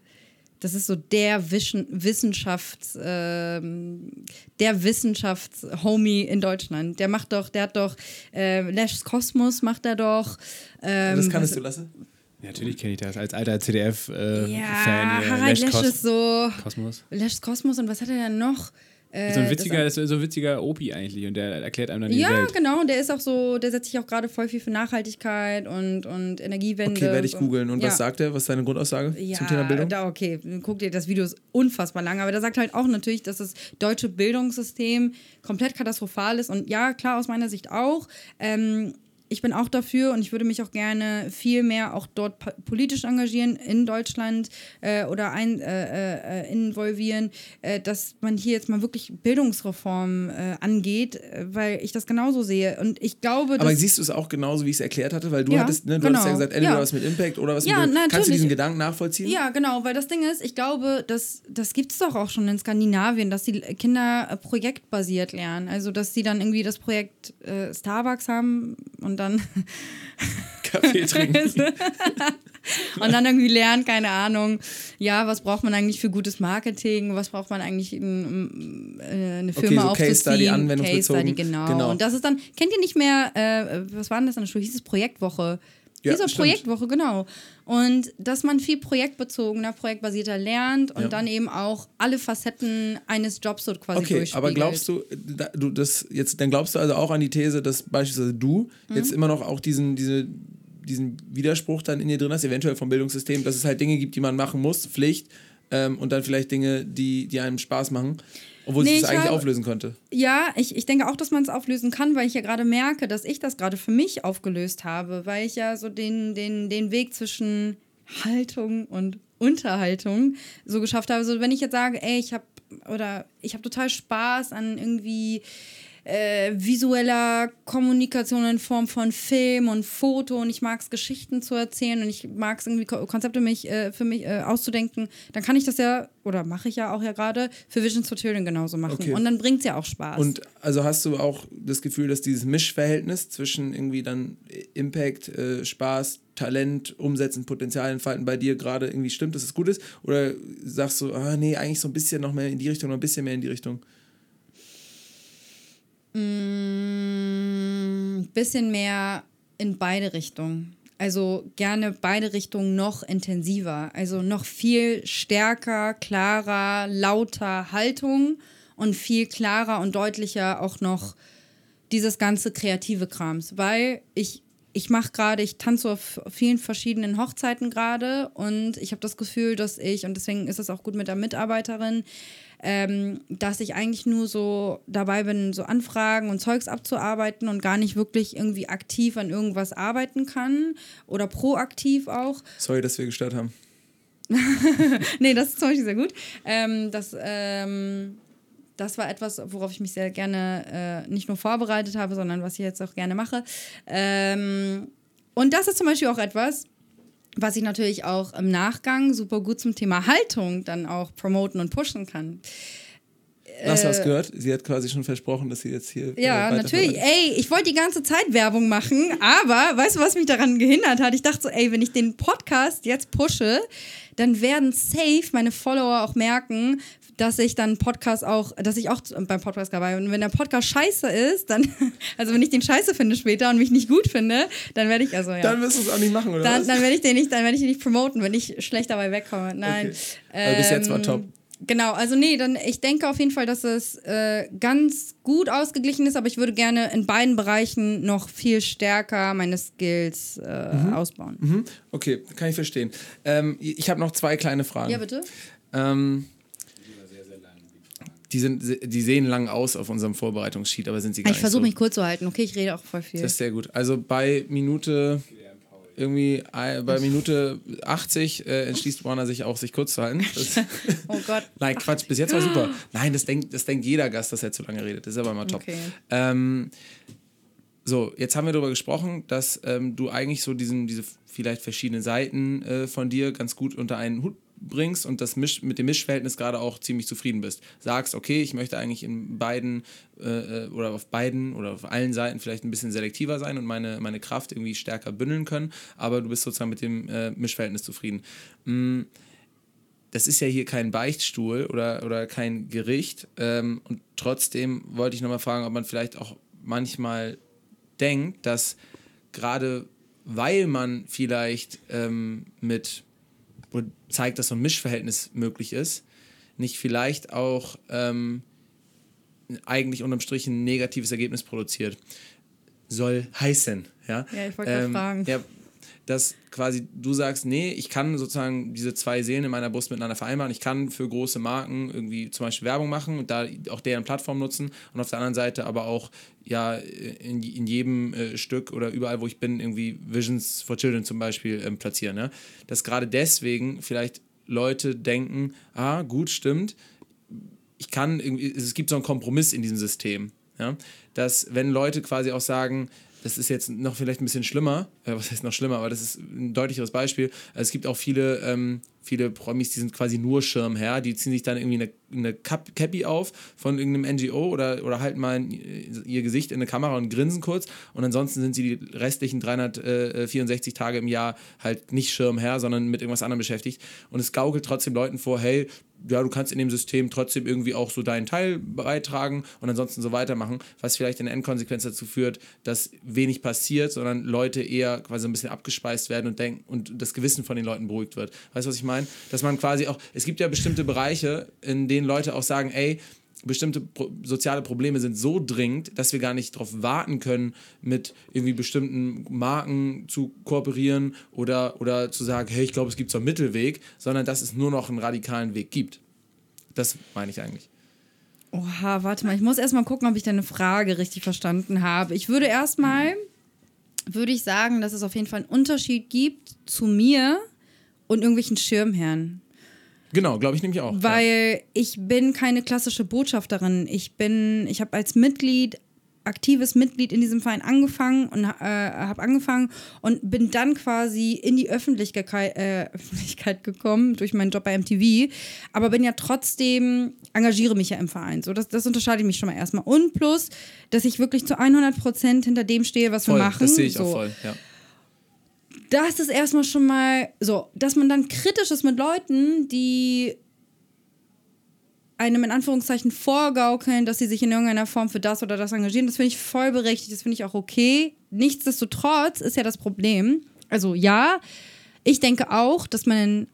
das ist so der Wischen, Wissenschafts, ähm, der Wissenschafts-Homie in Deutschland. Der macht doch, der hat doch, äh, Lash's Kosmos macht er doch. Ähm, das kannst was- du lassen? Ja, natürlich kenne ich das als alter CDF-Fan. Ja, hier, Harald Lesch Kos- ist so. Kosmos. Lash's Kosmos und was hat er denn noch? Äh, So ein witziger, das ist so ein witziger Opi eigentlich und der erklärt einem dann die Ja, Welt. genau. Der ist auch so, der setzt sich auch gerade voll viel für Nachhaltigkeit und, und Energiewende. Okay, werde ich googeln. Und ja. was sagt er? Was ist deine Grundaussage ja, zum Thema Bildung? Da, okay, guck dir das Video ist unfassbar lang, aber der sagt halt auch natürlich, dass das deutsche Bildungssystem komplett katastrophal ist und ja, klar, aus meiner Sicht auch. Ähm, ich bin auch dafür und ich würde mich auch gerne viel mehr auch dort politisch engagieren in Deutschland äh, oder ein, äh, äh, involvieren, äh, dass man hier jetzt mal wirklich Bildungsreform äh, angeht, äh, weil ich das genauso sehe. Und ich glaube, Aber siehst du es auch genauso, wie ich es erklärt hatte? Weil du Ja, hattest, ne, du genau. hattest ja gesagt, entweder Ja. was mit Impact oder was Ja, mit. Kannst du natürlich. diesen Gedanken nachvollziehen? Ja, genau, weil das Ding ist, ich glaube, das, das gibt es doch auch schon in Skandinavien, dass die Kinder äh, projektbasiert lernen. Also, dass sie dann irgendwie das Projekt äh, Starbucks haben und dann, Kaffee trinken. und dann irgendwie lernen, keine Ahnung, ja, was braucht man eigentlich für gutes Marketing, was braucht man eigentlich in, äh, eine Firma so aufzuziehen. Case Study, anwendungsbezogen. Case Study, genau. Genau. Und das ist dann, kennt ihr nicht mehr, äh, was war denn das an der Schule? Hieß es Projektwoche? Ja, Diese. Projektwoche, genau. Und dass man viel projektbezogener, projektbasierter lernt und Ja. dann eben auch alle Facetten eines Jobs so quasi Okay, durchspiegelt. aber glaubst du, da, du das jetzt, dann glaubst du also auch an die These, dass beispielsweise du Mhm. jetzt immer noch auch diesen, diese, diesen Widerspruch dann in dir drin hast, eventuell vom Bildungssystem, dass es halt Dinge gibt, die man machen muss, Pflicht, ähm, und dann vielleicht Dinge, die, die einem Spaß machen, obwohl Nee, ich eigentlich habe- auflösen könnte. Ja, ich, ich denke auch, dass man es auflösen kann, weil ich ja gerade merke, dass ich das gerade für mich aufgelöst habe, weil ich ja so den, den, den Weg zwischen Haltung und Unterhaltung so geschafft habe. So, wenn ich jetzt sage, ey, ich habe oder ich habe total Spaß an irgendwie äh, visueller Kommunikation in Form von Film und Foto und ich mag es, Geschichten zu erzählen und ich mag es irgendwie Ko- Konzepte mich, äh, für mich äh, auszudenken, dann kann ich das ja, oder mache ich ja auch ja gerade, für Visions for Children genauso machen. Okay. Und dann bringt es ja auch Spaß. Und also hast du auch das Gefühl, dass dieses Mischverhältnis zwischen irgendwie dann Impact, äh, Spaß, Talent, Umsetzen, Potenzial entfalten bei dir gerade irgendwie stimmt, dass es gut ist? Oder sagst du, ah, nee, eigentlich so ein bisschen noch mehr in die Richtung, noch ein bisschen mehr in die Richtung? Ein bisschen mehr in beide Richtungen. Also gerne beide Richtungen noch intensiver. Also noch viel stärker, klarer, lauter Haltung und viel klarer und deutlicher auch noch dieses ganze kreative Krams. Weil ich, ich mache gerade, ich tanze auf vielen verschiedenen Hochzeiten gerade und ich habe das Gefühl, dass ich, und deswegen ist es auch gut mit der Mitarbeiterin, ähm, dass ich eigentlich nur so dabei bin, so Anfragen und Zeugs abzuarbeiten und gar nicht wirklich irgendwie aktiv an irgendwas arbeiten kann oder proaktiv auch. Sorry, dass wir gestört haben. nee, das ist zum Beispiel sehr gut. Ähm, das, ähm, das war etwas, worauf ich mich sehr gerne äh, nicht nur vorbereitet habe, sondern was ich jetzt auch gerne mache. Ähm, und das ist zum Beispiel auch etwas, was ich natürlich auch im Nachgang super gut zum Thema Haltung dann auch promoten und pushen kann. Hast du was gehört? Sie hat quasi schon versprochen, dass sie jetzt hier. Äh, Ja, äh, natürlich. Ey, ich wollte die ganze Zeit Werbung machen, aber weißt du, was mich daran gehindert hat? Ich dachte so, ey, wenn ich den Podcast jetzt pushe, dann werden safe meine Follower auch merken, dass ich dann Podcast auch, dass ich auch beim Podcast dabei bin. Und wenn der Podcast scheiße ist, dann, also wenn ich den scheiße finde später und mich nicht gut finde, dann werde ich, also ja. Dann wirst du es auch nicht machen, oder Dann, was? dann werde ich den nicht, dann werde ich den nicht promoten, wenn ich schlecht dabei wegkomme. Nein. Okay. Also bis jetzt war Ähm, top. Genau, also nee, dann ich denke auf jeden Fall, dass es äh, ganz gut ausgeglichen ist, aber ich würde gerne in beiden Bereichen noch viel stärker meine Skills äh, ausbauen. Mhm. Okay, kann ich verstehen. Ähm, ich habe noch zwei kleine Fragen. Ja, bitte. Ähm, die, sind, die sehen lang aus auf unserem Vorbereitungssheet, aber sind sie gar Ich nicht versuche so. mich kurz zu halten, okay? Ich rede auch voll viel. Das ist sehr gut. Also bei Minute irgendwie bei Minute 80 äh, entschließt Warner sich auch, sich kurz zu halten. Das, oh Gott. Nein, Quatsch, bis jetzt war super. Nein, das denkt, das denkt jeder Gast, dass er zu lange redet. Das ist aber immer top. Okay. Ähm, so, jetzt haben wir darüber gesprochen, dass ähm, du eigentlich so diesen, diese vielleicht verschiedenen Seiten äh, von dir ganz gut unter einen Hut bringst und das Misch, mit dem Mischverhältnis gerade auch ziemlich zufrieden bist. Sagst, okay, ich möchte eigentlich in beiden äh, äh, oder auf beiden oder auf allen Seiten vielleicht ein bisschen selektiver sein und meine, meine Kraft irgendwie stärker bündeln können, aber du bist sozusagen mit dem äh, Mischverhältnis zufrieden. Mm, das ist ja hier kein Beichtstuhl oder, oder kein Gericht. Ähm, und trotzdem wollte ich nochmal fragen, ob man vielleicht auch manchmal denkt, dass gerade weil man vielleicht ähm, mit zeigt, dass so ein Mischverhältnis möglich ist, nicht vielleicht auch ähm, eigentlich unterm Strich ein negatives Ergebnis produziert. Soll heißen, ja. Ja, ich wollte ähm, fragen. Ja, dass quasi du sagst, nee, ich kann sozusagen diese zwei Seelen in meiner Brust miteinander vereinbaren. Ich kann für große Marken irgendwie zum Beispiel Werbung machen und da auch deren Plattform nutzen und auf der anderen Seite aber auch ja in, in jedem äh, Stück oder überall, wo ich bin, irgendwie Visions for Children zum Beispiel ähm, platzieren. Ja? Dass gerade deswegen vielleicht Leute denken, ah, gut, stimmt, ich kann irgendwie, es gibt so einen Kompromiss in diesem System. Ja? Dass wenn Leute quasi auch sagen, das ist jetzt noch vielleicht ein bisschen schlimmer, was heißt noch schlimmer, aber das ist ein deutlicheres Beispiel. Es gibt auch viele, ähm, viele Promis, die sind quasi nur Schirmherr, die ziehen sich dann irgendwie eine, eine Cappy auf von irgendeinem NGO oder, oder halten mal ihr Gesicht in eine Kamera und grinsen kurz. Und ansonsten sind sie die restlichen 364 Tage im Jahr halt nicht Schirmherr, sondern mit irgendwas anderem beschäftigt. Und es gaukelt trotzdem Leuten vor, hey, ja, du kannst in dem System trotzdem irgendwie auch so deinen Teil beitragen und ansonsten so weitermachen, was vielleicht in der Endkonsequenz dazu führt, dass wenig passiert, sondern Leute eher quasi ein bisschen abgespeist werden und denken und das Gewissen von den Leuten beruhigt wird. Weißt du, was ich meine? Dass man quasi auch, es gibt ja bestimmte Bereiche, in denen Leute auch sagen, ey, bestimmte pro soziale Probleme sind so dringend, dass wir gar nicht darauf warten können, mit irgendwie bestimmten Marken zu kooperieren oder, oder zu sagen, hey, ich glaube, es gibt so einen Mittelweg, sondern dass es nur noch einen radikalen Weg gibt. Das meine ich eigentlich. Oha, warte mal, ich muss erstmal gucken, ob ich deine Frage richtig verstanden habe. Ich würde erstmal, würde ich sagen, dass es auf jeden Fall einen Unterschied gibt zu mir und irgendwelchen Schirmherren. Genau, glaube ich nämlich auch. Weil ja. ich bin keine klassische Botschafterin. Ich bin, ich habe als Mitglied aktives Mitglied in diesem Verein angefangen und äh, habe angefangen und bin dann quasi in die Öffentlichkeit, äh, Öffentlichkeit gekommen durch meinen Job bei MTV, aber bin ja trotzdem, engagiere mich ja im Verein. So, das, das unterscheide ich mich schon mal erstmal. Und plus, dass ich wirklich zu 100 Prozent hinter dem stehe, was voll, wir machen. Das sehe ich so. auch voll, ja das ist erstmal schon mal so, dass man dann kritisch ist mit Leuten, die einem in Anführungszeichen vorgaukeln, dass sie sich in irgendeiner Form für das oder das engagieren. Das finde ich voll berechtigt, das finde ich auch okay. Nichtsdestotrotz ist ja das Problem. Also ja, ich denke auch, dass man,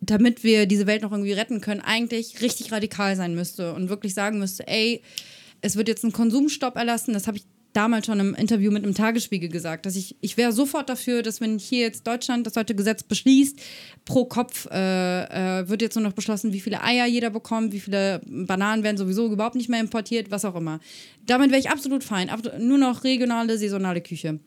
damit wir diese Welt noch irgendwie retten können, eigentlich richtig radikal sein müsste und wirklich sagen müsste, ey, es wird jetzt ein Konsumstopp erlassen. Das habe ich damals schon im Interview mit einem Tagesspiegel gesagt, dass ich, ich wäre sofort dafür, dass wenn hier jetzt Deutschland das heute Gesetz beschließt, pro Kopf äh, äh, wird jetzt nur noch beschlossen, wie viele Eier jeder bekommt, wie viele Bananen werden sowieso überhaupt nicht mehr importiert, was auch immer. Damit wäre ich absolut fein. Nur noch regionale, saisonale Küche.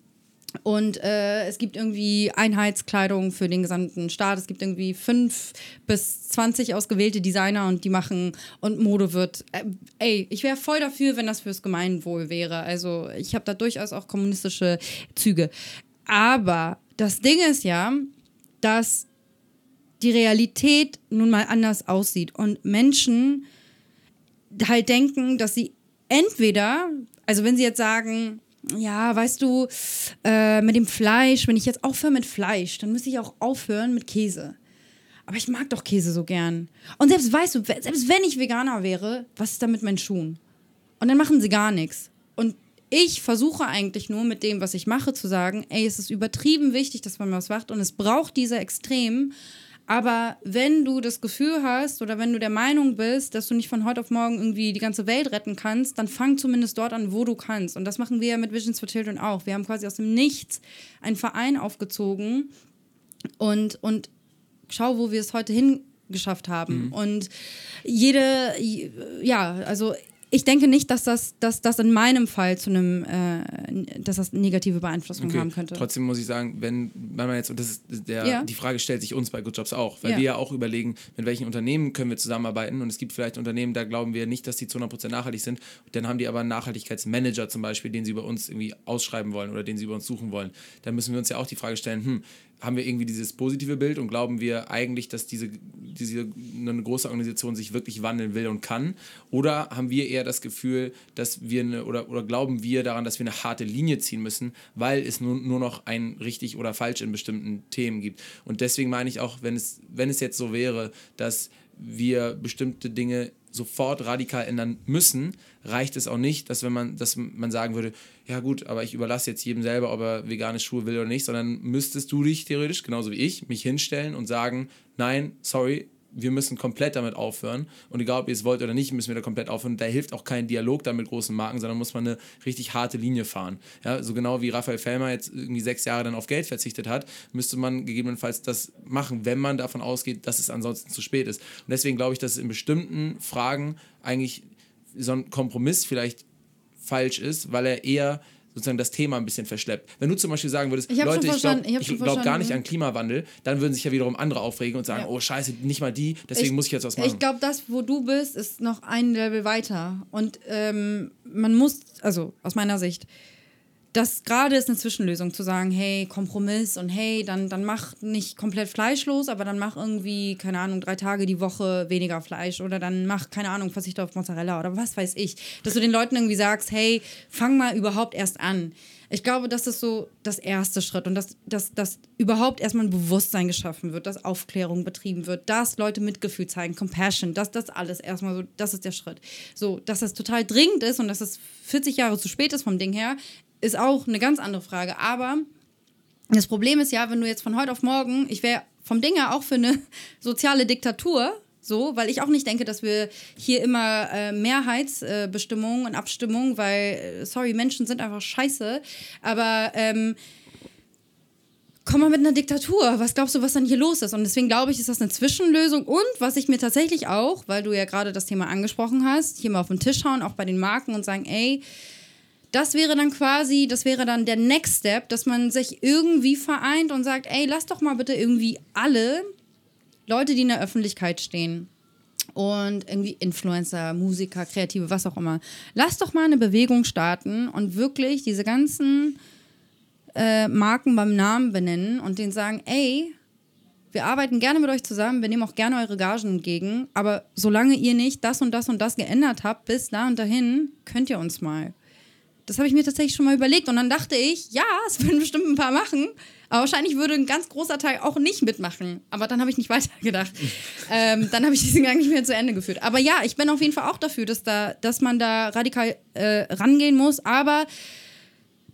Und äh, es gibt irgendwie Einheitskleidung für den gesamten Staat. Es gibt irgendwie fünf bis zwanzig ausgewählte Designer und die machen und Mode wird. Äh, ey, ich wäre voll dafür, wenn das fürs Gemeinwohl wäre. Also ich habe da durchaus auch kommunistische Züge. Aber das Ding ist ja, dass die Realität nun mal anders aussieht und Menschen halt denken, dass sie entweder, also wenn sie jetzt sagen, ja, weißt du, äh, mit dem Fleisch, wenn ich jetzt aufhöre mit Fleisch, dann müsste ich auch aufhören mit Käse. Aber ich mag doch Käse so gern. Und selbst weißt du, selbst wenn ich Veganer wäre, was ist da mit meinen Schuhen? Und dann machen sie gar nichts. Und ich versuche eigentlich nur mit dem, was ich mache, zu sagen, ey, es ist übertrieben wichtig, dass man was macht und es braucht diese Extremen. Aber wenn du das Gefühl hast oder wenn du der Meinung bist, dass du nicht von heute auf morgen irgendwie die ganze Welt retten kannst, dann fang zumindest dort an, wo du kannst. Und das machen wir ja mit Visions for Children auch. Wir haben quasi aus dem Nichts einen Verein aufgezogen und, und schau, wo wir es heute hingeschafft haben. Mhm. Und jede, ja, also ich denke nicht, dass das, dass das in meinem Fall zu einem, äh, dass das negative Beeinflussung okay. haben könnte. Trotzdem muss ich sagen, wenn, wenn man jetzt, und das ist der, ja. die Frage stellt sich uns bei Good Jobs auch, weil ja. wir ja auch überlegen, mit welchen Unternehmen können wir zusammenarbeiten und es gibt vielleicht Unternehmen, da glauben wir nicht, dass die zu 100% nachhaltig sind, dann haben die aber einen Nachhaltigkeitsmanager zum Beispiel, den sie bei uns irgendwie ausschreiben wollen oder den sie bei uns suchen wollen. Dann müssen wir uns ja auch die Frage stellen, hm, haben wir irgendwie dieses positive Bild und glauben wir eigentlich, dass diese, diese eine große Organisation sich wirklich wandeln will und kann? Oder haben wir eher das Gefühl, dass wir eine, oder, oder glauben wir daran, dass wir eine harte Linie ziehen müssen, weil es nur, nur noch ein richtig oder falsch in bestimmten Themen gibt? Und deswegen meine ich auch, wenn es, wenn es jetzt so wäre, dass wir bestimmte Dinge sofort radikal ändern müssen, reicht es auch nicht, dass wenn man, dass man sagen würde, ja gut, aber ich überlasse jetzt jedem selber, ob er vegane Schuhe will oder nicht, sondern müsstest du dich theoretisch, genauso wie ich, mich hinstellen und sagen, nein, sorry, wir müssen komplett damit aufhören. Und egal, ob ihr es wollt oder nicht, müssen wir da komplett aufhören. Da hilft auch kein Dialog dann mit großen Marken, sondern muss man eine richtig harte Linie fahren. Ja, so genau wie Raphael Fellmer jetzt irgendwie sechs Jahre dann auf Geld verzichtet hat, müsste man gegebenenfalls das machen, wenn man davon ausgeht, dass es ansonsten zu spät ist. Und deswegen glaube ich, dass es in bestimmten Fragen eigentlich so ein Kompromiss vielleicht falsch ist, weil er eher sozusagen das Thema ein bisschen verschleppt. Wenn du zum Beispiel sagen würdest, Ich Leute, ich glaube ich glaub gar nicht an Klimawandel, dann würden sich ja wiederum andere aufregen und sagen, Ja. oh scheiße, nicht mal die, deswegen muss ich jetzt was machen. Ich glaube, das, wo du bist, ist noch ein Level weiter. Und ähm, man muss, also aus meiner Sicht, das gerade ist eine Zwischenlösung, zu sagen, hey, Kompromiss und hey, dann, dann mach nicht komplett fleischlos, aber dann mach irgendwie, keine Ahnung, drei Tage die Woche weniger Fleisch oder dann mach, keine Ahnung, verzichte auf Mozzarella oder was weiß ich. Dass du den Leuten irgendwie sagst, hey, fang mal überhaupt erst an. Ich glaube, das ist so das erste Schritt und dass, dass, dass überhaupt erstmal ein Bewusstsein geschaffen wird, dass Aufklärung betrieben wird, dass Leute Mitgefühl zeigen, Compassion, dass das alles erstmal so, das ist der Schritt. So, dass das total dringend ist und dass es 40 Jahre zu spät ist vom Ding her, ist auch eine ganz andere Frage. Aber das Problem ist ja, wenn du jetzt von heute auf morgen, ich wäre vom Ding her auch für eine soziale Diktatur, so, weil ich auch nicht denke, dass wir hier immer äh, Mehrheitsbestimmungen und Abstimmungen, weil, äh, sorry, Menschen sind einfach scheiße, aber ähm, komm mal mit einer Diktatur. Was glaubst du, was dann hier los ist? Und deswegen glaube ich, ist das eine Zwischenlösung. Und was ich mir tatsächlich auch, weil du ja gerade das Thema angesprochen hast, hier mal auf den Tisch hauen, auch bei den Marken und sagen, ey, das wäre dann quasi, das wäre dann der Next Step, dass man sich irgendwie vereint und sagt, ey, lass doch mal bitte irgendwie alle Leute, die in der Öffentlichkeit stehen und irgendwie Influencer, Musiker, Kreative, was auch immer, lass doch mal eine Bewegung starten und wirklich diese ganzen äh, Marken beim Namen benennen und denen sagen, ey, wir arbeiten gerne mit euch zusammen, wir nehmen auch gerne eure Gagen entgegen, aber solange ihr nicht das und das und das geändert habt, bis da und dahin, könnt ihr uns mal. Das habe ich mir tatsächlich schon mal überlegt und dann dachte ich, ja, es würden bestimmt ein paar machen, aber wahrscheinlich würde ein ganz großer Teil auch nicht mitmachen. Aber dann habe ich nicht weitergedacht. ähm, dann habe ich diesen Gang nicht mehr zu Ende geführt. Aber ja, ich bin auf jeden Fall auch dafür, dass, da, dass man da radikal äh, rangehen muss, aber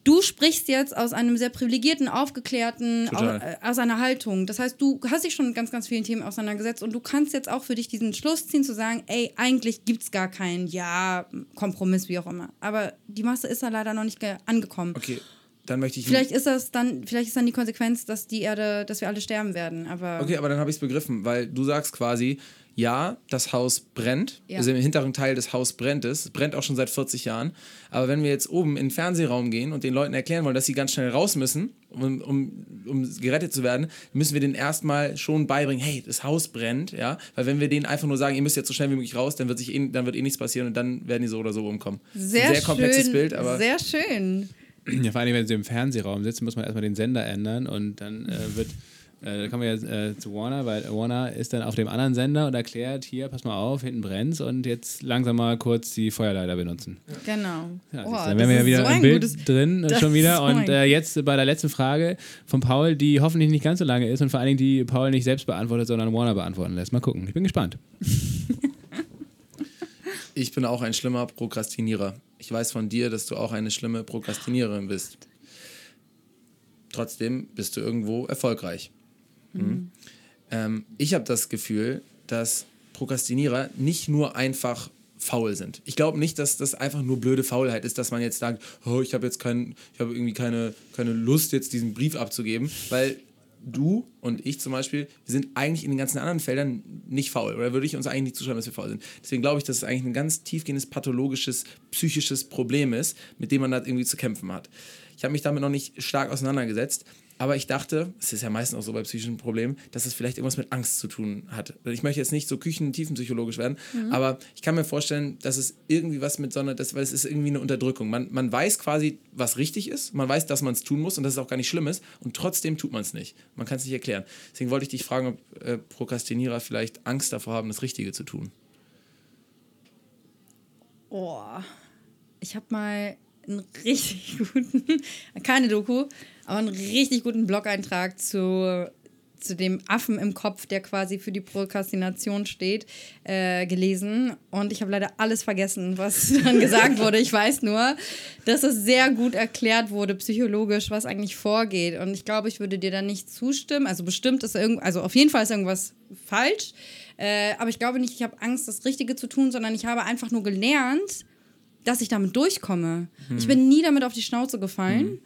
Du sprichst jetzt aus einem sehr privilegierten, aufgeklärten, au, Total. äh, aus einer Haltung. Das heißt, du hast dich schon mit ganz, ganz vielen Themen auseinandergesetzt und du kannst jetzt auch für dich diesen Schluss ziehen, zu sagen, ey, eigentlich gibt es gar keinen, ja, Kompromiss, wie auch immer. Aber die Masse ist da leider noch nicht ge- angekommen. okay, dann möchte ich. Vielleicht ist das dann, vielleicht ist dann die Konsequenz, dass die Erde, dass wir alle sterben werden. Aber Okay, aber dann habe ich es begriffen, weil du sagst quasi, ja, das Haus brennt, Ja. also im hinteren Teil des Haus brennt es, brennt auch schon seit 40 Jahren. Aber wenn wir jetzt oben in den Fernsehraum gehen und den Leuten erklären wollen, dass sie ganz schnell raus müssen, um, um, um gerettet zu werden, müssen wir denen erstmal schon beibringen, hey, das Haus brennt, ja, weil wenn wir denen einfach nur sagen, ihr müsst jetzt so schnell wie möglich raus, dann wird sich eh, dann wird eh nichts passieren und dann werden die so oder so umkommen. sehr, Sehr komplexes schön, Bild, aber sehr schön. Ja, vor allem, wenn sie im Fernsehraum sitzen, muss man erstmal den Sender ändern und dann äh, wird. Äh, da kommen wir jetzt äh, zu Warner, weil Warner ist dann auf dem anderen Sender und erklärt, hier, pass mal auf, hinten brennt's und jetzt langsam mal kurz die Feuerleiter benutzen. Genau. Ja, Oh, dann das wären wir ja wieder so im ein Bild gutes- drin schon wieder. so Und äh, jetzt bei der letzten Frage von Paul, die hoffentlich nicht ganz so lange ist und vor allen Dingen die Paul nicht selbst beantwortet, sondern Warner beantworten lässt. Mal gucken. Ich bin gespannt. ich bin auch ein schlimmer Prokrastinierer. Ich weiß von dir, dass du auch eine schlimme Prokrastiniererin bist. Trotzdem bist du irgendwo erfolgreich. Mhm. Ähm, ich habe das Gefühl, dass Prokrastinierer nicht nur einfach faul sind. Ich glaube nicht, dass das einfach nur blöde Faulheit ist, dass man jetzt sagt, oh, ich habe jetzt kein, ich habe irgendwie keine, keine Lust, jetzt diesen Brief abzugeben, weil du und ich zum Beispiel, wir sind eigentlich in den ganzen anderen Feldern nicht faul. Oder würde ich uns eigentlich nicht zuschreiben, dass wir faul sind. Deswegen glaube ich, dass es eigentlich ein ganz tiefgehendes, pathologisches, psychisches Problem ist, mit dem man da irgendwie zu kämpfen hat. Ich habe mich damit noch nicht stark auseinandergesetzt, Aber ich dachte, es ist ja meistens auch so bei psychischen Problemen, dass es vielleicht irgendwas mit Angst zu tun hat. Ich möchte jetzt nicht so küchentiefenpsychologisch werden, Mhm. aber ich kann mir vorstellen, dass es irgendwie was mit so einer, das, weil es ist irgendwie eine Unterdrückung. Man, man weiß quasi, was richtig ist, man weiß, dass man es tun muss und dass es auch gar nicht schlimm ist und trotzdem tut man es nicht. Man kann es nicht erklären. Deswegen wollte ich dich fragen, ob äh, Prokrastinierer vielleicht Angst davor haben, das Richtige zu tun. Oh, ich habe mal einen richtig guten, keine Doku, aber einen richtig guten Blog-Eintrag zu, zu dem Affen im Kopf, der quasi für die Prokrastination steht, äh, gelesen. Und ich habe leider alles vergessen, was dann gesagt wurde. Ich weiß nur, dass es sehr gut erklärt wurde, psychologisch, was eigentlich vorgeht. Und ich glaube, ich würde dir da nicht zustimmen. Also bestimmt ist irgend, also auf jeden Fall ist irgendwas falsch. Äh, aber ich glaube nicht, ich habe Angst, das Richtige zu tun, sondern ich habe einfach nur gelernt, dass ich damit durchkomme. Ich bin nie damit auf die Schnauze gefallen.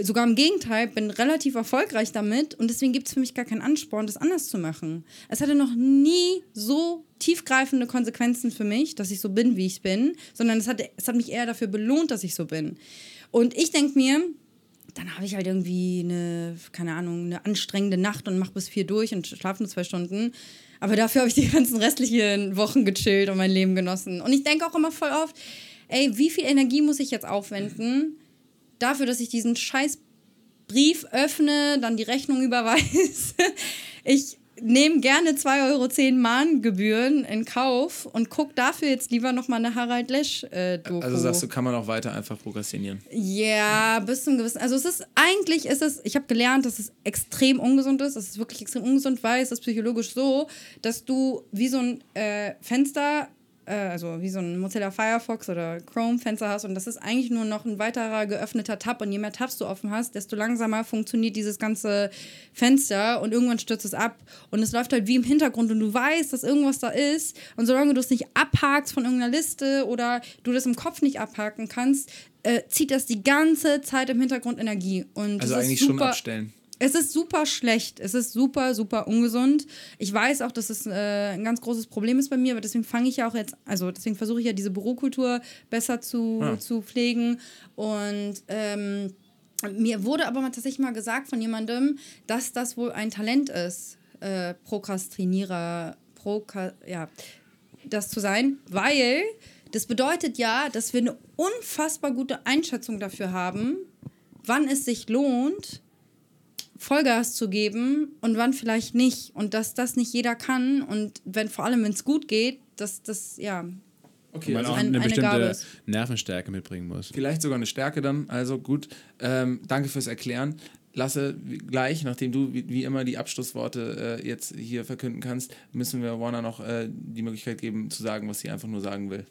Sogar im Gegenteil, bin relativ erfolgreich damit und deswegen gibt es für mich gar keinen Ansporn, das anders zu machen. Es hatte noch nie so tiefgreifende Konsequenzen für mich, dass ich so bin, wie ich bin, sondern es hat, es hat mich eher dafür belohnt, dass ich so bin. Und ich denke mir, dann habe ich halt irgendwie eine, keine Ahnung, eine anstrengende Nacht und mache bis vier durch und schlafe nur zwei Stunden. Aber dafür habe ich die ganzen restlichen Wochen gechillt und mein Leben genossen. Und ich denke auch immer voll oft, ey, wie viel Energie muss ich jetzt aufwenden dafür, dass ich diesen scheiß Brief öffne, dann die Rechnung überweise. Ich nehme gerne 2,10 Euro Mahngebühren in Kauf und gucke dafür jetzt lieber nochmal eine Harald Lesch-Doku. Also sagst du, kann man auch weiter einfach prokrastinieren. Ja, bis zum gewissen. Also es ist eigentlich ist es, ich habe gelernt, dass es extrem ungesund ist. Es ist wirklich extrem ungesund, weil es ist psychologisch so, dass du wie so ein äh, Fenster, äh, also wie so ein Mozilla Firefox oder Chrome Fenster hast und das ist eigentlich nur noch ein weiterer geöffneter Tab und je mehr Tabs du offen hast, desto langsamer funktioniert dieses ganze Fenster und irgendwann stürzt es ab und es läuft halt wie im Hintergrund und du weißt, dass irgendwas da ist und solange du es nicht abhakst von irgendeiner Liste oder du das im Kopf nicht abhaken kannst, äh, zieht das die ganze Zeit im Hintergrund Energie. Und Also eigentlich schon abstellen. Es ist super schlecht. Es ist super, super ungesund. Ich weiß auch, dass es äh, ein ganz großes Problem ist bei mir, aber deswegen fange ich ja auch jetzt, also deswegen versuche ich ja diese Bürokultur besser zu, Ah. zu pflegen. Und ähm, mir wurde aber mal tatsächlich mal gesagt von jemandem, dass das wohl ein Talent ist, äh, Prokrastinierer, Proka ja, das zu sein, weil das bedeutet ja, dass wir eine unfassbar gute Einschätzung dafür haben, wann es sich lohnt, Vollgas zu geben und wann vielleicht nicht. Und dass das nicht jeder kann und wenn vor allem, wenn es gut geht, dass das, ja, Okay, man also auch ein- eine eine bestimmte. Nervenstärke mitbringen muss. vielleicht sogar eine Stärke dann. Also gut. Ähm, danke fürs Erklären. Lasse, gleich, nachdem du wie, wie immer die Abschlussworte äh, jetzt hier verkünden kannst, müssen wir Warner noch äh, die Möglichkeit geben, zu sagen, was sie einfach nur sagen will.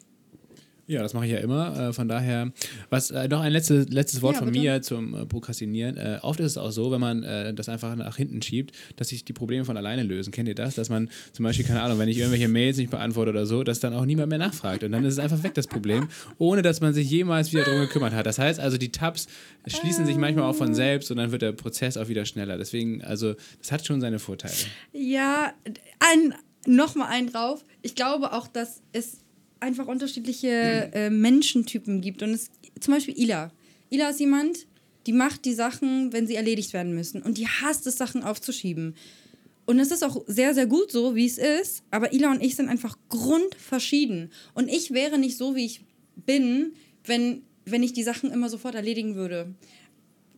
Ja, das mache ich ja immer. Äh, von daher, was äh, noch ein letztes, letztes Wort Ja, von bitte. mir zum äh, Prokrastinieren. Äh, oft ist es auch so, wenn man äh, das einfach nach hinten schiebt, dass sich die Probleme von alleine lösen. Kennt ihr das? Dass man zum Beispiel, keine Ahnung, wenn ich irgendwelche Mails nicht beantworte oder so, dass dann auch niemand mehr nachfragt. Und dann ist es einfach weg, das Problem, ohne dass man sich jemals wieder darum gekümmert hat. Das heißt also, die Tabs schließen sich manchmal auch von selbst und dann wird der Prozess auch wieder schneller. Deswegen, also, das hat schon seine Vorteile. Ja, ein, nochmal einen drauf. Ich glaube auch, dass es einfach unterschiedliche äh, Menschentypen gibt. Und es, zum Beispiel Ila. Ila ist jemand, die macht die Sachen, wenn sie erledigt werden müssen. Und die hasst es, Sachen aufzuschieben. Und es ist auch sehr, sehr gut so, wie es ist. Aber Ila und ich sind einfach grundverschieden. Und ich wäre nicht so, wie ich bin, wenn, wenn ich die Sachen immer sofort erledigen würde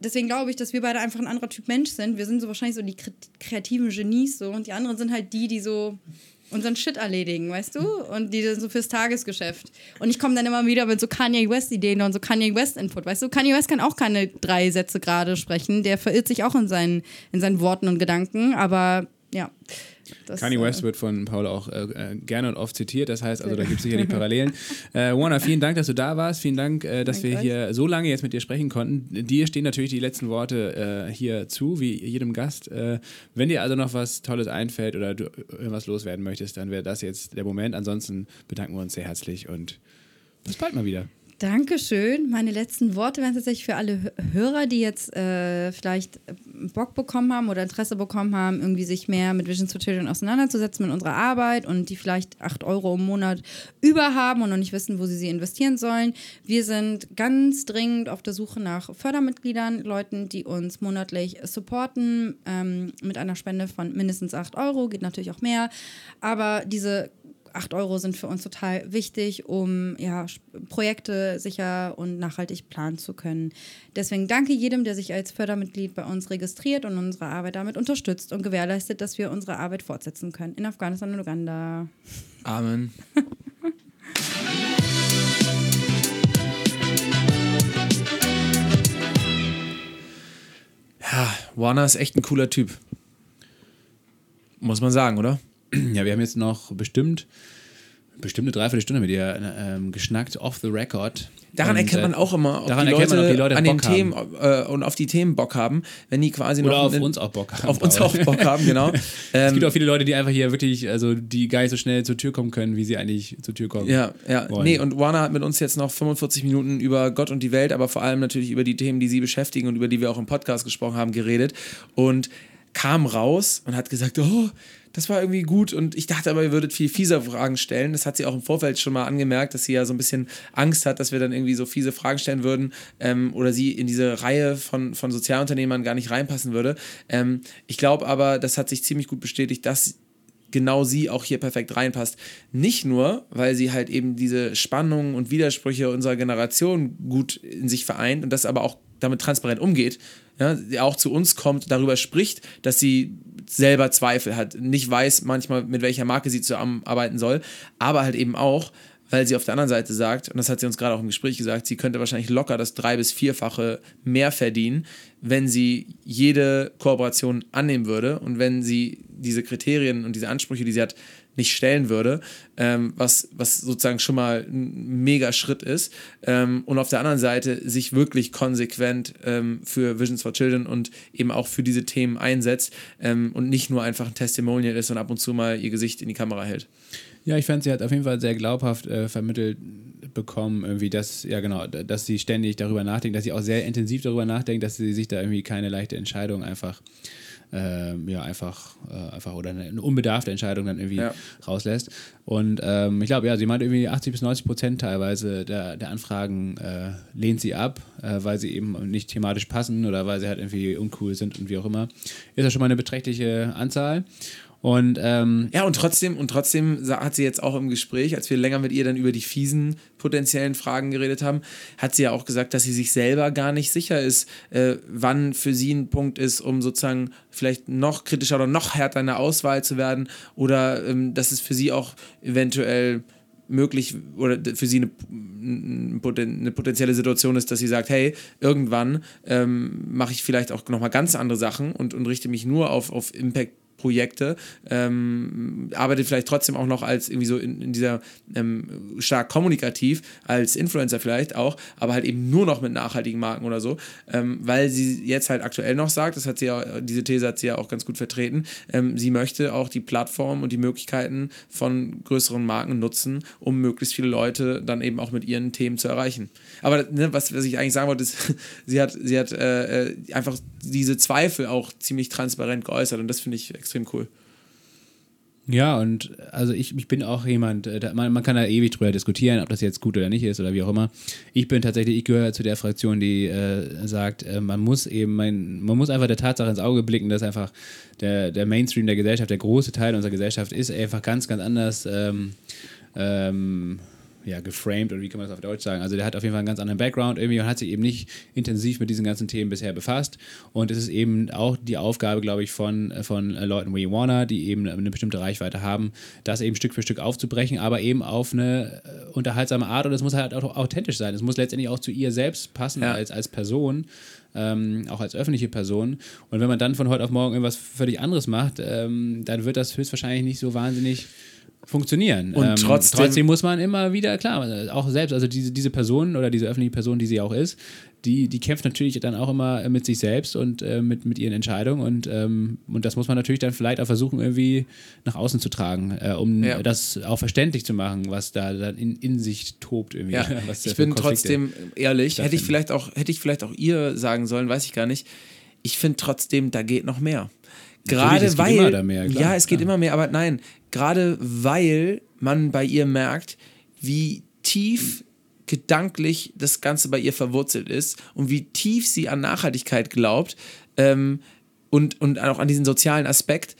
deswegen glaube ich, dass wir beide einfach ein anderer Typ Mensch sind. Wir sind so wahrscheinlich so die kre- kreativen Genies so und die anderen sind halt die, die so unseren Shit erledigen, weißt du? Und die sind so fürs Tagesgeschäft. Und ich komme dann immer wieder mit so Kanye West Ideen und so Kanye West Input, weißt du? Kanye West kann auch keine drei Sätze gerade sprechen, der verirrt sich auch in seinen, in seinen Worten und Gedanken, aber ja. Das, Kanye äh, West wird von Paul auch äh, äh, gerne und oft zitiert, das heißt also, da gibt es sicherlich Parallelen. Äh, Warner, vielen Dank, dass du da warst. Vielen Dank, äh, dass Danke wir euch. hier so lange jetzt mit dir sprechen konnten. Dir stehen natürlich die letzten Worte äh, hier zu, wie jedem Gast. Äh, wenn dir also noch was Tolles einfällt oder du irgendwas loswerden möchtest, dann wäre das jetzt der Moment. Ansonsten bedanken wir uns sehr herzlich und bis bald mal wieder. Dankeschön. Meine letzten Worte wären tatsächlich für alle Hörer, die jetzt äh, vielleicht Bock bekommen haben oder Interesse bekommen haben, irgendwie sich mehr mit Visions for Children auseinanderzusetzen mit unserer Arbeit und die vielleicht 8 Euro im Monat über haben und noch nicht wissen, wo sie sie investieren sollen. Wir sind ganz dringend auf der Suche nach Fördermitgliedern, Leuten, die uns monatlich supporten ähm, mit einer Spende von mindestens 8 Euro, geht natürlich auch mehr. Aber diese 8 Euro sind für uns total wichtig, um ja, Projekte sicher und nachhaltig planen zu können. Deswegen danke jedem, der sich als Fördermitglied bei uns registriert und unsere Arbeit damit unterstützt und gewährleistet, dass wir unsere Arbeit fortsetzen können in Afghanistan und Uganda. Amen. ja, Warner ist echt ein cooler Typ. Muss man sagen, oder? Ja, wir haben jetzt noch bestimmt, bestimmt eine Dreiviertelstunde mit ihr ähm, geschnackt, off the record. Daran Und, erkennt man äh, auch immer, ob, daran die, Leute man, ob die Leute an den. Themen äh, und auf die Themen Bock haben, wenn die quasi Oder noch auf einen- uns auch Bock haben. auf uns auch Bock haben, genau. Es Ähm, gibt auch viele Leute, die einfach hier wirklich, also die gar nicht so schnell zur Tür kommen können, wie sie eigentlich zur Tür kommen. Ja, ja. wollen. Nee, und Warner hat mit uns jetzt noch 45 Minuten über Gott und die Welt, aber vor allem natürlich über die Themen, die sie beschäftigen und über die wir auch im Podcast gesprochen haben, geredet. Und kam raus und hat gesagt, oh, das war irgendwie gut und ich dachte aber, ihr würdet viel fieser Fragen stellen. Das hat sie auch im Vorfeld schon mal angemerkt, dass sie ja so ein bisschen Angst hat, dass wir dann irgendwie so fiese Fragen stellen würden ähm, oder sie in diese Reihe von, von Sozialunternehmern gar nicht reinpassen würde. Ähm, ich glaube aber, das hat sich ziemlich gut bestätigt, dass genau sie auch hier perfekt reinpasst. Nicht nur, weil sie halt eben diese Spannungen und Widersprüche unserer Generation gut in sich vereint und das aber auch damit transparent umgeht, ja, auch zu uns kommt, darüber spricht, dass sie selber Zweifel hat, nicht weiß manchmal, mit welcher Marke sie zusammenarbeiten soll, aber halt eben auch, weil sie auf der anderen Seite sagt, und das hat sie uns gerade auch im Gespräch gesagt, sie könnte wahrscheinlich locker das drei- bis vierfache mehr verdienen, wenn sie jede Kooperation annehmen würde und wenn sie diese Kriterien und diese Ansprüche, die sie hat, nicht stellen würde, ähm, was, was sozusagen schon mal ein mega Schritt ist. Ähm, und auf der anderen Seite sich wirklich konsequent ähm, für Visions for Children und eben auch für diese Themen einsetzt ähm, und nicht nur einfach ein Testimonial ist und ab und zu mal ihr Gesicht in die Kamera hält. Ja, ich fand, sie hat auf jeden Fall sehr glaubhaft äh, vermittelt bekommen, irgendwie, dass, ja genau, dass sie ständig darüber nachdenkt, dass sie auch sehr intensiv darüber nachdenkt, dass sie sich da irgendwie keine leichte Entscheidung einfach, ähm, ja, einfach, äh, einfach oder eine, eine unbedarfte Entscheidung dann irgendwie Ja. rauslässt. Und ähm, ich glaube, ja, sie meint irgendwie 80 bis 90 Prozent teilweise der, der Anfragen äh, lehnt sie ab, äh, weil sie eben nicht thematisch passen oder weil sie halt irgendwie uncool sind und wie auch immer. Ist ja schon mal eine beträchtliche Anzahl. Und ähm, Ja, und trotzdem, und trotzdem hat sie jetzt auch im Gespräch, als wir länger mit ihr dann über die fiesen potenziellen Fragen geredet haben, hat sie ja auch gesagt, dass sie sich selber gar nicht sicher ist, äh, wann für sie ein Punkt ist, um sozusagen vielleicht noch kritischer oder noch härter in der Auswahl zu werden oder ähm, dass es für sie auch eventuell möglich oder für sie eine, eine potenzielle Situation ist, dass sie sagt, hey, irgendwann ähm, mache ich vielleicht auch nochmal ganz andere Sachen und, und richte mich nur auf, auf Impact Projekte, ähm, arbeitet vielleicht trotzdem auch noch als irgendwie so in, in dieser ähm, stark kommunikativ, als Influencer vielleicht auch, aber halt eben nur noch mit nachhaltigen Marken oder so, ähm, weil sie jetzt halt aktuell noch sagt, das hat sie ja, diese These hat sie ja auch ganz gut vertreten, ähm, sie möchte auch die Plattform und die Möglichkeiten von größeren Marken nutzen, um möglichst viele Leute dann eben auch mit ihren Themen zu erreichen. Aber ne, was, was ich eigentlich sagen wollte, ist, sie hat, sie hat äh, äh, einfach diese Zweifel auch ziemlich transparent geäußert und das finde ich extrem cool. Ja, und also ich, ich bin auch jemand, äh, da, man, man kann da ewig drüber diskutieren, ob das jetzt gut oder nicht ist oder wie auch immer. Ich bin tatsächlich, ich gehöre zu der Fraktion, die äh, sagt, äh, man muss eben, man, man muss einfach der Tatsache ins Auge blicken, dass einfach der, der Mainstream der Gesellschaft, der große Teil unserer Gesellschaft ist einfach ganz, ganz anders ähm, ähm, ja, geframed oder wie kann man das auf Deutsch sagen? Also der hat auf jeden Fall einen ganz anderen Background irgendwie und hat sich eben nicht intensiv mit diesen ganzen Themen bisher befasst. Und es ist eben auch die Aufgabe, glaube ich, von, von Leuten wie Warner, die eben eine bestimmte Reichweite haben, das eben Stück für Stück aufzubrechen, aber eben auf eine äh, unterhaltsame Art und es muss halt auch authentisch sein. Es muss letztendlich auch zu ihr selbst passen Ja. als, als Person. Ähm, auch als öffentliche Person. Und wenn man dann von heute auf morgen irgendwas völlig anderes macht, ähm, dann wird das höchstwahrscheinlich nicht so wahnsinnig funktionieren. Und Ähm, trotzdem- trotzdem muss man immer wieder, klar, auch selbst, also diese, diese Person oder diese öffentliche Person, die sie auch ist, die, die kämpft natürlich dann auch immer mit sich selbst und äh, mit, mit ihren Entscheidungen und, ähm, und das muss man natürlich dann vielleicht auch versuchen, irgendwie nach außen zu tragen, äh, um Ja. das auch verständlich zu machen, was da dann in, in sich tobt irgendwie. Ja, ich bin trotzdem ehrlich, hätte ich vielleicht auch, hätte ich vielleicht auch ihr sagen sollen, weiß ich gar nicht. Ich finde trotzdem, da geht noch mehr. Gerade es geht weil, immer da mehr, klar, ja, es geht klar. immer mehr, aber nein, gerade weil man bei ihr merkt, wie tief gedanklich das Ganze bei ihr verwurzelt ist und wie tief sie an Nachhaltigkeit glaubt ähm, und, und auch an diesen sozialen Aspekt,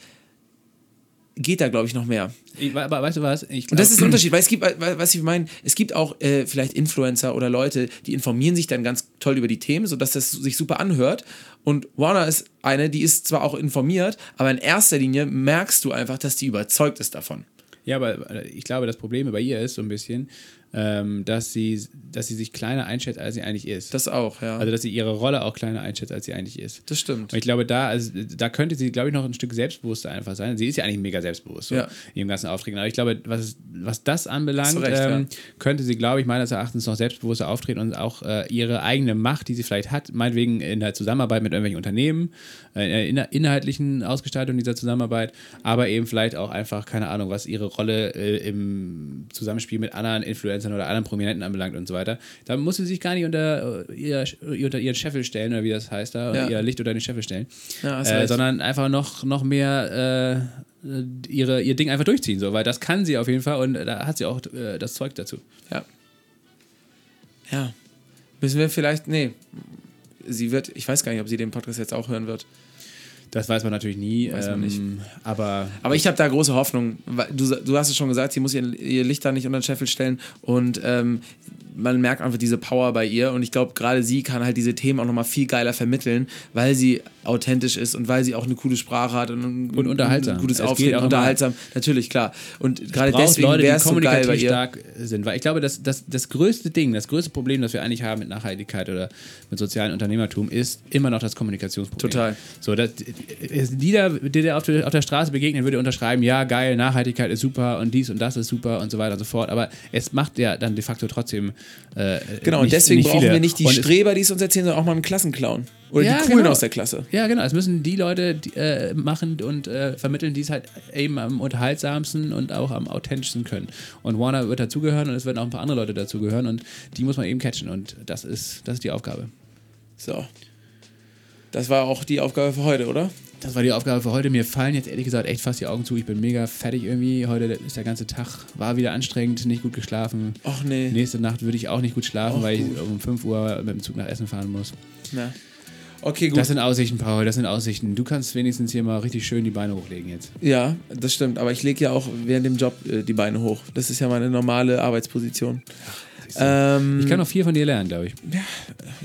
geht da, glaube ich, noch mehr. Ich, aber weißt du was? Ich Und das ist glaub- der Unterschied, weil es gibt, was ich meine, es gibt auch äh, vielleicht Influencer oder Leute, die informieren sich dann ganz toll über die Themen, sodass das sich super anhört. Und Warner ist eine, die ist zwar auch informiert, aber in erster Linie merkst du einfach, dass die überzeugt ist davon. Ja, aber äh, ich glaube, das Problem bei ihr ist so ein bisschen, ähm, dass, sie, dass sie sich kleiner einschätzt, als sie eigentlich ist. Das auch, ja. also, dass sie ihre Rolle auch kleiner einschätzt, als sie eigentlich ist. das stimmt. Und ich glaube, da, also, da könnte sie, glaube ich, noch ein Stück selbstbewusster einfach sein. Sie ist ja eigentlich mega selbstbewusst so, Ja. in ihrem ganzen Auftreten. Aber ich glaube, was, was das anbelangt, recht, ähm, könnte sie, glaube ich, meines Erachtens noch selbstbewusster auftreten und auch äh, ihre eigene Macht, die sie vielleicht hat, meinetwegen in der Zusammenarbeit mit irgendwelchen Unternehmen, äh, in der inhaltlichen Ausgestaltung dieser Zusammenarbeit, aber eben vielleicht auch einfach, keine Ahnung, was ihre Rolle äh, im Zusammenspiel mit anderen Influencern oder anderen Prominenten anbelangt und so weiter. Da muss sie sich gar nicht unter, äh, ihr, unter ihren Scheffel stellen, oder wie das heißt da, Ja. ihr Licht unter den Scheffel stellen, Ja, äh, sondern einfach noch, noch mehr äh, ihre, ihr Ding einfach durchziehen, so, weil das kann sie auf jeden Fall und da hat sie auch äh, das Zeug dazu. Ja. Ja. Müssen wir vielleicht, nee, sie wird, ich weiß gar nicht, ob sie den Podcast jetzt auch hören wird. Das weiß man natürlich nie, Weiß man nicht. ähm, aber Aber ich habe da große Hoffnung. Du, du hast es schon gesagt, sie muss ihr, ihr Licht da nicht unter den Scheffel stellen und ähm, man merkt einfach diese Power bei ihr und ich glaube, gerade sie kann halt diese Themen auch nochmal viel geiler vermitteln, weil sie authentisch ist und weil sie auch eine coole Sprache hat und, ein- Und unterhaltsam. ein gutes Es Auftreten, unterhaltsam, natürlich, klar. Und gerade deswegen wäre die es so geil bei ihr. stark sind. Weil ich glaube, dass das, das größte Ding, das größte Problem, das wir eigentlich haben mit Nachhaltigkeit oder mit sozialem Unternehmertum, ist immer noch das Kommunikationsproblem. Total. So, das, jeder, der dir auf der, auf der Straße begegnet, würde unterschreiben, ja, geil, Nachhaltigkeit ist super und dies und das ist super und so weiter und so fort. Aber es macht ja dann de facto trotzdem. Äh, Genau, nicht, und deswegen brauchen viele. wir nicht die Und Streber, die es uns erzählen, sondern auch mal einen Klassenclown. Oder Ja, die Coolen genau. aus der Klasse. Ja, genau. Es müssen die Leute die, äh, machen und äh, vermitteln, die es halt eben am unterhaltsamsten und auch am authentischsten können. Und Warner wird dazugehören und es werden auch ein paar andere Leute dazugehören und die muss man eben catchen und das ist, das ist die Aufgabe. So. Das war auch die Aufgabe für heute, oder? Das war die Aufgabe für heute. Mir fallen jetzt ehrlich gesagt echt fast die Augen zu. Ich bin mega fertig irgendwie. Heute ist der ganze Tag, war wieder anstrengend, nicht gut geschlafen. Ach nee. Nächste Nacht würde ich auch nicht gut schlafen, Och, weil gut. ich um 5 Uhr mit dem Zug nach Essen fahren muss. Na. Okay, gut. Das sind Aussichten, Paul, das sind Aussichten. Du kannst wenigstens hier mal richtig schön die Beine hochlegen jetzt. ja, das stimmt. Aber ich lege ja auch während dem Job äh, die Beine hoch. Das ist ja meine normale Arbeitsposition. Ähm, Ich kann noch viel von dir lernen, glaube ich.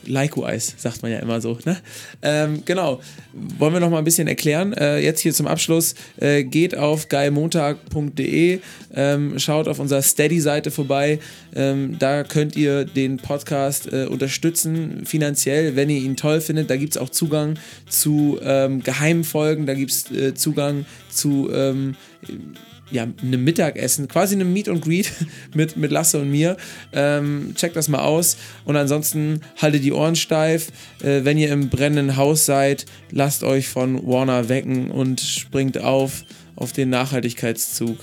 Likewise, sagt man ja immer so. Ne? Ähm, genau. Wollen wir noch mal ein bisschen erklären? Äh, jetzt hier zum Abschluss. Äh, geht auf geilmontag.de, ähm, schaut auf unserer Steady-Seite vorbei. Ähm, da könnt ihr den Podcast äh, unterstützen, finanziell, wenn ihr ihn toll findet. Da gibt es auch Zugang zu ähm, geheimen Folgen, da gibt es äh, Zugang zu ähm, ja, einem Mittagessen, quasi einem Meet and Greet mit, mit Lasse und mir. Ähm, checkt das mal aus. Und ansonsten haltet die Ohren steif. Äh, wenn ihr im brennenden Haus seid, lasst euch von Warner wecken und springt auf auf den Nachhaltigkeitszug.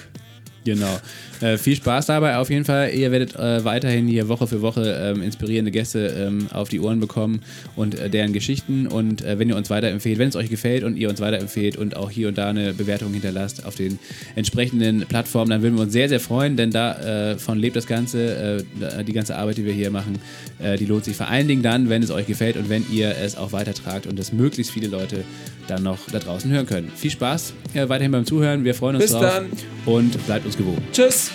Genau. Äh, viel Spaß dabei auf jeden Fall. Ihr werdet äh, weiterhin hier Woche für Woche ähm, inspirierende Gäste ähm, auf die Ohren bekommen und äh, deren Geschichten. Und äh, wenn ihr uns weiterempfehlt, wenn es euch gefällt und ihr uns weiterempfehlt und auch hier und da eine Bewertung hinterlasst auf den entsprechenden Plattformen, dann würden wir uns sehr, sehr freuen, denn davon lebt das Ganze, äh, die ganze Arbeit, die wir hier machen, äh, die lohnt sich vor allen Dingen dann, wenn es euch gefällt und wenn ihr es auch weitertragt und es möglichst viele Leute dann noch da draußen hören können. Viel Spaß äh, weiterhin beim Zuhören. Wir freuen uns Bis drauf dann. und bleibt uns gewogen. Tschüss!